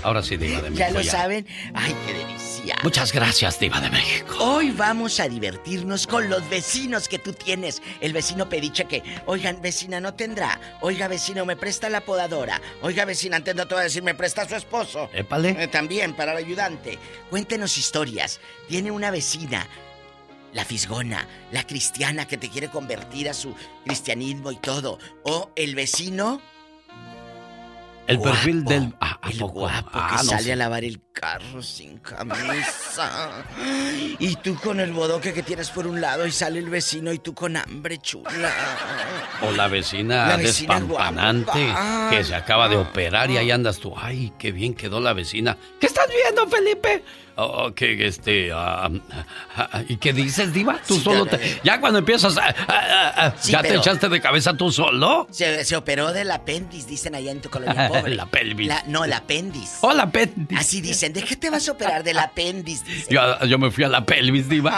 Ahora sí, Diva de México. ¿Ya lo ya. saben? ¡Ay, qué delicia! Muchas gracias, Diva de México. Hoy vamos a divertirnos con los vecinos que tú tienes. El vecino pediche que, oigan, vecina, no tendrá. Oiga, vecino, me presta la podadora. Oiga, vecina, antes no te voy a decir, me presta su esposo. Épale. Eh, también, para el ayudante. Cuéntenos historias. Tiene una vecina, la fisgona, la cristiana que te quiere convertir a su cristianismo y todo. O el vecino El perfil del... Ah, ¿a el poco? guapo Ah, que no sale sé. a lavar el carro sin camisa. Y tú con el bodoque que tienes por un lado y sale el vecino y tú con hambre chula. O la vecina, La vecina despampanante guapa. que se acaba de operar y ahí andas tú. Ay, qué bien quedó la vecina. ¿Qué estás viendo, Felipe? Oh, que este. ah, ah, ¿Y qué dices, Diva? Tú Sí, solo ya, te. ya. Cuando empiezas. ah, ah, ah, ah, Sí, ¿Ya te echaste de cabeza tú solo? Se, se operó del apéndice, dicen allá en tu colonia pobre. La pelvis. La- no, el apéndice. Oh, la pelvis. Así dicen, ¿de qué te vas a operar? Del apéndice. Yo, yo me fui a la pelvis, Diva.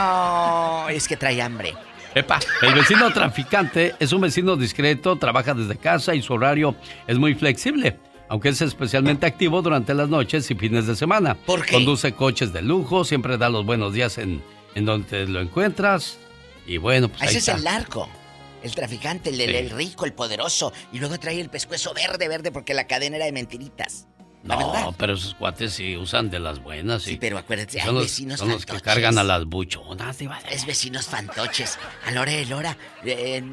Oh, es que trae hambre. Epa, el vecino traficante es un vecino discreto, trabaja desde casa y su horario es muy flexible, aunque es especialmente activo durante las noches y fines de semana. ¿Por qué? Conduce coches de lujo, siempre da los buenos días en, en donde lo encuentras. Y bueno, pues ahí Ese es está. el narco. El traficante, el, el- Sí. el rico, el poderoso. Y luego trae el pescuezo verde, verde, porque la cadena era de mentiritas. La verdad. No, pero esos cuates sí usan de las buenas. Sí, pero acuérdate, hay los, vecinos son los que fantoches. cargan a las buchonas. Es vecinos fantoches. A la hora de la hora eh,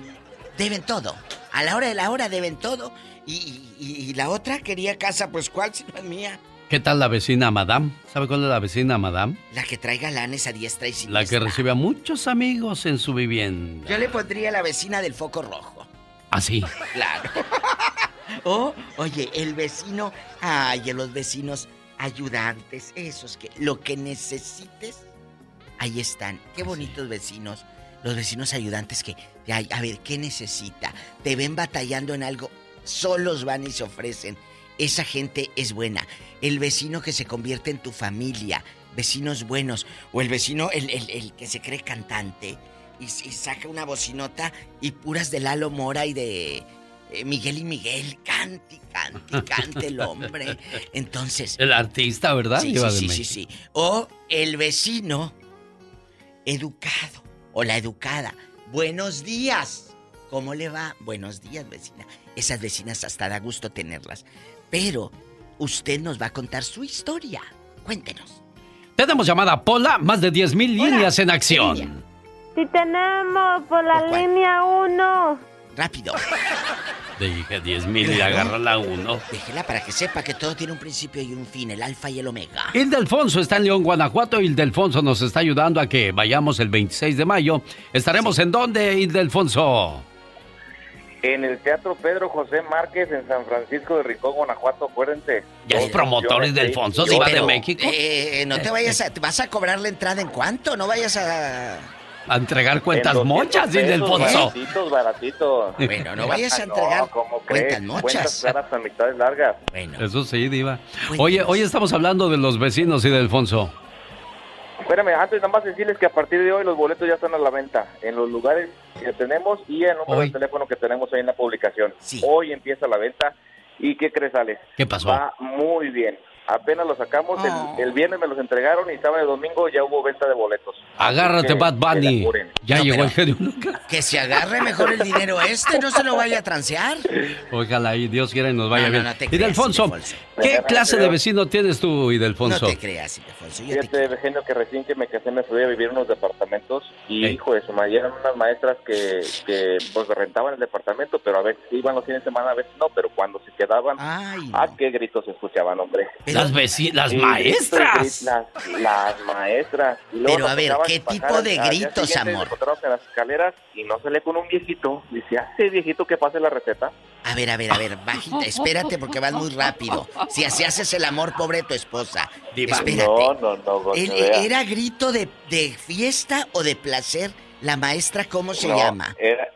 deben todo. A la hora de la hora deben todo. Y, y- y la otra quería casa, pues ¿cuál si no es mía? ¿Qué tal la vecina Madame? ¿Sabe cuál es la vecina Madame? La que trae galanes a diestra y La siniestra. que recibe a muchos amigos en su vivienda. Yo le pondría la vecina del foco rojo. Así. Claro. o, oye, el vecino. Ay, los vecinos ayudantes, esos que lo que necesites, ahí están. Qué bonitos vecinos. Los vecinos ayudantes que, ay, a ver, ¿qué necesita? Te ven batallando en algo, solos van y se ofrecen. Esa gente es buena. El vecino que se convierte en tu familia, vecinos buenos. O el vecino, el, el- el que se cree cantante y, y saca una bocinota y puras de Lalo Mora y de eh, Miguel y Miguel. Cante, cante, cante el hombre. Entonces. El artista, ¿verdad? Sí, sí, sí, sí, sí. O el vecino educado o la educada. Buenos días. ¿Cómo le va? Buenos días, vecina. Esas vecinas hasta da gusto tenerlas. Pero usted nos va a contar su historia. Cuéntenos. Tenemos llamada Pola, más de 10.000 líneas en acción. Sí tenemos por la línea 1. Rápido. Dije 10 mil y agarra la 1. Déjela para que sepa que todo tiene un principio y un fin, el alfa y el omega. Ildefonso está en León, Guanajuato. Ildefonso nos está ayudando a que vayamos el 26 de mayo. ¿Estaremos en dónde, Ildefonso? En el Teatro Pedro José Márquez en San Francisco de Rincón, Guanajuato, acuérdense. ¿Ya es promotor Ildefonso, Sí, Diva de pero, México? eh, no te vayas a... ¿Te vas a cobrar la entrada en cuánto? No vayas a... A entregar cuentas En 200 mochas, pesos, Ildefonso. Baratitos, baratitos. Bueno, no vayas a entregar No, cuentas mochas. Cuentas claras a mitades largas. Eso sí, Diva. Oye, hoy estamos hablando de los vecinos, Ildefonso. Espérame, antes nada más decirles que a partir de hoy los boletos ya están a la venta en los lugares que tenemos y el número Hoy. de teléfono que tenemos ahí en la publicación. Hoy empieza la venta y ¿qué crees, Alex? ¿Qué pasó? Va muy bien. Apenas lo sacamos, el- Oh. el, viernes me los entregaron y sábado y domingo ya hubo venta de boletos. Agárrate, Que- Bad Bunny. Ya No, llegó el genio Lucas. Que se agarre mejor el dinero este, no se lo vaya a transear. Ojalá y Dios quiera y nos vaya No, no, bien. no creas, ¿qué clase de vecino tienes tú, No Ildefonso? te creas, Ildefonso. yo te- Fíjate, Eugenio, que recién que me casé me fui a vivir en unos departamentos y, hijo de su madre, eran unas maestras que, que pues rentaban el departamento, pero a veces iban los fines de semana, a veces no, pero cuando se quedaban, ¡ah, qué gritos se escuchaban, hombre! Las veci- las Sí, maestras. Las, las maestras. Y luego Pero, a ver, ¿qué tipo de gritos, amor? nos encontramos en las escaleras y no salía con un viejito. Dice, hace viejito que pase la receta. A ver, a ver, a ver, bajita, espérate porque vas muy rápido. Si así haces el amor, pobre tu esposa. Espérate. No, no, no, Gocho, ¿El- vea. ¿Era grito de, de fiesta o de placer? La maestra, ¿cómo se No, llama? Era,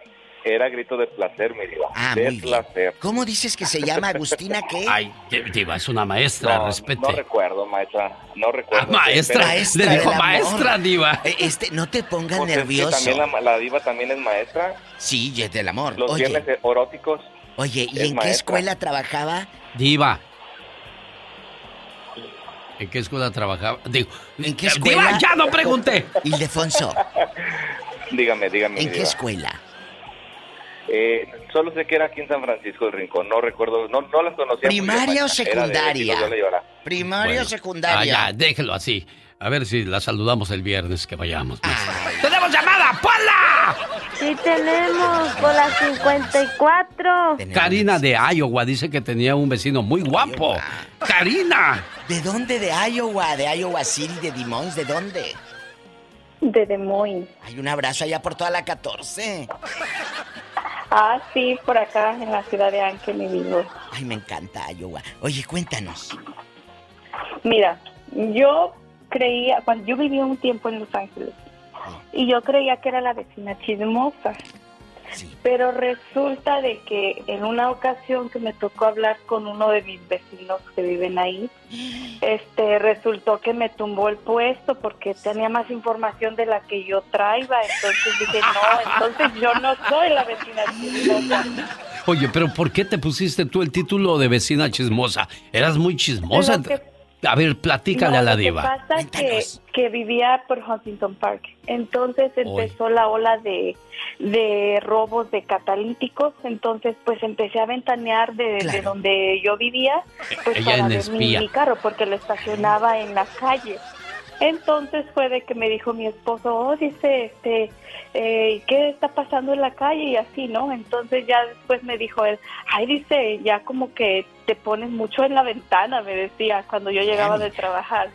era grito de placer, mi diva. Ah, de muy bien. placer. ¿Cómo dices que se llama Agustina qué? Ay, Diva, es una maestra, No, respete. no recuerdo, maestra. No recuerdo. Ah, maestra, Maestra le dijo amor. maestra, Diva. Eh, Este, no te pongas Pues es que nervioso. también la, la diva también es maestra. Sí, y es del amor. Los Oye, viernes eróticos. oye, ¿y es en qué maestra. escuela trabajaba? Diva. ¿En qué escuela trabajaba? Digo, ¿En qué escuela? Diva, ya no pregunté. Ildefonso, Dígame, dígame. ¿en qué diva. escuela? Eh, solo sé que era aquí en San Francisco del Rincón. No recuerdo, no, no las conocía. bien, ¿Primaria o de secundaria? De Loyola. ¿Primaria Bueno. o secundaria? Ah, ya, déjelo así. A ver si la saludamos el viernes que vayamos. ¡Tenemos llamada! ¡Pola! Sí tenemos por la 54. Karina de Iowa dice que tenía un vecino muy guapo. ¡Karina! ¿De dónde? ¿De Iowa? ¿De Iowa City? ¿De Dimons? ¿De dónde? De Des Moines. Hay un abrazo allá por toda la 14. Ah, sí, por acá en la ciudad de Ángel y vivo. Ay, me encanta Iowa. Oye, cuéntanos. Mira, yo creía, cuando yo vivía un tiempo en Los Ángeles, y yo creía que era la vecina chismosa. Pero resulta de que en una ocasión que me tocó hablar con uno de mis vecinos que viven ahí, este resultó que me tumbó el puesto porque tenía más información de la que yo traía. Entonces dije, no, entonces yo no soy la vecina chismosa. Oye, pero ¿por qué te pusiste tú el título de vecina chismosa? Eras muy chismosa. Que- A ver, platícale No, a la lo que diva. pasa que, que vivía por Huntington Park. Entonces empezó la ola de, de robos de catalíticos. Entonces, pues empecé a ventanear de, de donde yo vivía, pues Ella para ver mi, mi carro, porque lo estacionaba en la calle. Entonces fue de que me dijo mi esposo, oh, dice, este, eh, ¿qué está pasando en la calle? Y así, ¿no? Entonces ya después me dijo él, ay, dice, ya como que te pones mucho en la ventana, me decía, cuando yo llegaba de trabajar.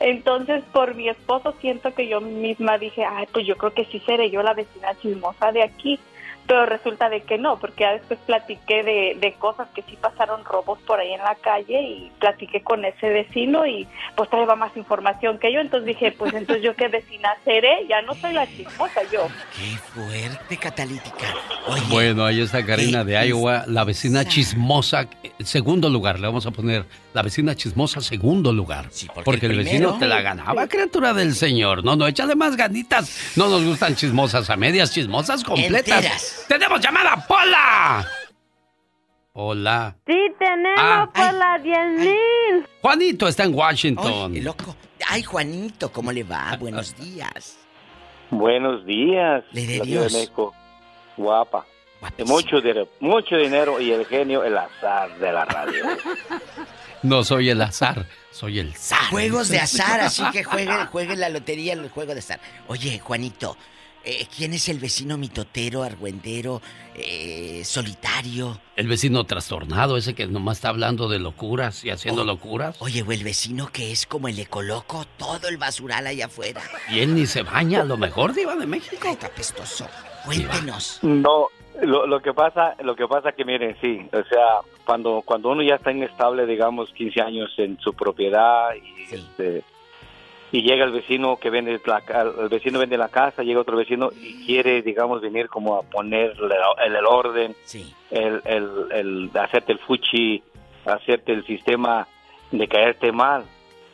Entonces, por mi esposo siento que yo misma dije, ay, pues yo creo que sí seré yo la vecina chismosa de aquí. Pero resulta de que no, porque ya después platiqué de, de cosas que sí pasaron robos por ahí en la calle y platiqué con ese vecino y pues traía más información que yo. Entonces dije, pues entonces yo qué vecina seré, ya no soy la chismosa yo. Qué fuerte catalítica. Oye, Bueno, ahí está Karina de Iowa, la vecina chismosa, eh, segundo lugar. Le vamos a poner la vecina chismosa, segundo lugar. porque, el el vecino primero- te la ganaba, criatura del Señor. No, no, échale más ganitas. No nos gustan chismosas a medias, chismosas completas. Enteras. ¡Tenemos llamada, Pola! Hola. Sí tenemos Ah, por la 10.000. Juanito está en Washington. Ay, loco. Ay, Juanito, ¿cómo le va? Buenos días. Buenos días. Le de Dios. México. Guapa. Mucho dinero, mucho dinero y el genio, el azar de la radio. No soy el azar, soy el zar. Juegos de azar, así que juegue, juegue la lotería, el juego de azar. Oye, Juanito, eh, ¿quién es el vecino mitotero, argüendero, eh, solitario? El vecino trastornado, ese que nomás está hablando de locuras y haciendo Oh. locuras. Oye, o el vecino que es como el ecoloco, todo el basural allá afuera. Y él ni se baña, a lo mejor, Diva de México. Qué apestoso. Cuéntenos. No, lo, lo que pasa, lo que pasa que miren, sí, o sea, cuando cuando uno ya está inestable, digamos, 15 años en su propiedad y este y llega el vecino que vende la el vecino vende la casa, llega otro vecino y quiere, digamos, venir como a poner el, el orden, el, el, el hacerte el fuchi, hacerte el sistema de caerte mal.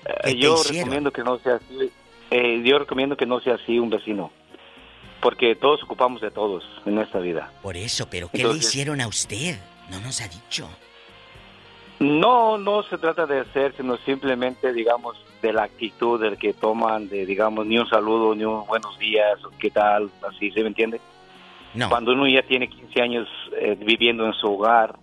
Eh, ¿Qué te yo hicieron? recomiendo que no sea así. eh, yo recomiendo que no sea así un vecino, porque todos ocupamos de todos en esta vida. Por eso, pero ¿qué le hicieron a usted? No nos ha dicho. No, no se trata de hacer, sino simplemente, digamos, de la actitud del que toman, de, digamos, ni un saludo, ni un buenos días, o qué tal, así, ¿se me entiende? No. Cuando uno ya tiene 15 años eh, viviendo en su hogar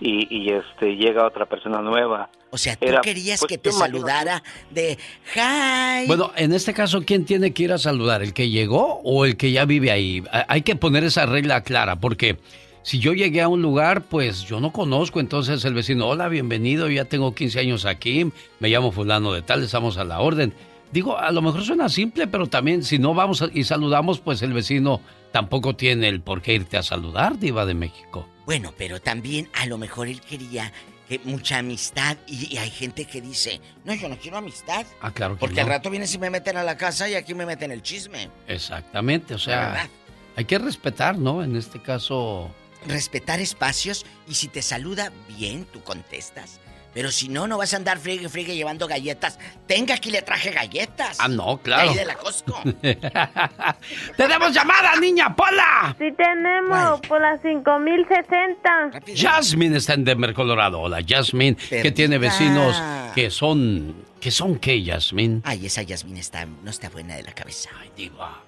y, y, este llega otra persona nueva. O sea, tú era, querías pues, que te saludara de hi. Bueno, en este caso, ¿quién tiene que ir a saludar? ¿El que llegó o el que ya vive ahí? Ha- Hay que poner esa regla clara, porque si yo llegué a un lugar, pues yo no conozco, entonces el vecino, hola, bienvenido, ya tengo 15 años aquí, me llamo fulano de tal, estamos a la orden. Digo, a lo mejor suena simple, pero también si no vamos y saludamos, pues el vecino tampoco tiene el por qué irte a saludar, diva de México. Bueno, pero también a lo mejor él quería que mucha amistad y, y hay gente que dice, no, yo no quiero amistad. Ah, claro que Porque no. al rato vienen y me meten a la casa y aquí me meten el chisme. Exactamente, o sea, hay que respetar, ¿no? En este caso... Respetar espacios y si te saluda bien, tú contestas. Pero si no, no vas a andar friegue, friegue llevando galletas. Tenga aquí le traje galletas. Ah, no, claro. De ahí de la Costco. ¡Tenemos llamada, niña Pola! Sí tenemos, por las 5060. Jasmine está en Denver, Colorado. Hola, Jasmine, que tiene vecinos que son... ¿Que son qué, Jasmine? Ay, esa Yasmín está, no está buena de la cabeza. Ay, diva.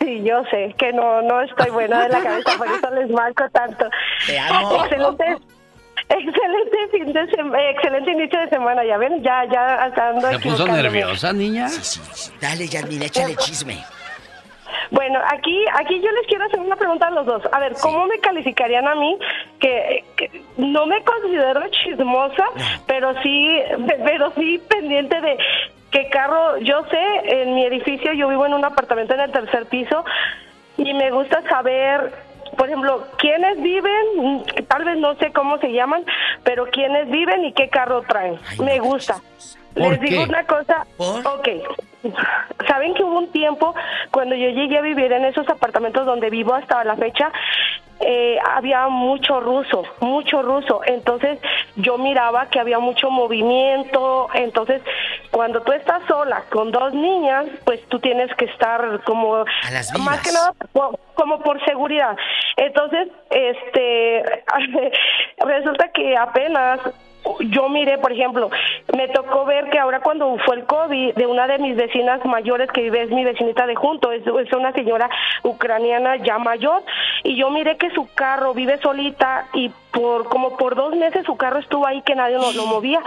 Sí, yo sé que no, no estoy buena de la cabeza, por eso les marco tanto. Te amo. Excelente, excelente fin de semana, excelente inicio de semana, ya ven, ya, ya hasta ando ¿Se puso nerviosa, niña? Sí, sí, sí. Dale, Yasmín, échale chisme. Bueno, aquí, aquí yo les quiero hacer una pregunta a los dos. A ver, ¿cómo me calificarían a mí? Que, que no me considero chismosa, pero sí, pero sí pendiente de qué carro. Yo sé, en mi edificio yo vivo en un apartamento en el tercer piso y me gusta saber, por ejemplo, quiénes viven, tal vez no sé cómo se llaman, pero quiénes viven y qué carro traen. me gusta. ¿Por Les digo una cosa. Ok. Saben que hubo un tiempo cuando yo llegué a vivir en esos apartamentos donde vivo hasta la fecha, eh, había mucho ruso, mucho ruso. Entonces yo miraba que había mucho movimiento. Entonces cuando tú estás sola con dos niñas, pues tú tienes que estar como las más que nada como por seguridad. Entonces, este, resulta que apenas yo miré, por ejemplo, me tocó ver que ahora cuando fue el COVID, de una de mis vecinas mayores que vive, es mi vecinita de junto, es, una señora ucraniana ya mayor, y yo miré que su carro vive solita y por como por dos meses su carro estuvo ahí que nadie lo, lo movía.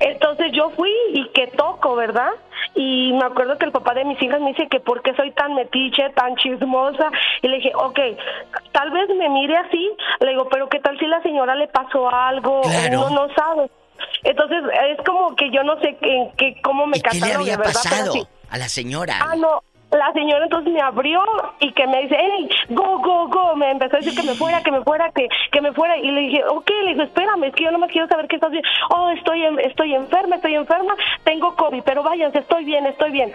Entonces yo fui y que toco, ¿verdad? Y me acuerdo que el papá de mis hijas me dice que por qué soy tan metiche, tan chismosa. Y le dije, ok, tal vez me mire así. Le digo, pero ¿qué tal si la señora le pasó algo? Claro. Uno no sabe. Entonces es como que yo no sé qué, qué- cómo me ¿Y qué le había ¿verdad? Pasado sí. a la señora? Ah, no. La señora entonces me abrió y que me dice, hey, go, go, go. Me empezó a decir que me fuera, que me fuera, que, que me fuera. Y le dije, ok, le digo, espérame, es que yo no me quiero saber qué estás bien. Oh, estoy, en- estoy enferma, estoy enferma, tengo COVID, pero váyanse, estoy bien, estoy bien.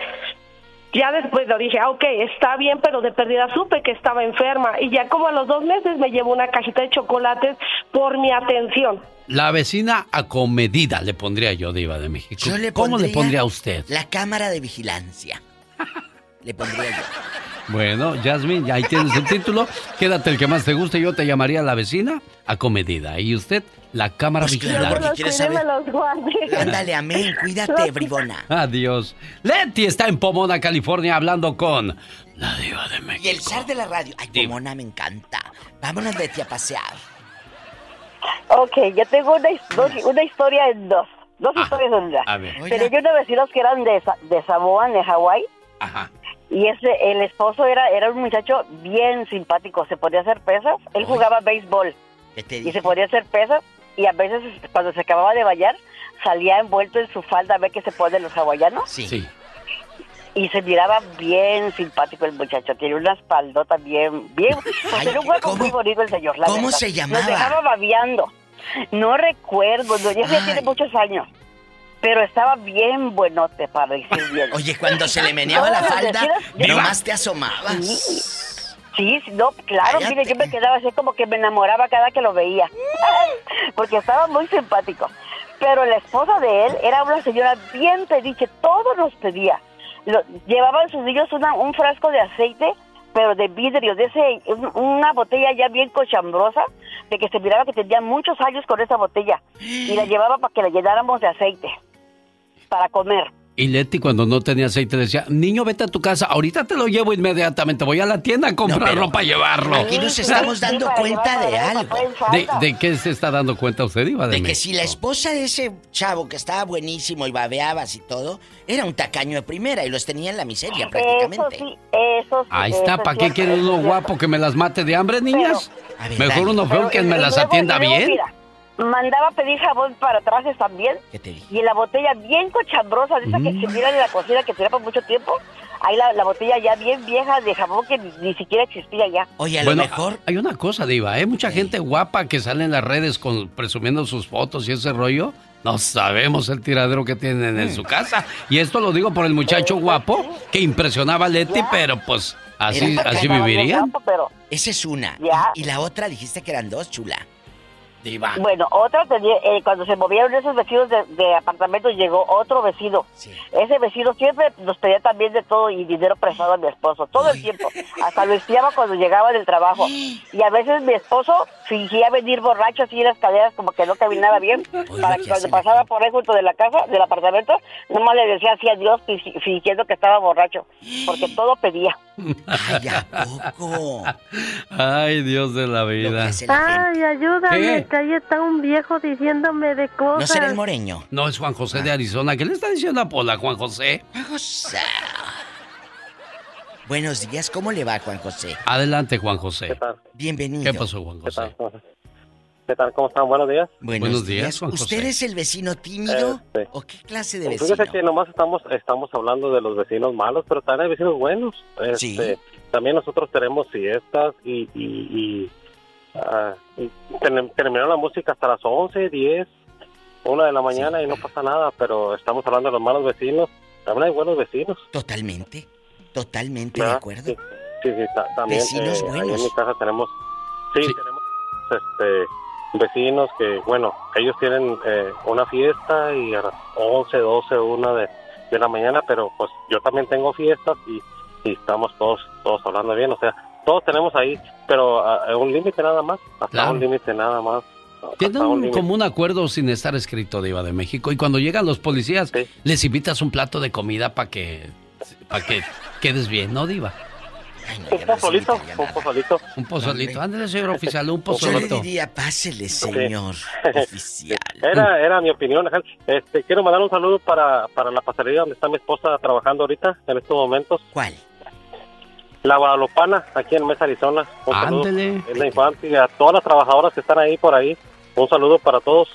Ya después le dije, ah, ok, está bien, pero de perdida supe que estaba enferma. Y ya como a los dos meses me llevó una cajita de chocolates por mi atención. La vecina acomedida le pondría yo, diva de México. Yo le ¿Cómo le pondría pondría a usted? La cámara de vigilancia. Le pondría yo. Bueno, Jasmine, ya ahí tienes el título. Quédate el que más te guste. Yo te llamaría la vecina acomedida. Y usted, la cámara Pues claro, vigilante. porque quieres Cuide, me saber. los. Ándale, amén. Cuídate, bribona. Adiós. Leti está en Pomona, California, hablando con la diva de México. Y el zar de la radio. Ay, Pomona, me encanta. Vámonos, Betty, a pasear. Ok, yo tengo una, his- dos- una historia en dos. Dos historias en una. A ver. Tenía yo unos vecinos que eran de, de Samoa, de Hawái. Ajá. Y ese, el esposo era, era un muchacho bien simpático, se podía hacer pesas, él jugaba béisbol y se podía hacer pesas y a veces cuando se acababa de bañar salía envuelto en su falda a ver qué se pone los hawaianos. Sí. Y se miraba bien simpático el muchacho, tiene una espaldota bien, bien, pues era un hueco muy bonito el señor. la cómo verdad. se llamaba? Nos dejaba babeando. No recuerdo, no, ya ya tiene muchos años. Pero estaba bien buenote para decir bien. Oye, cuando se le meneaba la falda, nomás te asomabas. Sí, sí, no, claro, mire, yo me quedaba así como que me enamoraba cada que lo veía. Porque estaba muy simpático. Pero la esposa de él era una señora bien pediche, todo nos pedía. Lo- llevaban sus niños una- un frasco de aceite, pero de vidrio, de ese, un- una botella ya bien cochambrosa, de que se miraba que tenía muchos años con esa botella. Y la llevaba para que la llenáramos de aceite, para comer. Y Leti cuando no tenía aceite decía, niño, vete a tu casa, ahorita te lo llevo inmediatamente, voy a la tienda a comprarlo para llevarlo. Aquí nos estamos dando cuenta de algo. ¿De, de qué se está dando cuenta usted, Iba de, De que México? si la esposa de ese chavo que estaba buenísimo y babeabas y todo, era un tacaño de primera y los tenía en la miseria prácticamente. Eso sí, eso sí. Ahí está, ¿para qué sí, uno guapo que me las mate de hambre, niñas? Ver, Mejor dale. uno feo que me las atienda bien. mira, mandaba a pedir jabón para trajes también. ¿Qué te dije? Y en la botella bien cochambrosa, de esa que se mira en la cocina que tenía por mucho tiempo. Ahí la, la botella ya bien vieja de jabón que ni, ni siquiera existía ya. Oye, a bueno, lo mejor. hay una cosa, Diva, ¿eh? Mucha gente guapa que sale en las redes con, presumiendo sus fotos y ese rollo. No sabemos el tiradero que tienen en su casa. Y esto lo digo por el muchacho guapo que impresionaba a Leti, pero pues así, así vivirían. Pero, Esa es una. Ya. Y, y la otra dijiste que eran dos, chula. Diva. Bueno, otra tenía, eh, cuando se movieron esos vecinos de, de apartamentos, llegó otro vecino. Ese vecino siempre nos pedía también de todo y dinero prestado a mi esposo, todo el tiempo. Hasta lo espiaba cuando llegaba del trabajo. Y a veces mi esposo fingía venir borracho así en las escaleras como que no caminaba bien. para que cuando pasaba por ahí junto de la casa, del apartamento, nomás le decía así adiós fi- fingiendo que estaba borracho. Porque todo pedía. Ay, ¿a poco? Ay, Dios de la vida. Ay, ayúdame, ¿Qué? Ahí está un viejo diciéndome de cosas. ¿No será el moreño? No, es Juan José de Arizona. ¿Qué le está diciendo a Pola, Juan José? Juan José. Buenos días, ¿cómo le va, Juan José? Adelante, Juan José. Bienvenido. ¿Qué pasó, Juan José? ¿Qué tal? ¿Cómo están? Buenos días. Buenos, Buenos días, Juan José. ¿Usted es el vecino tímido? Este, ¿O qué clase de vecino? Fíjese que nomás estamos estamos hablando de los vecinos malos, pero también hay vecinos buenos. Este, También nosotros tenemos fiestas y, y, y, ah, terminó la música hasta las 11, 10, 1 de la mañana y no pasa nada, pero estamos hablando de los malos vecinos. También hay buenos vecinos. Totalmente, totalmente de acuerdo. Sí, sí, sí, ta- también. Vecinos eh, buenos. en mi casa tenemos, sí, tenemos este, vecinos que, bueno, ellos tienen eh, una fiesta y a las 11, 12, 1 de, de la mañana, pero pues yo también tengo fiestas y, y estamos todos todos hablando bien, o sea, todos tenemos ahí, pero a, a un límite nada más, hasta Claro. un límite nada más. Tienen un como un acuerdo sin estar escrito, Diva de México. Y cuando llegan los policías, les invitas un plato de comida para que, para que quedes bien, ¿no, Diva? Un pozolito, un pozolito. Un pozolito. Ándale, señor oficial, un Yo le pozolito. diría, pásele, señor oficial. Era, era mi opinión. Este, quiero mandar un saludo para, para la pastelería donde está mi esposa trabajando ahorita, en estos momentos. ¿Cuál? La Guadalupana, aquí en Mesa, Arizona. Un Ándele. en la infancia y a todas las trabajadoras que están ahí por ahí. Un saludo para todos.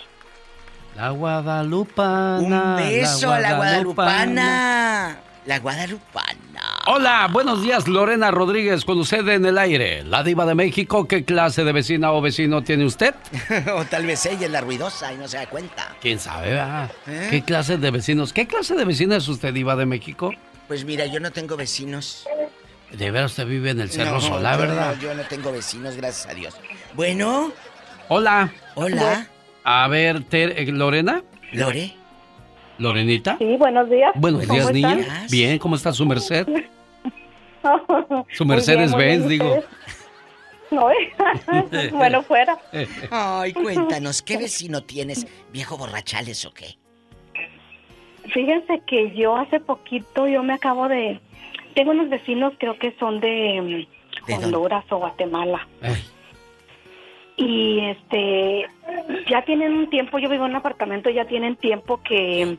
La Guadalupana. Un beso a la guadalupana. La guadalupana. Hola, buenos días, Lorena Rodríguez, con usted en el aire. La diva de México, ¿qué clase de vecina o vecino tiene usted? o tal vez ella es la ruidosa y no se da cuenta. ¿Quién sabe? verdad? ¿Eh? ¿Qué clase de vecinos? ¿Qué clase de vecina es usted, diva de México? Pues mira, yo no tengo vecinos. De veras usted vive en el Cerro No, Solá, yo ¿verdad? no, yo no tengo vecinos, gracias a Dios. Bueno. Hola. Hola. A ver, Ter- eh, Lorena. ¿Lore? ¿Lorenita? Sí, buenos días. Buenos ¿Cómo días, niña. están? Bien, ¿cómo está su merced? Su Mercedes bien, Benz, digo. ¿eh? bueno, fuera. Ay, cuéntanos, ¿qué vecino tienes? ¿Viejo borrachales o qué? Fíjense que yo hace poquito, yo me acabo de... Tengo unos vecinos, creo que son de, Honduras o Guatemala. Y este, ya tienen un tiempo, yo vivo en un apartamento, ya tienen tiempo que,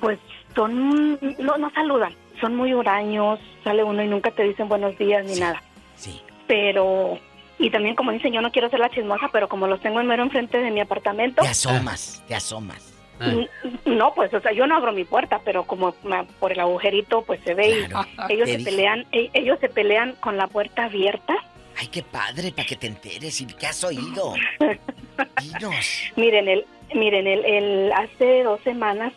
pues, son, no, no saludan. son muy huraños, sale uno y nunca te dicen buenos días ni nada. Sí. Pero, y también como dicen, yo no quiero ser la chismosa, pero como los tengo en mero enfrente de mi apartamento. Te asomas, te asomas. No, pues, o sea, yo no abro mi puerta, pero como por el agujerito, pues se ve Claro. y ellos se dije. pelean, e- ellos se pelean con la puerta abierta. Ay, qué padre, para que te enteres. ¿Y qué has oído? Dinos. Miren, el, miren, el, el hace dos semanas.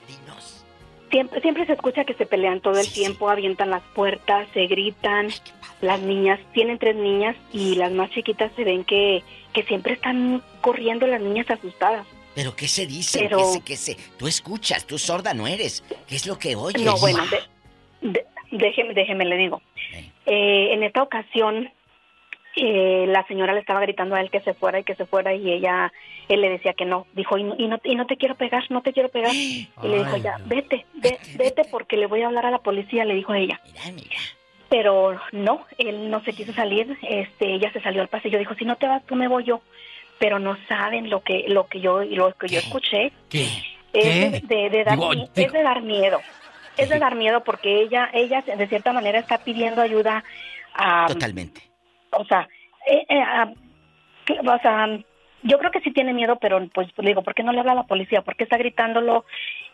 Siempre, siempre se escucha que se pelean todo el tiempo, avientan las puertas, se gritan. Las niñas, tienen tres niñas y las más chiquitas se ven que, que siempre están corriendo las niñas asustadas. ¿Pero qué se dice? Pero- ¿Qué se, qué se? Tú escuchas, tú sorda no eres. ¿Qué es lo que oyes? No, bueno, de- de- déjeme, déjeme, le digo. Eh, en esta ocasión, eh, la señora le estaba gritando a él que se fuera y que se fuera y ella, él le decía que no. Dijo, y no, y no, y no te quiero pegar, no te quiero pegar. Y le dijo, Ay, ya, no. vete, ve- vete porque le voy a hablar a la policía, le dijo ella. Pero no, él no se quiso salir, este, ella se salió al pasillo, dijo, si no te vas, tú me voy yo. Pero no saben lo que, lo que yo, lo que yo escuché. ¿Qué? Es de, de dar, Digo, mi- digo- es de dar miedo. Es de dar miedo porque ella, ella de cierta manera está pidiendo ayuda a... Totalmente. O sea, eh, eh, a- o sea, yo creo que sí tiene miedo, pero pues le digo, ¿por qué no le habla a la policía? ¿Por qué está gritándolo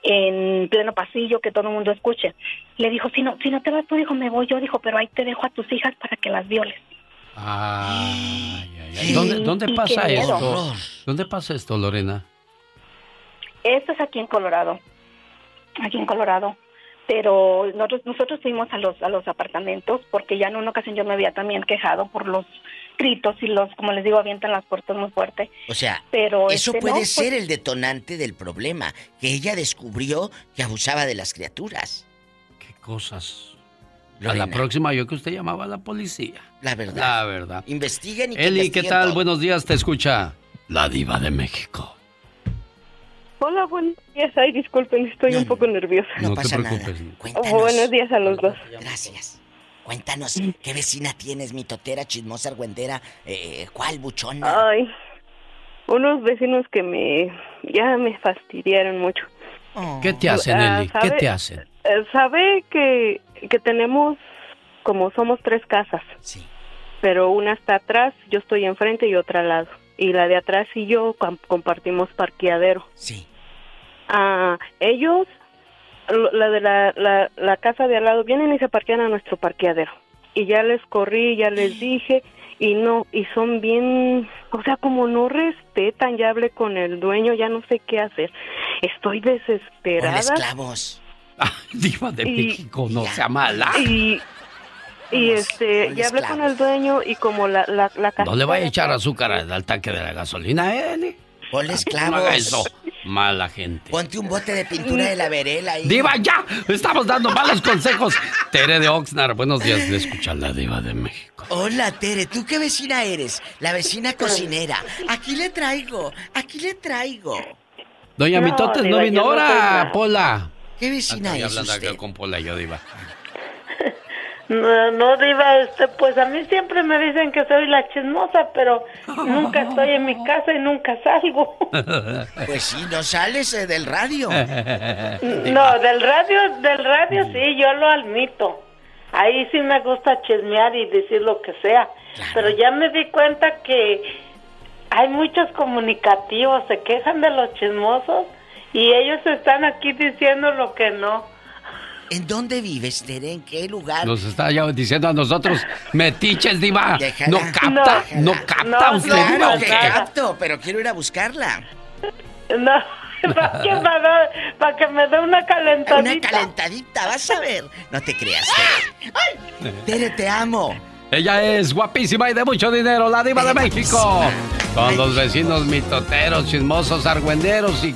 en pleno pasillo que todo el mundo escuche? Le dijo, si no, si no te vas tú, dijo, me voy yo, dijo, pero ahí te dejo a tus hijas para que las violes. Ay, ay. ¿Dónde, dónde pasa miedo. esto? ¿Dónde pasa esto, Lorena? Esto es aquí en Colorado, aquí en Colorado. Pero nosotros, nosotros fuimos a los, a los apartamentos porque ya en una ocasión yo me había también quejado por los gritos y los, como les digo, avientan las puertas muy fuerte. O sea, Pero eso este, puede no, pues- ser el detonante del problema, que ella descubrió que abusaba de las criaturas. ¿Qué cosas? A la próxima yo que usted llamaba a la policía. La verdad. La verdad. Investiguen y que Eli, ¿qué tal? todo. Buenos días, te escucha la diva de México. Hola, buenos días. Ay, disculpen, estoy un poco nerviosa. No, te preocupes. Cuéntanos. Buenos días a los dos. Gracias. Cuéntanos, ¿qué vecina tienes? ¿Mitotera, chismosa, argüendera? Eh, ¿Cuál, buchona? Ay, unos vecinos que me ya me fastidiaron mucho. ¿Qué te hacen, Ah, Eli? ¿Qué te hacen? Sabe que, que tenemos, como somos tres casas. Sí. Pero una está atrás, yo estoy enfrente y otra al lado. Y la de atrás y yo com- compartimos parqueadero. Sí. Ah, ellos, lo- la de la, la, la casa de al lado, vienen y se parquean a nuestro parqueadero. Y ya les corrí, ya les dije, y no, y son bien, o sea, como no respetan, ya hablé con el dueño, ya no sé qué hacer. Estoy desesperada. Esclavos. Diva de Y- México, no sea mala. Y, y este, ya hablé con el dueño y como la, la, la casa No le vaya a echar azúcar al tanque de la gasolina, ¿eh? Ponle No esclavos. haga eso. Mala gente. Ponte un bote de pintura de la verela ahí. Diva, ya. Estamos dando malos consejos. Tere de Oxnard, buenos días. Le escucha la diva de México. Hola, Tere, ¿tú qué vecina eres? La vecina cocinera. Aquí le traigo, aquí le traigo. Doña No, Mitotes no Diva, vino no ahora, nada. Pola. ¿Qué vecina es hablando usted? acá con Pola yo, Diva. No, no, Diva, este, pues a mí siempre me dicen que soy la chismosa, pero nunca estoy en mi casa y nunca salgo. Pues sí, no sales eh, del radio. No, del radio, del radio sí, yo lo admito. Ahí sí me gusta chismear y decir lo que sea. Pero ya me di cuenta que hay muchos comunicativos, se quejan de los chismosos y ellos están aquí diciendo lo que no. ¿En dónde vives, Tere? ¿En qué lugar? Nos está ya diciendo a nosotros, metiches, Diva. Déjala. No capta, no, capta usted, Diva. Claro ¿o que capto, pero quiero ir a buscarla. No, para que, me dé- para que me dé una calentadita. Una calentadita, vas a ver. No te creas, Tere. ¡Ay! Tere, te amo. Ella es guapísima y de mucho dinero, la diva de México. Con los vecinos mitoteros, chismosos, argüenderos y